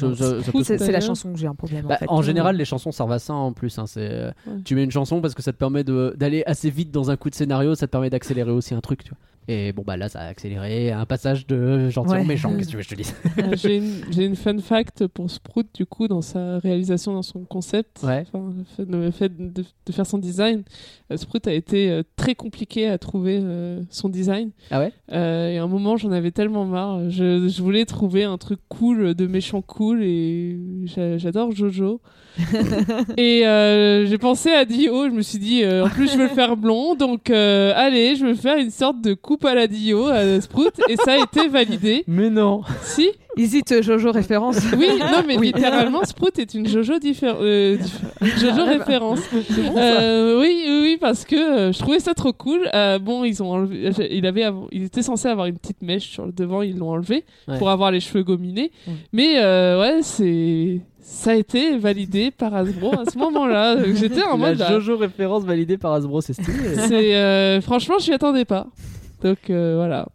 C'est la chanson que j'ai un problème. Bah, en, fait. en général, les chansons servent à ça en plus. hein, c'est, euh, Ouais. Tu mets une chanson parce que ça te permet de- d'aller assez vite dans un coup de scénario, ça te permet d'accélérer aussi un truc. Tu vois. Et bon, bah là, ça a accéléré un passage de gentil méchant. Qu'est-ce que tu veux que je te dise? Euh, J'ai une, une fun fact pour Sprout, du coup, dans sa réalisation, dans son concept. Ouais. Le fait, le fait de, de faire son design. Euh, Sprout a été euh, très compliqué à trouver euh, son design. Ah ouais? Euh, et à un moment, j'en avais tellement marre. Je, je voulais trouver un truc cool, de méchant cool, et j'a- j'adore Jojo. et euh, j'ai pensé à Dio. Je me suis dit, euh, en plus, je veux le faire blond, donc euh, allez, je vais faire une sorte de coupe à la Dio à Sprout, et ça a été validé. Mais non Si, Hésite Jojo référence? oui, non, mais Oui. littéralement, Sprout est une Jojo différente. Jojo référence. Euh, oui, oui, oui, parce que euh, je trouvais ça trop cool. Euh, bon, ils ont enlevé. Il avait, av- il était censé avoir une petite mèche sur le devant, ils l'ont enlevé Ouais. pour avoir les cheveux gominés. Ouais. Mais euh, ouais, c'est. Ça a été validé par Hasbro à ce moment-là. J'étais en La mode. là, Jojo référence validée par Hasbro, c'est stylé. c'est, euh, franchement, je m'y attendais pas. Donc euh, voilà.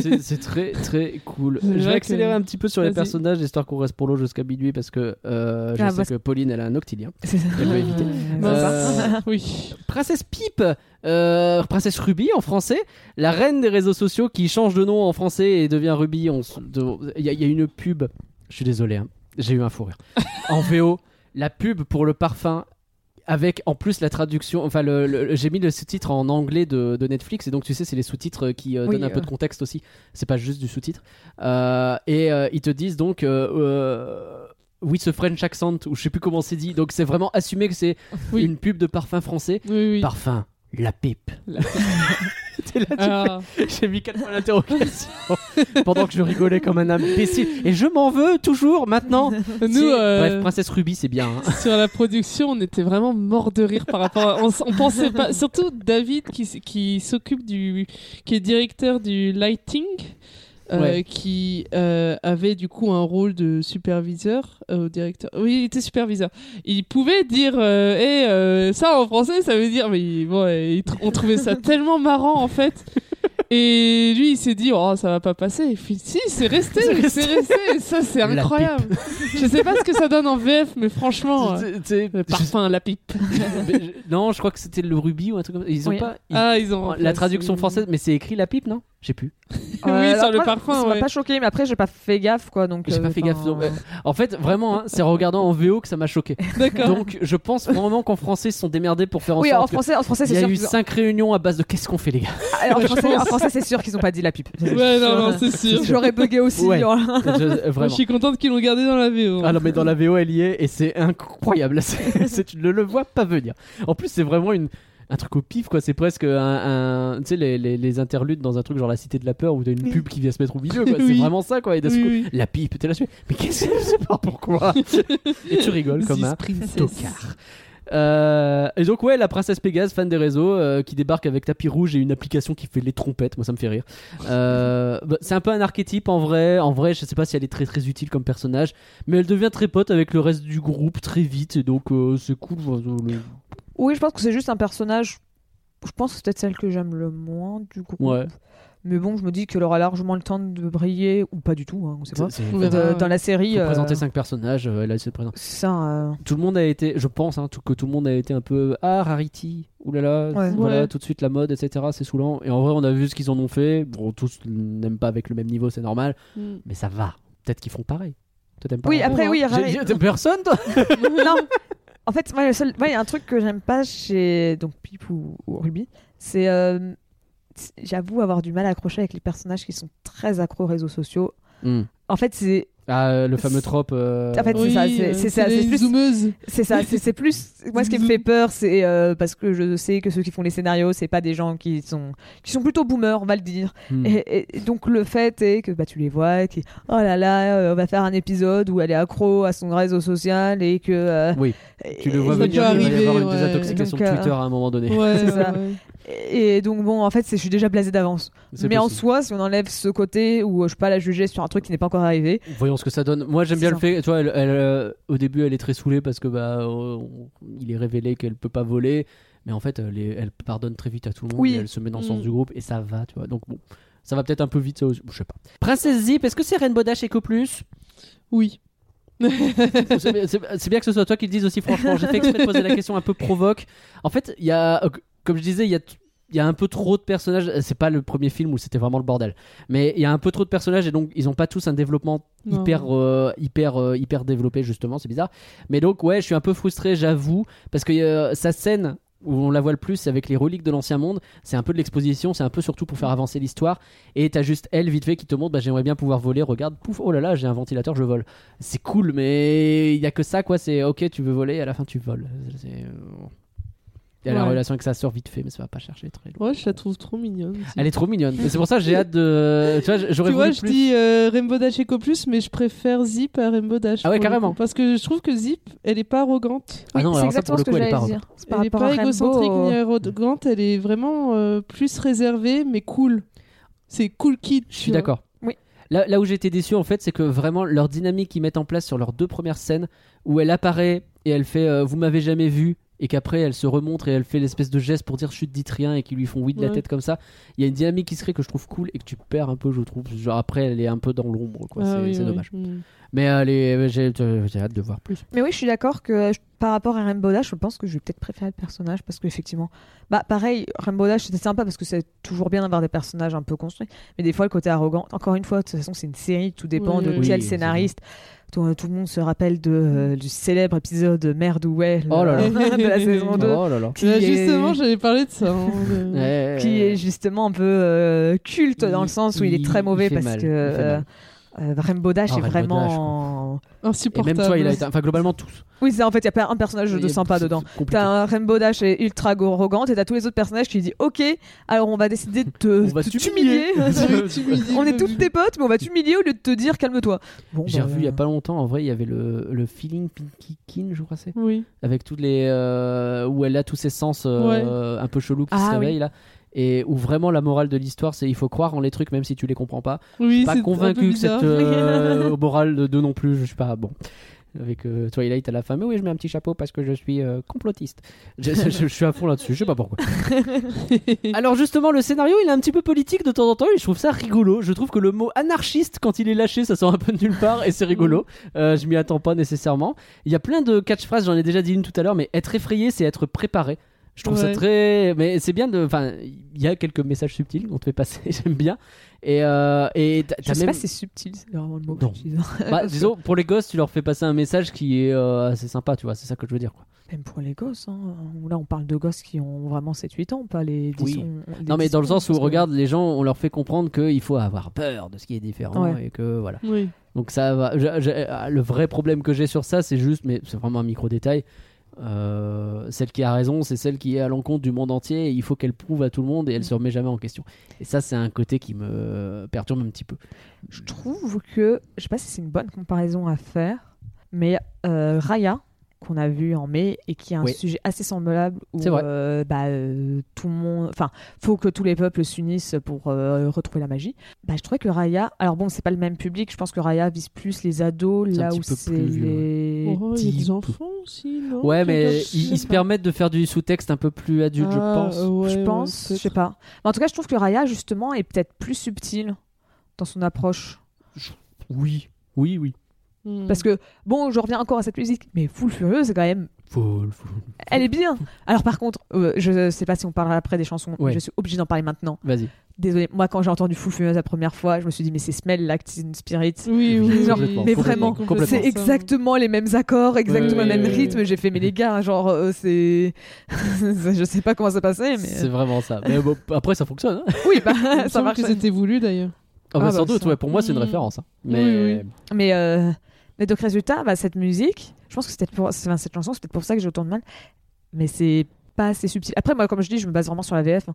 C'est très très cool. Je vais accélérer que- un petit peu sur les personnages, histoire qu'on reste pour l'eau jusqu'à minuit, parce que euh, je Ah, sais parce- que Pauline, elle a un octilien. C'est ça. Elle veut éviter. Non, Euh, Oui. Princesse Pipe, euh, Princesse Ruby en français, la reine des réseaux sociaux qui change de nom en français et devient Ruby. on y, il y a une pub, je suis désolé, hein, j'ai eu un fou rire. En VO, la pub pour le parfum. Avec en plus la traduction, enfin le, le- j'ai mis le sous-titre en anglais de, de Netflix et donc tu sais c'est les sous-titres qui euh, Oui, donnent un peu euh. de contexte aussi, c'est pas juste du sous-titre. Euh, et euh, ils te disent donc euh, euh, oui ce French accent ou je sais plus comment c'est dit, donc c'est vraiment assumé que c'est Oui. une pub de parfum français. Oui, oui. Parfum, la pipe. La- Alors, fais- J'ai mis quatre points d'interrogation pendant que je rigolais comme un imbécile. Et je m'en veux toujours maintenant. nous, euh, Bref, Princesse Ruby, c'est bien. hein. sur la production, on était vraiment mort de rire par rapport. À... On, on pensait pas. Surtout David qui, qui s'occupe du, qui est directeur du lighting. Euh, Ouais. qui euh, avait du coup un rôle de superviseur euh, au directeur. Oui, il était superviseur. Il pouvait dire euh, ça en français, ça veut dire. Mais bon, on trouvait ça tellement marrant en fait. Et lui, il s'est dit Oh, ça va pas passer. Fait, si, c'est resté, C'est resté. resté. Ça, c'est incroyable. Je sais pas ce que ça donne en VF, mais franchement. le parfum, la pipe. Non, je crois que c'était le Ruby ou un truc comme ça. Ils ont Oui. pas. ils- Ah, ils ont La traduction française, mais c'est écrit la pipe, non? J'ai plus. Oui, sur le moi, parfum, Ça m'a ouais. pas choqué, mais après j'ai pas fait gaffe quoi. Donc. J'ai euh, pas fait gaffe. donc, euh, En fait, vraiment, hein, c'est en regardant en VO que ça m'a choqué. D'accord. Donc, je pense vraiment qu'en français, ils se sont démerdés pour faire en Oui, en sorte. que- français, en français Il c'est y a eu qu'ils ont- cinq réunions à base de qu'est-ce qu'on fait, les gars Ah, en français, en français, c'est sûr qu'ils ont pas dit la pipe. Ouais, non, non, c'est sûr. J'aurais bugué aussi. Ouais. hein. Je- euh, Moi, je Vraiment. suis contente qu'ils l'ont gardé dans la VO. Ah non mais dans la VO elle y est et c'est incroyable. C'est- c'est- tu ne le vois pas venir. En plus c'est vraiment une un truc au pif quoi. C'est presque un, un- tu sais les, les, les interludes dans un truc genre la Cité de la peur où t'as une pub qui vient se mettre au milieu quoi. C'est vraiment ça quoi. Et d'un Oui, coup, oui. la pipe t'es là mais qu'est-ce que c'est? Pas pourquoi. Et tu rigoles comme un tocard. Euh, et donc ouais la princesse Pégase fan des réseaux euh, qui débarque avec tapis rouge et une application qui fait les trompettes. Moi ça me fait rire. Euh, bah, c'est un peu un archétype en vrai. En vrai je sais pas si elle est très très utile comme personnage mais elle devient très pote avec le reste du groupe très vite. Et donc euh, c'est cool. Le- Oui, je pense que c'est juste un personnage. Je pense que c'est peut-être celle que j'aime le moins du. Ouais. Mais bon, je me dis qu'elle aura largement le temps de briller, ou pas du tout, hein, on sait pas. De- dans la série. faut euh, présenter cinq personnages euh, elle a essayé de présenter Ça, euh, tout le monde a été je pense hein, tout- que tout le monde a été un peu ah Rarity oulala Ouais. voilà Ouais. tout de suite la mode etc c'est saoulant et en vrai on a vu ce qu'ils en ont fait bon tous n'aiment pas avec le même niveau c'est normal Mm. mais ça va peut-être qu'ils font pareil toi t'aimes pas Oui, après, oui, Rarity- personne toi non. En fait, moi, le seul- moi, il y a un truc que j'aime pas chez donc Pip ou, ou Ruby, c'est euh, c'est- j'avoue avoir du mal à accrocher avec les personnages qui sont très accros aux réseaux sociaux. Hmm. En fait, c'est Ah, euh, le fameux trope. euh, En fait, c'est Oui, ça, c'est- euh, c'est ça, c'est plus-. C'est ça, c'est plus. Moi, ce qui me fait peur, c'est euh, parce que je sais que ceux qui font les scénarios, c'est pas des gens qui sont qui sont plutôt boomers, on va le dire. hmm. Et, donc le fait est que bah tu les vois, qui oh là là, euh, on va faire un épisode où elle est accro à son réseau social et que. euh, Oui, tu le vois venir, il va y avoir une ouais. désintoxication de euh, Twitter à un moment donné. Ouais, C'est ça. ouais. Et donc bon, en fait, c'est- je suis déjà blasé d'avance. C'est Mais en possible. soi, si on enlève ce côté où euh, je peux pas la juger sur un truc qui n'est pas encore arrivé, Voyons ce que ça donne. Moi, j'aime bien ça. le fait. Tu vois, elle, elle, euh, au début, elle est très saoulée parce que bah, euh, on- il est révélé qu'elle peut pas voler, mais en fait, elle, est- elle pardonne très vite à tout le monde. Oui. et elle se met dans le sens Mm. du groupe et ça va, tu vois. Donc bon, ça va peut-être un peu vite, ça aussi. Je sais pas. Princesse Zip, est-ce que c'est Rainbow Dash Eco Plus? Oui. c'est bien- que ce soit toi qui le dise aussi, franchement. J'ai fait exprès de poser la question un peu provoque. En fait, il y a, euh, comme je disais, il y a, t- il y a un peu trop de personnages. C'est pas le premier film où c'était vraiment le bordel, mais il y a un peu trop de personnages et donc ils ont pas tous un développement Non. hyper, euh, hyper, euh, hyper développé justement. C'est bizarre. Mais donc ouais, je suis un peu frustré, j'avoue, parce que euh, sa scène où on la voit le plus, c'est avec les reliques de l'ancien monde. C'est un peu de l'exposition, c'est un peu surtout pour faire avancer l'histoire. Et t'as juste elle, vite fait, qui te montre bah, j'aimerais bien pouvoir voler. Regarde, pouf, oh là là, j'ai un ventilateur, je vole. C'est cool, mais il y a que ça, quoi. C'est ok, tu veux voler, à la fin, tu voles. C'est, Il y a la Ouais. relation avec sa sœur, vite fait, mais ça va pas chercher très loin. Ouais, je la trouve trop mignonne. aussi. Elle est trop mignonne. Et c'est pour ça que j'ai hâte de. Tu vois, j'aurais Tu vois, voulu je plus. dis euh, Rainbow Dash Eco Plus, mais je préfère Zip à Rainbow Dash. Ah ouais, pour le carrément. coup. Parce que je trouve que Zip, elle est pas arrogante. Ah non, c'est alors ça, exactement pour le ce que coup, elle est j'allais pas dire. C'est par elle est rapport pas à Rainbow, égocentrique ni euh, arrogante, elle est vraiment euh, plus réservée, mais cool. C'est cool kid. Je suis d'accord. Oui. Là, là où j'étais déçu, en fait, c'est que vraiment leur dynamique qu'ils mettent en place sur leurs deux premières scènes, où elle apparaît et elle fait euh, Vous m'avez jamais vu, et qu'après elle se remontre et elle fait l'espèce de geste pour dire chute dites rien et qui lui font oui de la tête comme ça. Il y a une dynamique qui se crée que je trouve cool et que tu perds un peu, je trouve. Genre après, elle est un peu dans l'ombre, quoi. Ah c'est oui, c'est oui. dommage. Mm. Mais elle est- j'ai j'ai hâte de voir plus. Mais oui, je suis d'accord que je- par rapport à Rainbow Dash, je pense que je vais peut-être préférer le personnage parce qu'effectivement, bah pareil, Rainbow Dash c'était sympa parce que c'est toujours bien d'avoir des personnages un peu construits, mais des fois le côté arrogant. Encore une fois, de toute façon, c'est une série, tout dépend de quel scénariste. Tout, tout le monde se rappelle de, euh, du célèbre épisode Merde ou ouais Oh là là. de la saison 2. Oh là là. Qui est- Justement, j'allais parler de ça. hein, qui est justement un peu euh, culte dans le sens où il, est très mauvais parce mal, que euh, euh, Rainbow Dash Ah, est Rainbow vraiment. Et Insupportable. même toi, il a été. Enfin, globalement, tous. Oui, c'est en fait, il y a pas un personnage de sympa dedans. T'as un Rainbow Dash est ultra arrogante et t'as tous les autres personnages qui disent Ok, alors on va décider de te, On va de t'humilier. on est toutes tes potes, mais on va t'humilier au lieu de te dire calme-toi. Bon, J'ai bah, revu il y a pas longtemps, en vrai, il y avait le, le feeling Pinky Kin, je crois c'est. Oui. avec toutes les euh, où elle a tous ses sens euh, un peu chelous qui Ah, se oui. réveillent là et où vraiment la morale de l'histoire c'est il faut croire en les trucs même si tu les comprends pas. Oui, pas c'est un convaincu que cette euh, morale de deux non plus je suis pas bon. Avec euh, Twilight à la fin. Mais oui je mets un petit chapeau parce que je suis euh, complotiste. Je, je- je suis à fond là-dessus je sais pas pourquoi. Alors justement le scénario il est un petit peu politique de temps en temps et je trouve ça rigolo. Je trouve que le mot anarchiste quand il est lâché ça sort un peu de nulle part et c'est rigolo. Euh, je m'y attends pas nécessairement. Il y a plein de catchphrases j'en ai déjà dit une tout à l'heure mais être effrayé c'est être préparé je trouve ça Ouais. très mais c'est bien de enfin il y a quelques messages subtils qu'on te fait passer j'aime bien et euh, et t'as- Je sais même pas si c'est subtil, c'est vraiment le mot que Non. j'utilise. bah, disons pour les gosses tu leur fais passer un message qui est euh, assez sympa tu vois c'est ça que je veux dire quoi Même pour les gosses, hein. là on parle de gosses qui ont vraiment 7-8 ans, pas les 10 Oui. ans- les non mais 10 dans le sens où que- regarde les gens on leur fait comprendre qu'il faut avoir peur de ce qui est différent Ouais. et que voilà Oui. Donc ça va. je- je- euh, le vrai problème que j'ai sur ça, c'est juste, mais c'est vraiment un micro détail. Euh, celle qui a raison, c'est celle qui est à l'encontre du monde entier. Et il faut qu'elle prouve à tout le monde et elle se remet jamais en question. Et ça, c'est un côté qui me perturbe un petit peu. Je trouve que, je sais pas si c'est une bonne comparaison à faire, mais euh, Raya, qu'on a vu en mai et qui a un Oui. sujet assez semblable où euh, bah, euh, tout le monde, enfin, faut que tous les peuples s'unissent pour euh, retrouver la magie. Bah, je trouvais que Raya, alors bon, c'est pas le même public, je pense que Raya vise plus les ados, là où c'est les. Oh, il y a petits- des enfants aussi, non ouais, mais ils, se permettent de faire du sous-texte un peu plus adulte, je Ah, pense. ouais, je ouais, pense, je sais pas. Mais en tout cas, je trouve que Raya, justement, est peut-être plus subtil dans son approche. Oui, oui, oui. Hmm. Parce que, bon, je reviens encore à cette musique, mais Full Furieux, c'est quand même Faut, faut- Elle est bien. Alors par contre, euh, je sais pas si on parlera après des chansons. Ouais. Je suis obligée d'en parler maintenant. Vas-y. Désolée. Moi, quand j'ai entendu Full Furious la première fois, je me suis dit mais c'est Smell l'Actin Spirit. Oui, oui, Genre, oui. mais vraiment, c'est exactement les mêmes accords, exactement le même rythme. J'ai fait mais les gars, genre euh, c'est, je sais pas comment ça passait, mais C'est vraiment ça. Mais bon, après, ça fonctionne. hein. oui, bah ça marche. que c'était voulu d'ailleurs. Ah bah, Ah sans bah, doute, ça. ouais, pour moi c'est une référence. hein. Mais, euh, mais donc, résultat, bah, cette musique, je pense que c'était pour enfin, cette chanson, c'est peut-être pour ça que j'ai autant de mal. Mais c'est pas assez subtil. Après, moi, comme je dis, je me base vraiment sur la VF.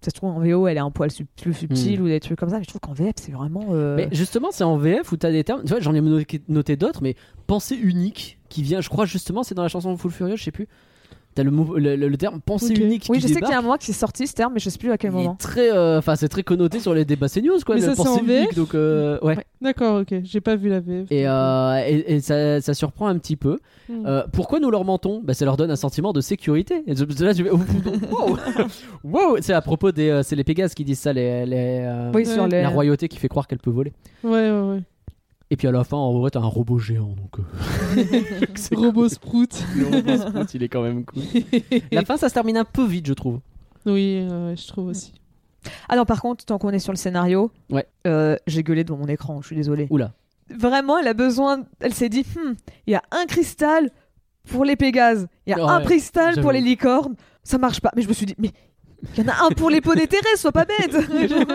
Ça se trouve, en VO, elle est un poil sub- plus subtile ou des trucs comme ça. Mais je trouve qu'en VF, c'est vraiment. euh, Mais justement, c'est en VF où t'as des termes. Tu vois, j'en ai noté, noté d'autres, mais pensée unique qui vient, je crois justement, c'est dans la chanson Full Furious, je sais plus. T'as le, le, le- le terme pensée Ok. unique Oui, qui je sais qu'il y a un mois qui est sorti ce terme, mais je sais plus à quel Il est moment. très, euh, enfin, c'est très connoté sur les débats CNews, quoi. Mais ça, pensée unique, donc euh, ouais. Ouais. D'accord, ok. J'ai pas vu la VF. Et, euh, et, et ça, ça surprend un petit peu. Hmm. Pourquoi nous leur mentons? Bah, Ça leur donne un sentiment de sécurité. Et je- là, je vais- wow, wow. C'est à propos des, c'est les Pégases qui disent ça, les, les, Oui, sur Ouais. les. la royauté qui fait croire qu'elle peut voler. Ouais, ouais, ouais. Et puis à la fin, en vrai, t'as un robot géant, donc. euh, c'est Robot Sprout. Le robot Sprout, il est quand même cool. La fin, ça se termine un peu vite, je trouve. Oui, euh, je trouve aussi. Ah non, par contre, tant qu'on est sur le scénario, Ouais. euh, j'ai gueulé devant mon écran, je suis désolée. Oula. Vraiment, elle a besoin. Elle s'est dit Hmm, il y a un cristal pour les Pégases, il y a un cristal pour les licornes. Ça marche pas. Mais je me suis dit Mais il y en a un pour les poneys terrestres, sois pas bête genre,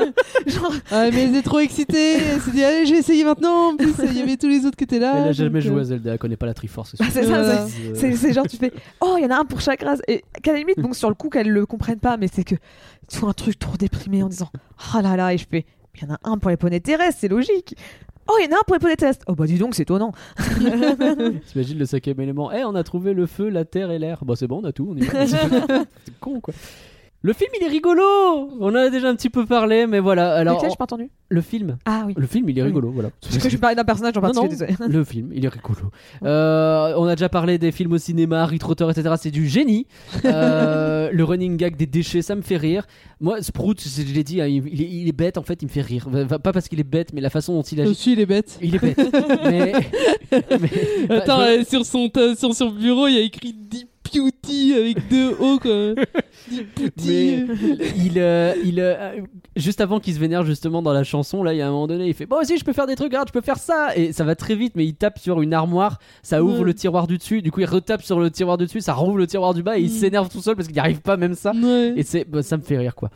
genre, Ah, mais elle était trop excitée. Elle s'est dit, allez, j'ai essayé maintenant. En plus, il y avait tous les autres qui étaient là. Elle a jamais donc, joué à euh, Zelda, elle connaît pas la Triforce. Bah, c'est ça, Voilà. c'est- genre, tu fais Oh, il y en a un pour chaque race. Et qu'à la limite, bon, sur le coup, qu'elle le comprenne pas, mais c'est que tu vois un truc trop déprimé en disant Oh là là, et je fais Il y en a un pour les poneys terrestres, c'est logique. Oh, il y en a un pour les poneys terrestres. Oh, bah dis donc, c'est étonnant. T'imagines le cinquième élément Eh, on a trouvé le feu, la terre et l'air. Bah, c'est bon, on a tout. On y va. c'est con, quoi. Le film, il est rigolo On en a déjà un petit peu parlé, mais voilà. Alors, pas entendu? Le film. Ah oui. Le film, il est rigolo, oui. voilà. Parce que je parlais d'un personnage en particulier, non, non. Le film, il est rigolo. Euh, on a déjà parlé des films au cinéma, Ritrotter, etc. C'est du génie. Euh, le running gag des déchets, ça me fait rire. Moi, Sprout, je l'ai dit, hein, il, est, bête, en fait, il me fait rire. Pas parce qu'il est bête, mais la façon dont il agit. Je suis, il est bête. Il est bête. mais... Attends, euh, sur, son, bureau, il y a écrit 10 cutie avec deux O quand Mais il, euh, il euh, juste avant qu'il se vénère justement dans la chanson, là, il y a un moment donné, il fait bah, bon aussi, je peux faire des trucs, regarde, je peux faire ça, et ça va très vite, mais il tape sur une armoire, ça ouvre le tiroir du dessus, du coup il retape sur le tiroir du dessus, ça rouvre le tiroir du bas, et il mm. s'énerve tout seul parce qu'il n'y arrive pas même ça, et c'est bah, ça me fait rire quoi.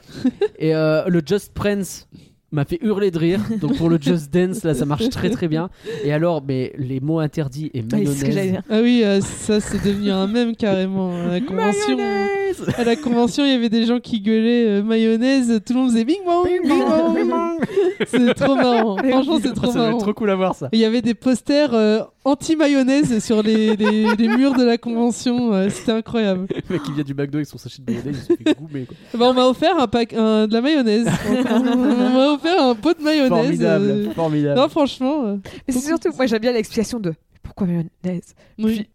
et euh, le Just Prince m'a fait hurler de rire. Donc pour le Just Dance, là, ça marche très très bien. Et alors, mais les mots interdits et Oui, c'est ce que j'allais mayonnaise. dire. Ah oui, euh, ça c'est devenu un mème carrément. À la convention, Mayonnaise à la convention, il y avait des gens qui gueulaient euh, mayonnaise, tout le monde faisait bing bong, bing bong. C'est trop marrant. Franchement, c'est trop ça va marrant. trop cool à voir ça. Il y avait des posters euh, anti-mayonnaise sur les, les- les murs de la convention. euh, C'était incroyable. Le mec qui vient du McDo avec son sachet de mayonnaise, il se fait goumer quoi. Bah, on m'a offert un pack, un- de la mayonnaise. on m'a offert un pot de mayonnaise. Formidable, euh. formidable. Non, franchement. euh, Mais c'est surtout, moi j'aime bien l'explication de pourquoi mayonnaise. oui.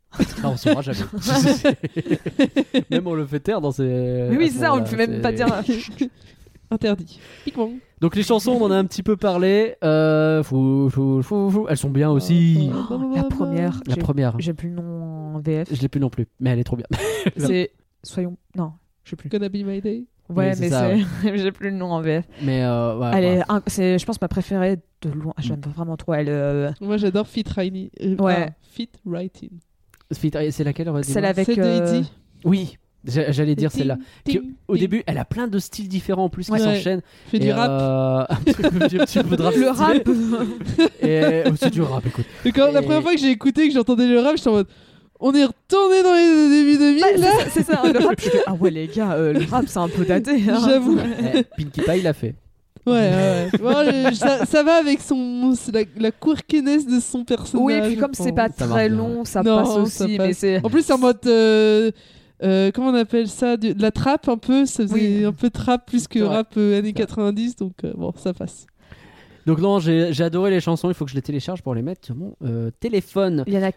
Ah, on saura jamais. même on le fait taire dans ses. Mais oui, c'est ça, on le fait même pas dire. Interdit. Donc les chansons, on en a un petit peu parlé. Euh, fou, fou, fou, fou. Elles sont bien aussi. La première. La j'ai- première, J'ai plus le nom en VF. je l'ai plus non plus, mais elle est trop bien. C'est. Soyons. Non, je sais plus. Gonna be my day. Ouais, mais ça, c'est. j'ai plus le nom en VF. Mais euh, ouais, Elle ouais. est c'est, je pense, ma préférée de loin. J'aime vraiment trop. Elle. euh, Moi, j'adore Fit Writing. Euh, Ouais. ah, Fit Writing. Fit- C'est laquelle on va dire Celle avec. Euh, Eddie. Oui, j'a- j'allais dire celle-là. Qui, Au début, elle a plein de styles différents en plus qui Ouais. s'enchaînent. fait du rap. euh, un petit peu- un petit peu de rap. Le rap. Et... oh, c'est du rap, écoute. Et quand, La première fois que j'ai écouté, que j'entendais le rap, j'étais en mode. On est retourné dans les débuts 2000 Bah, là c'est ça, le rap. ah ouais, les gars, euh, le rap, c'est un peu daté. hein. J'avoue. Eh, Pinkie Pie l'a fait. Ouais, ouais. ouais. Bon, le- ça, ça va avec son, la, la quirkiness de son personnage. Oui, et puis comme c'est pas Ça très bien, long, ça Non, passe ça aussi. passe. Mais c'est. En plus, c'est en mode. euh, euh, comment on appelle ça du- De la trappe un peu. Ça faisait Oui. un peu trap plus que rap euh, années 90. Donc euh, bon, ça passe. Donc non, j'ai j'ai adoré les chansons. Il faut que je les télécharge pour les mettre sur mon euh, téléphone. Il y en a.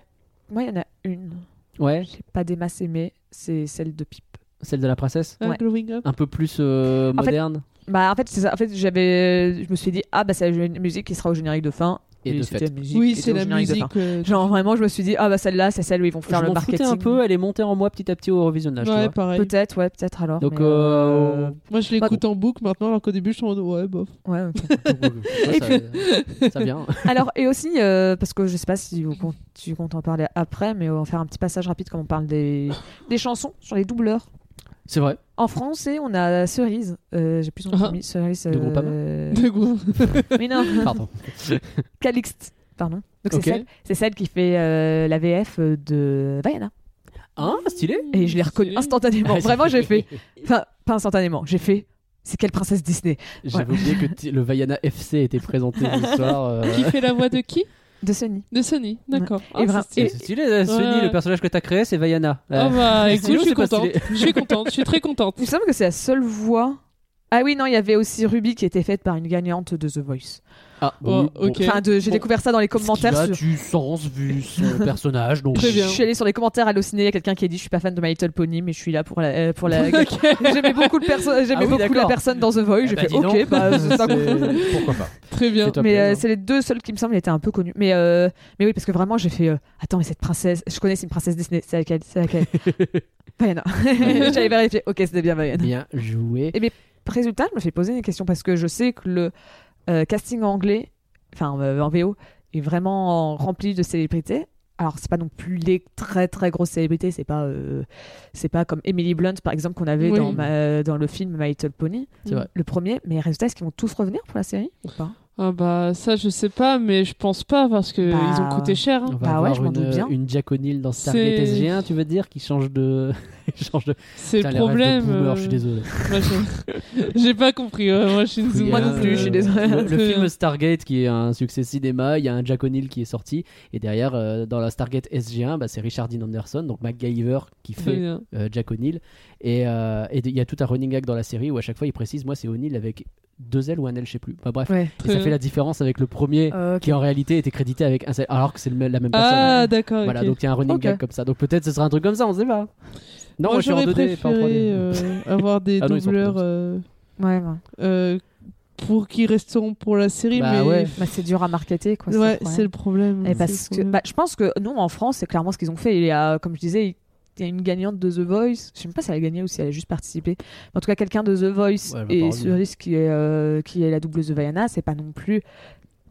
Moi, il y en a une. Ouais, J'ai pas des masses aimées. C'est celle de Pipe. celle de la princesse. Ah, Ouais. Growing up. Un peu plus euh, En fait, moderne. Bah, en fait, c'est ça. En fait, j'avais. Je me suis dit, ah, bah, c'est la musique qui sera au générique de fin. Et de c'était fait. la musique Oui, c'est la générique de musique. fin. euh, Genre, vraiment, je me suis dit, ah, bah, celle-là, c'est celle où ils vont faire je le marketing. un peu. Elle est montée en moi petit à petit au revisionnage. ouais, pareil. Peut-être, ouais, peut-être alors. Donc, mais, euh, Moi, je l'écoute en boucle maintenant, alors qu'au début, je suis en mode ouais, bof. ouais. Ouais, ça, ça vient. Alors, et aussi, euh, parce que je sais pas si vous compte- tu comptes en parler après, mais on va faire un petit passage rapide comme on parle des, des chansons sur les doubleurs. C'est vrai. En français, on a Cerise. Euh, J'ai plus son nom de Ah. famille. Cerise. De Groupama euh, De gros. Mais non, Pardon. Calixte. Pardon. Donc c'est celle, qui fait euh, la VF de Vaiana. Ah, stylé. Et je l'ai reconnue instantanément. Ah, Vraiment, c'est- j'ai fait. Enfin, pas instantanément. J'ai fait. C'est quelle princesse Disney? J'avais oublié que le Vaiana FC était présenté ce soir. euh, Qui fait la voix de qui? De Sony De Sony, d'accord. Et c'est stylé. stylé, euh, Sony, Ouais. le personnage que t'as créé, c'est Vaiana. Ah Euh, bah écoute, stylé je suis contente. Je suis contente, je suis très contente. Il me semble que c'est la seule voix. Ah oui, non, il y avait aussi Ruby qui était faite par une gagnante de The Voice. Ah, Oh, bon, ok. Enfin, j'ai Bon. découvert ça dans les commentaires. Ce qui a sur- du sens vu son personnage. Donc Très Je bien. suis allée sur les commentaires hallucinés. Il y a quelqu'un qui a dit Je suis pas fan de My Little Pony, mais je suis là pour la. euh, pour la... Ok. J'aimais beaucoup, le perso... J'aimais Ah oui, beaucoup la personne dans The Voice. Eh J'ai bah, fait Ok, bah, ça Pourquoi pas Très bien. Mais euh, c'est les deux seuls qui me semblent étaient un peu connus. Mais, euh, mais oui, parce que vraiment, j'ai fait euh, Attends, mais cette princesse, je connais, c'est une princesse Disney. C'est laquelle? C'est laquelle? Vaiana. J'avais vérifié. Ok, c'était bien Vaiana. Bien joué. Et- Résultat, je me fais poser une question parce que je sais que le euh, casting anglais, enfin euh, en VO, est vraiment rempli de célébrités. Alors c'est pas non plus les très très grosses célébrités, c'est pas euh, c'est pas comme Emily Blunt par exemple qu'on avait Oui. dans ma- dans le film My Little Pony, C'est vrai. le premier. Mais résultat, est-ce qu'ils vont tous revenir pour la série ou pas? Ah bah ça je sais pas, mais je pense pas parce que Bah, ils ont coûté cher. hein. On va Bah ouais, avoir je m'en une, doute bien. une Jack O'Neill dans Stargate C'est- SG1, tu veux dire, qui change de. change de... C'est le problème. boomer, euh, je suis désolé. j'ai- pas compris. ouais, moi. Il y Moi a, non plus, je suis euh, désolée. Le, film. Stargate qui est un succès cinéma, il y a un Jack O'Neill qui est sorti, et derrière, euh, dans la Stargate SG1, bah, c'est Richard Dean Anderson, donc MacGyver, qui fait euh, Jack O'Neill. Et euh, et il y a tout un running gag dans la série où à chaque fois il précise, moi c'est O'Neill avec deux L ou un L, je sais plus. Bah, bref, Ouais. et Très ça bien. fait la différence avec le premier Euh, ok. qui en réalité était crédité avec un seul, alors que c'est le même- la même personne. Ah d'accord. Voilà, donc il y a un running gag comme ça. Donc peut-être ce sera un truc comme ça, on sait pas. Non, moi, Moi je suis en j'aurais 2D, pas en 3D. préféré euh, avoir des Ah doubleurs euh, Ouais, ouais. euh, pour qui resteront pour la série, Bah mais ouais. Bah, c'est dur à marketer quoi. ouais, c'est le problème. Et parce le que, problème. bah, je pense que nous en France, c'est clairement ce qu'ils ont fait. Il y a, comme je disais, il y a une gagnante de The Voice. Je sais même pas si elle a gagné ou si elle a juste participé. Mais en tout cas, quelqu'un de The Voice Ouais, et. Cerise qui est euh, qui est la doubleuse de Vaiana, c'est pas non plus.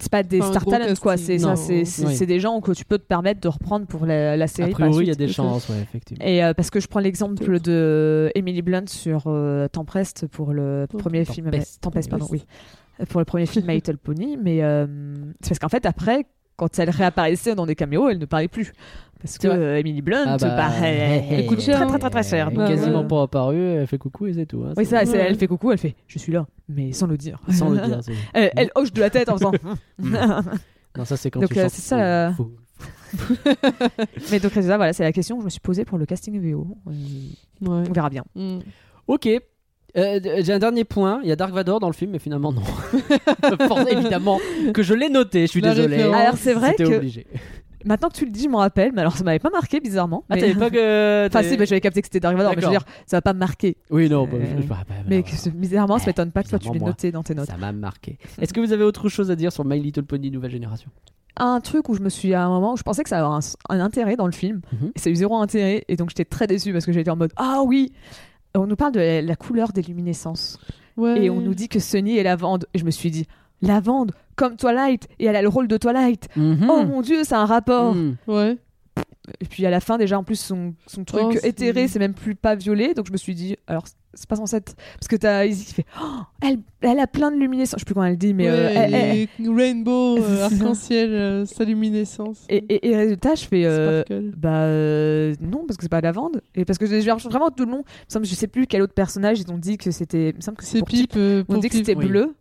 C'est pas des Pas un star gros talents quoi. C'est ça, Oui. des gens que tu peux te permettre de reprendre pour la, la A série. la priori, il y a des chances, ouais, effectivement. Et euh, parce que je prends l'exemple de Emily Blunt sur euh, Tempest pour le Tempest. premier film. Tempest. Tempest, pardon, oui. Pour le premier film My Little Pony. Mais euh, c'est parce qu'en fait, après, quand elle réapparaissait dans des caméos, elle ne parlait plus. Parce que euh, Emily Blunt, Ah bah, bah, elle, elle coûte cher, très très très très cher. Elle est Donc, Bah, quasiment pas apparue, elle fait coucou et c'est tout. hein, Oui, ça, c'est- elle fait coucou, elle fait Je suis là, mais sans le dire. Sans le dire. c'est- Elle, elle hoche de la tête en faisant. Non, ça c'est quand Donc, tu euh, chantes c'est ça, euh, mais donc, résultat, voilà, c'est la question que je me suis posée pour le casting VO. Euh, Ouais. On verra bien. Mm. Ok. Euh, d- J'ai un dernier point. Il y a Dark Vador dans le film, mais finalement non. Force- évidemment que je l'ai noté. Je suis La désolé. référence. Alors, c'est vrai C'était que obligé. Maintenant que tu le dis, je m'en rappelle, mais alors ça m'avait pas marqué bizarrement. Ah, mais- t'avais pas que. Enfin, si, bah, j'avais capté que c'était Dark Vador, mais je veux dire, ça va pas me marquer. Oui, non. bah, Euh, je- bah, Mais que, bizarrement, ça m'étonne pas que toi tu l'aies noté dans tes notes. Ça m'a marqué. Est-ce que vous avez autre chose à dire sur My Little Pony Nouvelle Génération? Un truc où je me suis à un moment où je pensais que ça avait un, un intérêt dans le film, Mhm. et ça a eu zéro intérêt, et donc j'étais très déçue parce que j'étais en mode Ah oui On nous parle de la, la couleur des luminescences, Ouais. et on nous dit que Sunny est lavande, et je me suis dit Lavande, comme Twilight, et elle a le rôle de Twilight. Mhm. Oh mon dieu, c'est un rapport. Mhm. Ouais. Et puis à la fin, déjà en plus, son, son truc Oh, c'est- éthéré, c'est même plus pas violet. Donc je me suis dit, alors c'est pas censé être. Parce que t'as Izzy qui fait, Oh, elle, elle a plein de luminescence. Je sais plus comment elle dit, mais. euh, elle- elle- Rainbow, euh, arc-en-ciel, euh, sa luminescence. et, et, et résultat, je fais. euh, bah euh, non, parce que c'est pas lavande. Et parce que j'ai vraiment tout le long. il me semble- Je sais plus quel autre personnage, ils ont dit que c'était. Il me semble que c'est pour Pip. Pip. euh, Ils ont pour dit que c'était oui. bleu.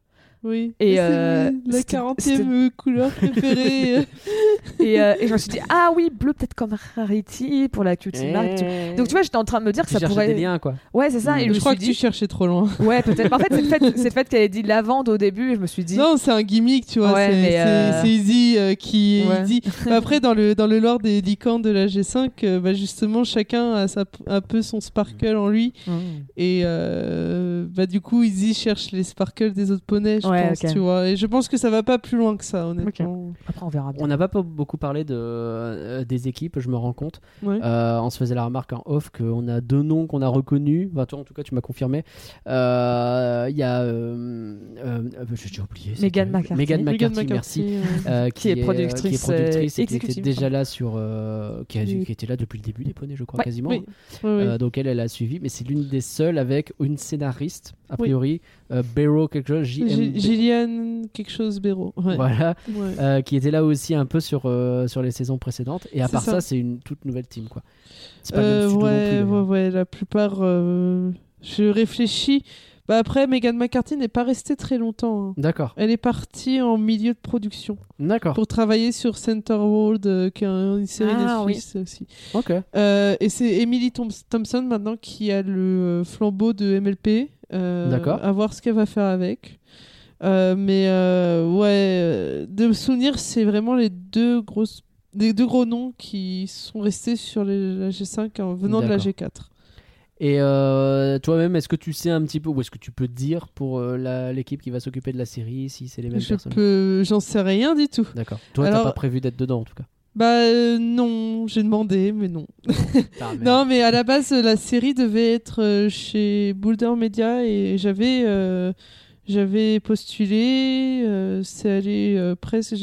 Oui. Et, c'est euh, la c'était- 40e couleur préférée. Et, euh, et je me suis dit, ah oui, bleu peut-être comme Rarity pour la cutie mark. tu- Eh. Donc tu vois, j'étais en train de me dire que tu ça pourrait. des liens, quoi. Ouais, c'est ça. Et je je me crois suis que dit. tu cherchais trop loin. Ouais, peut-être. Mais en fait, c'est le fait, c'est le fait qu'elle ait dit lavande au début et je me suis dit. Non, c'est un gimmick, tu vois. Ouais, c'est euh, Izzy euh, qui Ouais. dit. Bah, après, dans le, dans le lore des licornes de la G5, euh, bah, justement, chacun a sa, un peu son sparkle en lui. Mm. Et euh, bah, du coup, Izzy cherche les sparkles des autres poneys, je Ouais, pense, tu vois. Et je pense que ça va pas plus loin que ça, honnêtement. Après, on verra bien. On n'a pas, beaucoup parlé de, euh, des équipes, je me rends compte. Ouais. Euh, on se faisait la remarque en off qu'on a deux noms qu'on a reconnus. Enfin, toi, en tout cas, tu m'as confirmé. Euh, Il y a. euh, euh, euh, J'ai oublié. qui McCarthy. Meghan McCarthy, merci. Euh, Qui est productrice, qui est productrice et qui était déjà là sur. euh, qui, a- Oui. qui était là depuis le début des poneys, je crois, Ouais, quasiment. oui. Euh, donc elle, elle a suivi, mais c'est l'une des seules avec une scénariste, a Oui. priori, euh, Barrow quelque chose. Gillian quelque chose. Ouais. Voilà, Ouais. euh, qui était là aussi un peu sur, euh, sur les saisons précédentes. Et à part ça, ça. c'est une toute nouvelle team, quoi. Pas le même studio non ouais, plus, ouais, d'ailleurs. ouais, la plupart. Je réfléchis. Bah après, Meghan McCarthy n'est pas restée très longtemps. hein. D'accord, Elle est partie en milieu de production d'accord, pour travailler sur Center World, euh, qui est un- une série Ah, Netflix aussi. ok. Euh, et c'est Emily Thom- Thompson maintenant qui a le flambeau de MLP. Euh, D'accord. À voir ce qu'elle va faire avec. Euh, mais euh, ouais, de souvenir, c'est vraiment les deux grosses, les deux gros noms qui sont restés sur les- la G5 en venant de la D'accord. G4. Et euh, toi-même, est-ce que tu sais un petit peu, ou est-ce que tu peux dire pour euh, l'équipe qui va s'occuper de la série si c'est les mêmes Je personnes? j'en sais rien du tout. D'accord. Toi, t'as pas prévu d'être dedans, en tout cas? Bah euh, non, j'ai demandé, mais non. Ah. Non, mais à la base, la série devait être euh, chez Boulder Media et j'avais euh, j'avais postulé. euh, c'est allé euh, presque,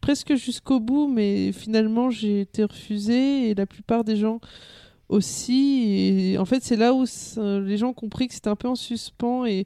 presque jusqu'au bout, mais finalement j'ai été refusée et la plupart des gens aussi. Et en fait, c'est là où ça- les gens ont compris que c'était un peu en suspens et,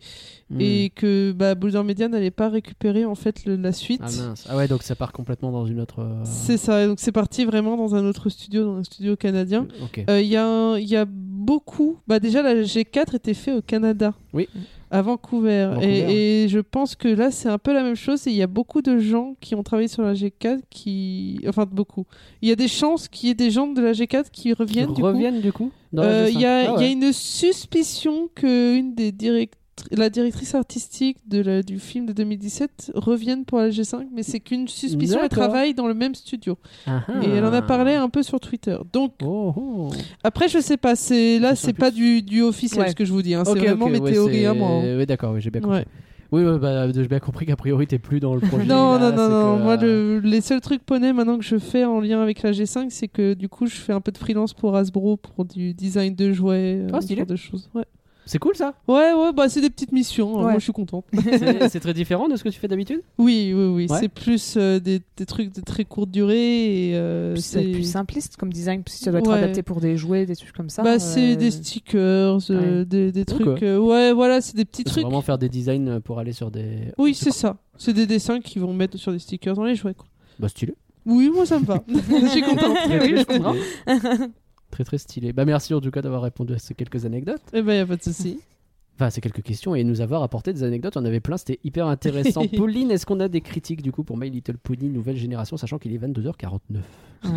Hmm. et que bah, Boulder Media n'allait pas récupérer en fait le- la suite. Ah mince. Ah ouais, donc ça part complètement dans une autre. euh, C'est ça, donc c'est parti vraiment dans un autre studio, dans un studio canadien. Euh, Il y, a un- y a beaucoup. Bah déjà, la G4 était fait au Canada. Oui. À Vancouver. Vancouver, Et, et je pense que là, c'est un peu la même chose. Il y a beaucoup de gens qui ont travaillé sur la G4 qui. Enfin, beaucoup. Il y a des chances qu'il y ait des gens de la G4 qui Qui reviennent. du coup. reviennent du coup dans la Euh, G5? Il y, a, Ah y a une suspicion que une des direct- la directrice artistique de la- du film de 2017 revienne pour la G5, mais c'est qu'une suspicion. Elle travaille dans le même studio. Ah. Et elle en a parlé un peu sur Twitter. Donc, Oh, oh. après, je sais pas. C'est là, C'est pas du, du officiel Ouais. ce que je vous dis. hein. C'est vraiment mes ouais, théories à moi. hein. Oui, d'accord, oui, j'ai bien compris. Ouais. Oui, bah, j'ai bien compris qu'a priori, t'es plus dans le projet. Non, là, non, non, non. que, Moi, euh, le- les seuls trucs poney maintenant que je fais en lien avec la G5, c'est que du coup, je fais un peu de freelance pour Hasbro pour du design de jouets, euh, Ah, ce genre de choses. Ouais, C'est cool ça. ouais, ouais bah, c'est des petites missions. hein. Ouais. Moi, je suis contente. C'est très différent de ce que tu fais d'habitude? oui, oui, oui. Ouais. C'est plus euh, des, des trucs de très courte durée. Et, euh, c'est plus simpliste comme design, parce que ça doit être Ouais. adapté pour des jouets, des trucs comme ça. bah, c'est euh, des stickers, euh, ouais. des, trucs. euh, ouais, voilà, c'est des petits C'est trucs. vraiment faire des designs pour aller sur des. Oui, c'est ça. C'est des dessins qu'ils vont mettre sur des stickers dans les jouets. Quoi. Bah stylé. Oui, moi ça me va. je suis contente. Très, Oui, très je comprends. Très très stylé. Bah merci en tout cas d'avoir répondu à ces quelques anecdotes. Eh ben, y a pas de souci. Enfin, ces quelques questions et nous avoir apporté des anecdotes. On avait plein, c'était hyper intéressant. Pauline, est-ce qu'on a des critiques du coup pour My Little Pony nouvelle génération, sachant qu'il est 22h49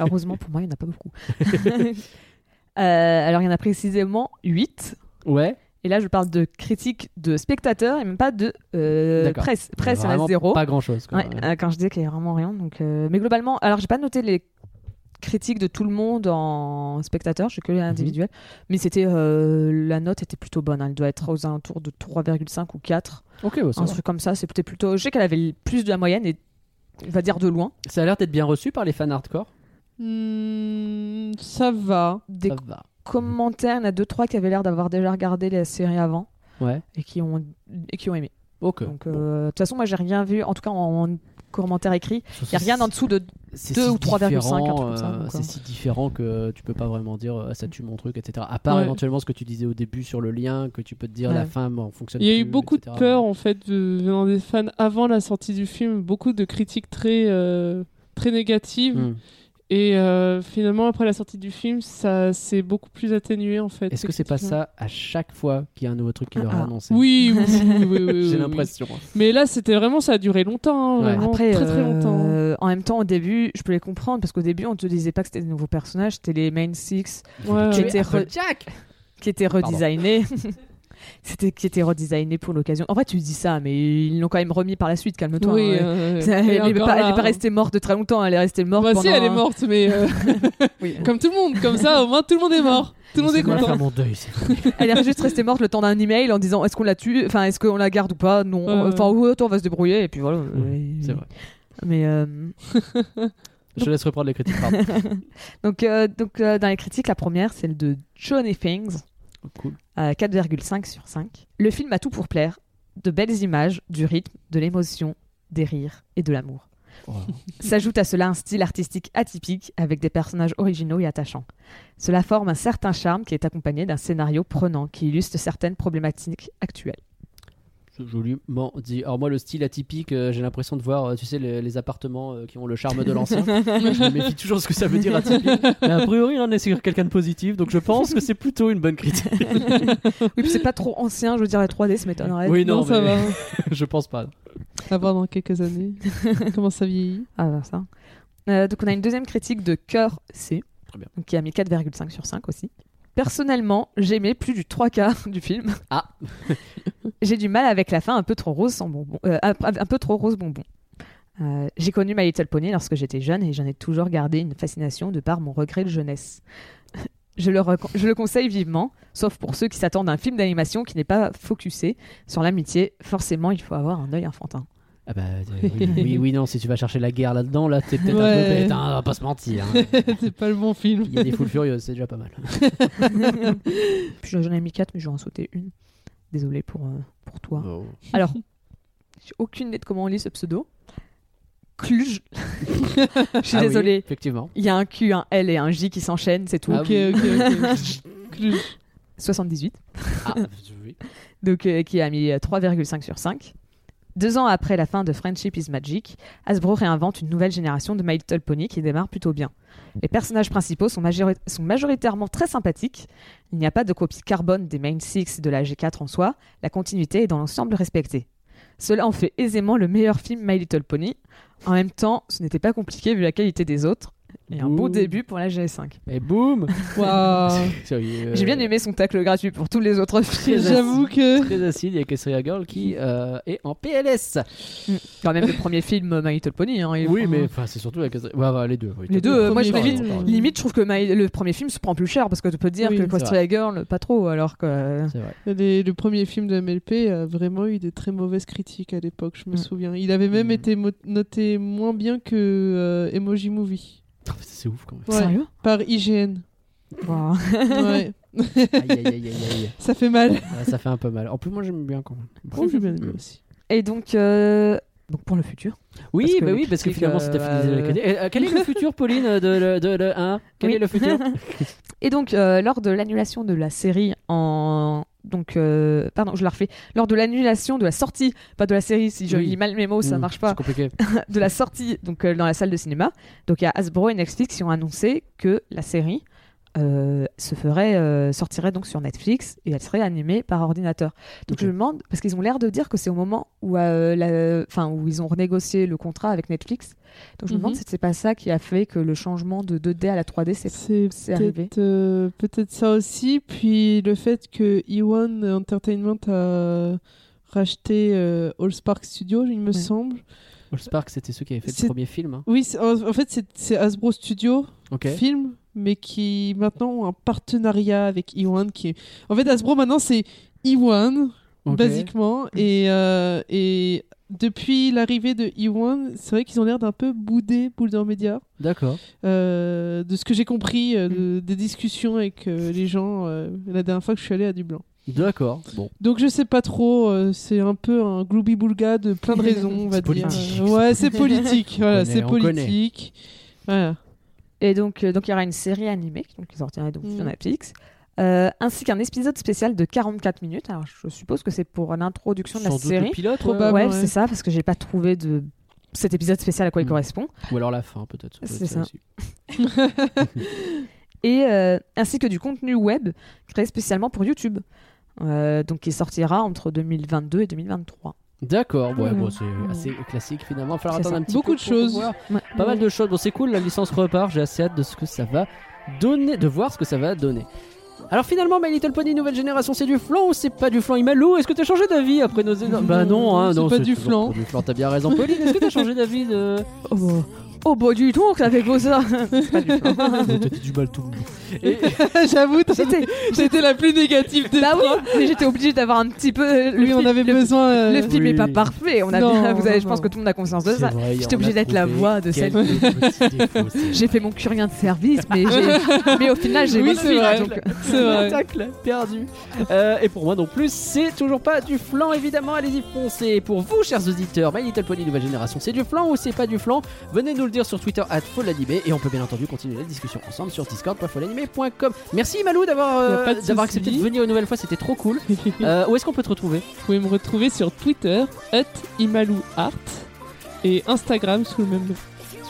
Heureusement pour moi, il n'y en a pas beaucoup. Euh, alors, il y en a précisément 8. Ouais. Et là, je parle de critiques de spectateurs et même pas de euh, D'accord. presse. Presse, il y en a zéro. Pas grand chose. Ouais, euh, quand je dis qu'il y a vraiment rien. Donc, euh, Mais globalement, alors j'ai pas noté les critiques de tout le monde en spectateur, je suis que les individuels. Mais c'était euh, la note était plutôt bonne. hein. Elle doit être aux alentours de 3,5 ou 4. Ok, bah, un va. truc comme ça. C'était plutôt. Je sais qu'elle avait plus de la moyenne et on va dire de loin. ça a l'air d'être bien reçu par les fans hardcore. Hmm, ça va. Des Ça va. commentaires, il y en a deux trois qui avaient l'air d'avoir déjà regardé la série avant Ouais. et qui ont et qui ont aimé. Ok. Donc euh, de toute façon, moi j'ai rien vu, en tout cas en, en commentaire écrit, il y a rien en dessous de C'est deux si ou 3,5, un truc différent, comme ça, euh, C'est euh. si différent que tu peux pas vraiment dire euh, ça tue mon truc, etc. À part Ouais. éventuellement ce que tu disais au début sur le lien, que tu peux te dire Ouais. la fin bon, fonctionne Il y a eu beaucoup etc. de peur en fait de- venant des fans avant la sortie du film, beaucoup de critiques très euh, très négatives Hmm. Et euh, finalement après la sortie du film, ça s'est beaucoup plus atténué en fait. Est-ce que c'est pas ça à chaque fois qu'il y a un nouveau truc qui leur est Ah. annoncé Oui, oui, oui, oui, oui, oui, J'ai l'impression. Mais là, c'était vraiment ça a duré longtemps, hein, Ouais. vraiment Après, très très euh, longtemps. en même temps, au début, je peux les comprendre parce qu'au début, on te disait pas que c'était des nouveaux personnages, c'était les main six Ouais, qui ouais. étaient re- Jack qui étaient redesignés. c'était qui étaient redesignés pour l'occasion. En vrai, tu dis ça, mais ils l'ont quand même remis par la suite. Calme-toi. Oui, hein. euh, Elle elle est n'est pas, là, hein. restée morte de très longtemps. Elle est restée morte Bah pendant. si, elle est morte, mais euh, Oui. comme tout le monde, comme ça, au moins tout le monde est mort. Tout le monde est content. faire mon deuil. Elle est juste restée morte le temps d'un email en disant est-ce qu'on la tue, enfin est-ce qu'on la garde ou pas? Non. Enfin, ouais, attends, on va se débrouiller et puis voilà. c'est vrai. Mais euh, Je te laisse reprendre les critiques. donc, euh, donc euh, dans les critiques, la première, celle de Johnny Things, cool. à 4,5 sur 5. Le film a tout pour plaire. De belles images, du rythme, de l'émotion, des rires et de l'amour. S'ajoute à cela un style artistique atypique avec des personnages originaux et attachants. Cela forme un certain charme qui est accompagné d'un scénario prenant qui illustre certaines problématiques actuelles. Joliment dit. Alors moi, le style atypique, euh, j'ai l'impression de voir, euh, tu sais, les, les appartements euh, qui ont le charme de l'ancien. je me méfie toujours de ce que ça veut dire atypique. Mais a priori, on est sur quelqu'un de positif, donc je pense que c'est plutôt une bonne critique. Oui, puis c'est pas trop ancien, je veux dire, la 3D, ça m'étonnerait. Oui, non, Non, ça mais- va. je pense pas. À voir dans quelques années. Comment ça vieillit Ah, bah, ça. Euh, donc on a une deuxième critique de Cœur C, Très bien. donc qui a mis 4,5 sur 5 aussi. Personnellement, j'ai aimé plus du trois quarts du film. Ah. j'ai du mal avec la fin un peu trop rose sans bonbon, euh, un, peu trop rose bonbon. Euh, j'ai connu My Little Pony lorsque j'étais jeune et j'en ai toujours gardé une fascination de par mon regret de jeunesse. Je le, je le conseille vivement, sauf pour ceux qui s'attendent à un film d'animation qui n'est pas focusé sur l'amitié. Forcément, il faut avoir un œil enfantin. Ah bah euh, oui, oui, oui, non, si tu vas chercher la guerre là-dedans, là, t'es peut-être un Ouais. peu bête, hein, on va pas se mentir. hein. C'est pas le bon film. Il y a des foules furieuses, c'est déjà pas mal. Puis j'en ai mis 4, mais je vais en sauter une. Désolé pour, euh, pour toi. Oh. Alors, j'ai aucune idée de comment on lit ce pseudo. Cluj. je suis Ah oui, désolée. effectivement. Il y a un Q, un L et un J qui s'enchaînent, c'est tout. Ah Ok, oui. ok, ok. Cluj. 78. Ah, oui. Donc, euh, qui a mis euh, 3,5 sur 5. Deux ans après la fin de Friendship is Magic, Hasbro réinvente une nouvelle génération de My Little Pony qui démarre plutôt bien. Les personnages principaux sont, majori- sont majoritairement très sympathiques. Il n'y a pas de copie carbone des Main Six de la G4 en soi. La continuité est dans l'ensemble respectée. Cela en fait aisément le meilleur film My Little Pony. En même temps, ce n'était pas compliqué vu la qualité des autres. Et un beau début pour la GS5. Et boum Waouh. Sérieux, euh, J'ai bien aimé son tacle gratuit pour tous les autres films. J'avoue que. Très acide, il y a Kesseria Girl qui euh, est en PLS. Quand même le premier film My Little Pony. hein, Oui, mais enfin, c'est surtout la Kesseria. Ouais, ouais, les deux. oui, Les deux, euh, moi je premier vais vite. film. Limite, je trouve que My- le premier film se prend plus cher parce que tu peux te dire Oui, que Equestria Girl, pas trop, alors que. euh, C'est vrai. Les- le premier film de MLP a vraiment eu des très mauvaises critiques à l'époque, je me Mm. souviens. Il avait même Mm. été noté moins bien que euh, Emoji Movie Ah, C'est ouf quand même. Ouais. Sérieux? Par IGN. Wow. ouais. Aïe, aïe, aïe, aïe, aïe. Ça fait mal. Ouais, ça fait un peu mal. En plus, moi j'aime bien quand même. Moi, j'ai bien aimé aussi. Et donc, euh, donc pour le futur. Oui, Parce que bah oui, parce que finalement euh, c'était euh, euh, quel est le futur, Pauline, de, de, de, de- hein? Quel Oui. est le futur? Et donc, euh, lors de l'annulation de la série en. Donc, euh, pardon, je la refais. Lors de l'annulation de la sortie, pas de la série, si je Oui. lis mal mes mots, ça Hmm, marche pas. C'est compliqué. de la sortie donc euh, dans la salle de cinéma. Donc il y a Hasbro et Netflix qui ont annoncé que la série euh, se ferait sortirait donc sur Netflix et elle serait animée par ordinateur. Donc je me demande parce qu'ils ont l'air de dire que c'est au moment où la- enfin où ils ont renégocié le contrat avec Netflix. Donc je me demande Mhm. si c'est pas ça qui a fait que le changement de 2D à la 3D c'est arrivé. peut-être euh, peut-être ça aussi. Puis le fait que E1 Entertainment a racheté euh, Allspark Studio, il me Ouais. semble. All Spark, c'était ceux qui avaient fait le premier film. hein. Oui, en fait, c'est- Hasbro Studio Ok. film, mais qui maintenant ont un partenariat avec E1. Qui est... En fait, Hasbro maintenant c'est E1, Ok. basiquement. Et, euh, et depuis l'arrivée de E1, c'est vrai qu'ils ont l'air d'un peu boudé Boulder Media. D'accord. Euh, de ce que j'ai compris euh, de- des discussions avec euh, les gens euh, la dernière fois que je suis allé à Dublin. D'accord. Bon. Donc je sais pas trop, euh, c'est un peu un gloubi boulga de plein de raisons, on va C'est dire. politique. Ouais, c'est politique, voilà, c'est connaît. politique. Voilà. Et donc, euh, donc il y aura une série animée donc, qui sortira donc sur Mhm. Netflix. Euh, ainsi qu'un épisode spécial de 44 minutes. Alors, je suppose que c'est pour l'introduction de la doute série. pilote, ouais. ouais, ouais. c'est ça, parce que j'ai pas trouvé de cet épisode spécial à quoi il Mm. correspond. Ou alors la fin, peut-être. peut être C'est ça. Et euh, ainsi que du contenu web créé spécialement pour YouTube. Euh, donc, qui sortira entre 2022 et 2023. D'accord. Ouais, Mhm. bon, c'est assez classique finalement. Il va falloir attendre ça. un petit Beaucoup peu de choses. Ouais. Pas mal de choses. Bon, c'est cool. La licence repart. J'ai assez hâte de ce que ça va donner, de voir ce que ça va donner. Alors finalement, My Little Pony nouvelle génération, c'est du flan ou c'est pas du flan? Imalou, est-ce que t'as changé d'avis après nos... Bah non, hein, c'est non, pas du toujours flan. pas du flan. T'as bien raison, Pauline. Est-ce que t'as changé d'avis de... Oh, Oh, bah du tout, ça fait beau ça. Pas du flan. T'as dit du mal tout le monde. J'avoue, J'étais- j'étais la plus négative de Bah oui, mais j'étais obligée d'avoir un petit peu. le Oui, on film- avait le- besoin. euh, Le film Oui. est pas parfait. On a Non, bien, vous avez, je pense que tout le monde a conscience de ça. vrai, J'étais obligée d'être la voix de celle- J'ai fait mon curien de service, mais, j'ai- mais au final, j'ai Oui, eu c'est vrai. donc- C'est vrai. Tacle, perdu. Euh, et pour moi non plus, c'est toujours pas du flan, évidemment. Allez-y, foncez. Pour vous, chers auditeurs, My Little Pony Nouvelle Génération, c'est du flan ou c'est pas du flan? Venez nous le dire sur Twitter, at. Et on peut bien entendu continuer la discussion ensemble sur discord.folanimé.com. Merci Malou d'avoir euh, d'avoir accepté de venir une nouvelle fois, c'était trop cool. Euh, où est-ce qu'on peut te retrouver? Vous pouvez me retrouver sur Twitter, @imalouart et Instagram sous le même nom.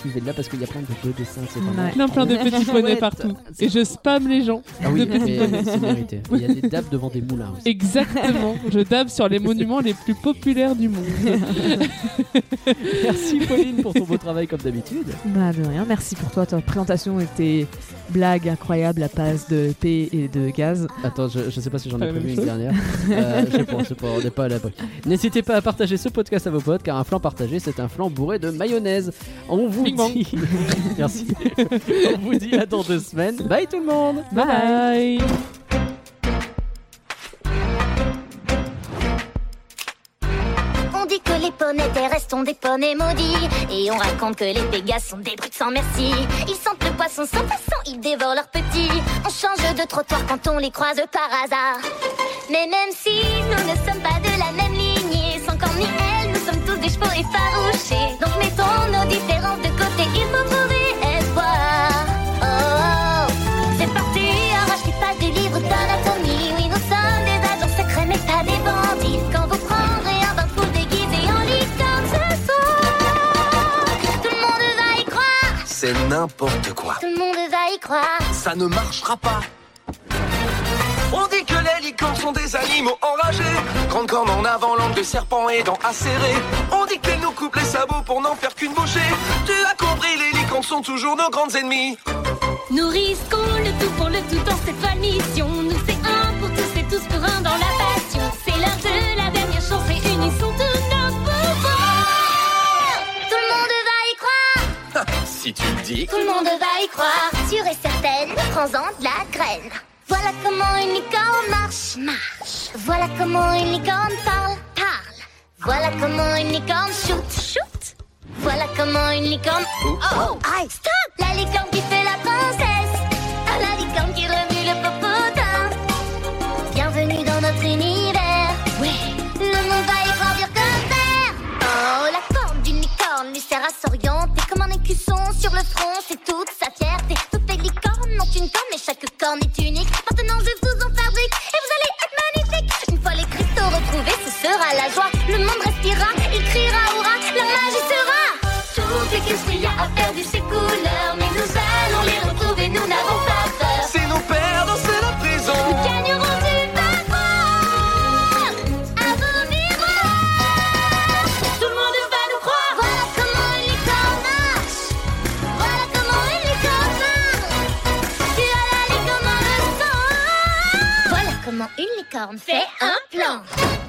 Suivez-la parce qu'il y a plein de beaux dessins. C'est vraiment Ouais. Plein plein de petits poneys partout. Et je spam les gens. Ah oui, de petits mais c'est mérité. Il y a des dames devant des moulins aussi. Exactement. Je dab sur les monuments les plus populaires du monde. Merci Pauline pour ton beau travail comme d'habitude. Bah de rien, merci pour toi. Ta présentation était blague incroyable à base de paix et de gaz. Attends, je, je sais pas si j'en ai prévu une chose dernière. Euh, je sais pas, on n'est pas à la bonne. N'hésitez pas à partager ce podcast à vos potes, car un flan partagé, c'est un flan bourré de mayonnaise. On vous Bing bang. dit. Merci. on vous dit à dans deux semaines. Bye tout le monde. Bye bye. On dit que les poneys terrestres sont des poneys maudits Et on raconte que les pégases sont des brutes sans merci Ils sentent le poisson sans façon, ils dévorent leurs petits On change de trottoir quand on les croise par hasard Mais même si nous ne sommes pas de la même lignée Sans corps ni chevaux effarouchés Donc mettons nos différences de côté, il faut trouver espoir Oh, oh. c'est parti, arrache les pages du livre d'anatomie Oui, nous sommes des agents secrets mais pas des bandits Quand vous prendrez un bain fou déguisé en licorne ce soir Tout le monde va y croire, C'est n'importe quoi. tout le monde va y croire Ça ne marchera pas. On dit que les licornes sont des animaux enragés. Grande corne en avant, langue de serpent et dents acérées. On dit qu'elles nous coupent les sabots pour n'en faire qu'une bouchée. Tu as compris, les licornes sont toujours nos grandes ennemies. Nous risquons le tout pour le tout dans cette folle mission. Nous c'est un pour tous et tous pour un dans la passion. C'est l'heure de la dernière chance, réunissons tous nos pouvoirs. Tout le monde va y croire, Si tu le dis. tout le monde va y croire. Sûre et certaine, prends-en de la graine. Voilà comment une licorne marche, marche. Voilà comment une licorne parle, parle. Voilà comment une licorne shoot, shoot. Voilà comment une licorne. Oh, oh, aïe, stop! La licorne qui fait la princesse. Ah, la licorne qui remue le popotin. Bienvenue dans notre univers. Ouais, le monde va y dur comme fer. Oh, la forme d'une licorne lui sert à s'orienter comme un écusson sur le front. C'est toute sa fierté. Une corne, mais chaque corne est unique. Maintenant, je vous en fabrique et vous allez être magnifique. Une fois les cristaux retrouvés, ce sera la joie. Le monde respirera, il criera hurrah, la magie sera. Les caisses qu'il y a à faire de ces couleurs, licorne fait un plan.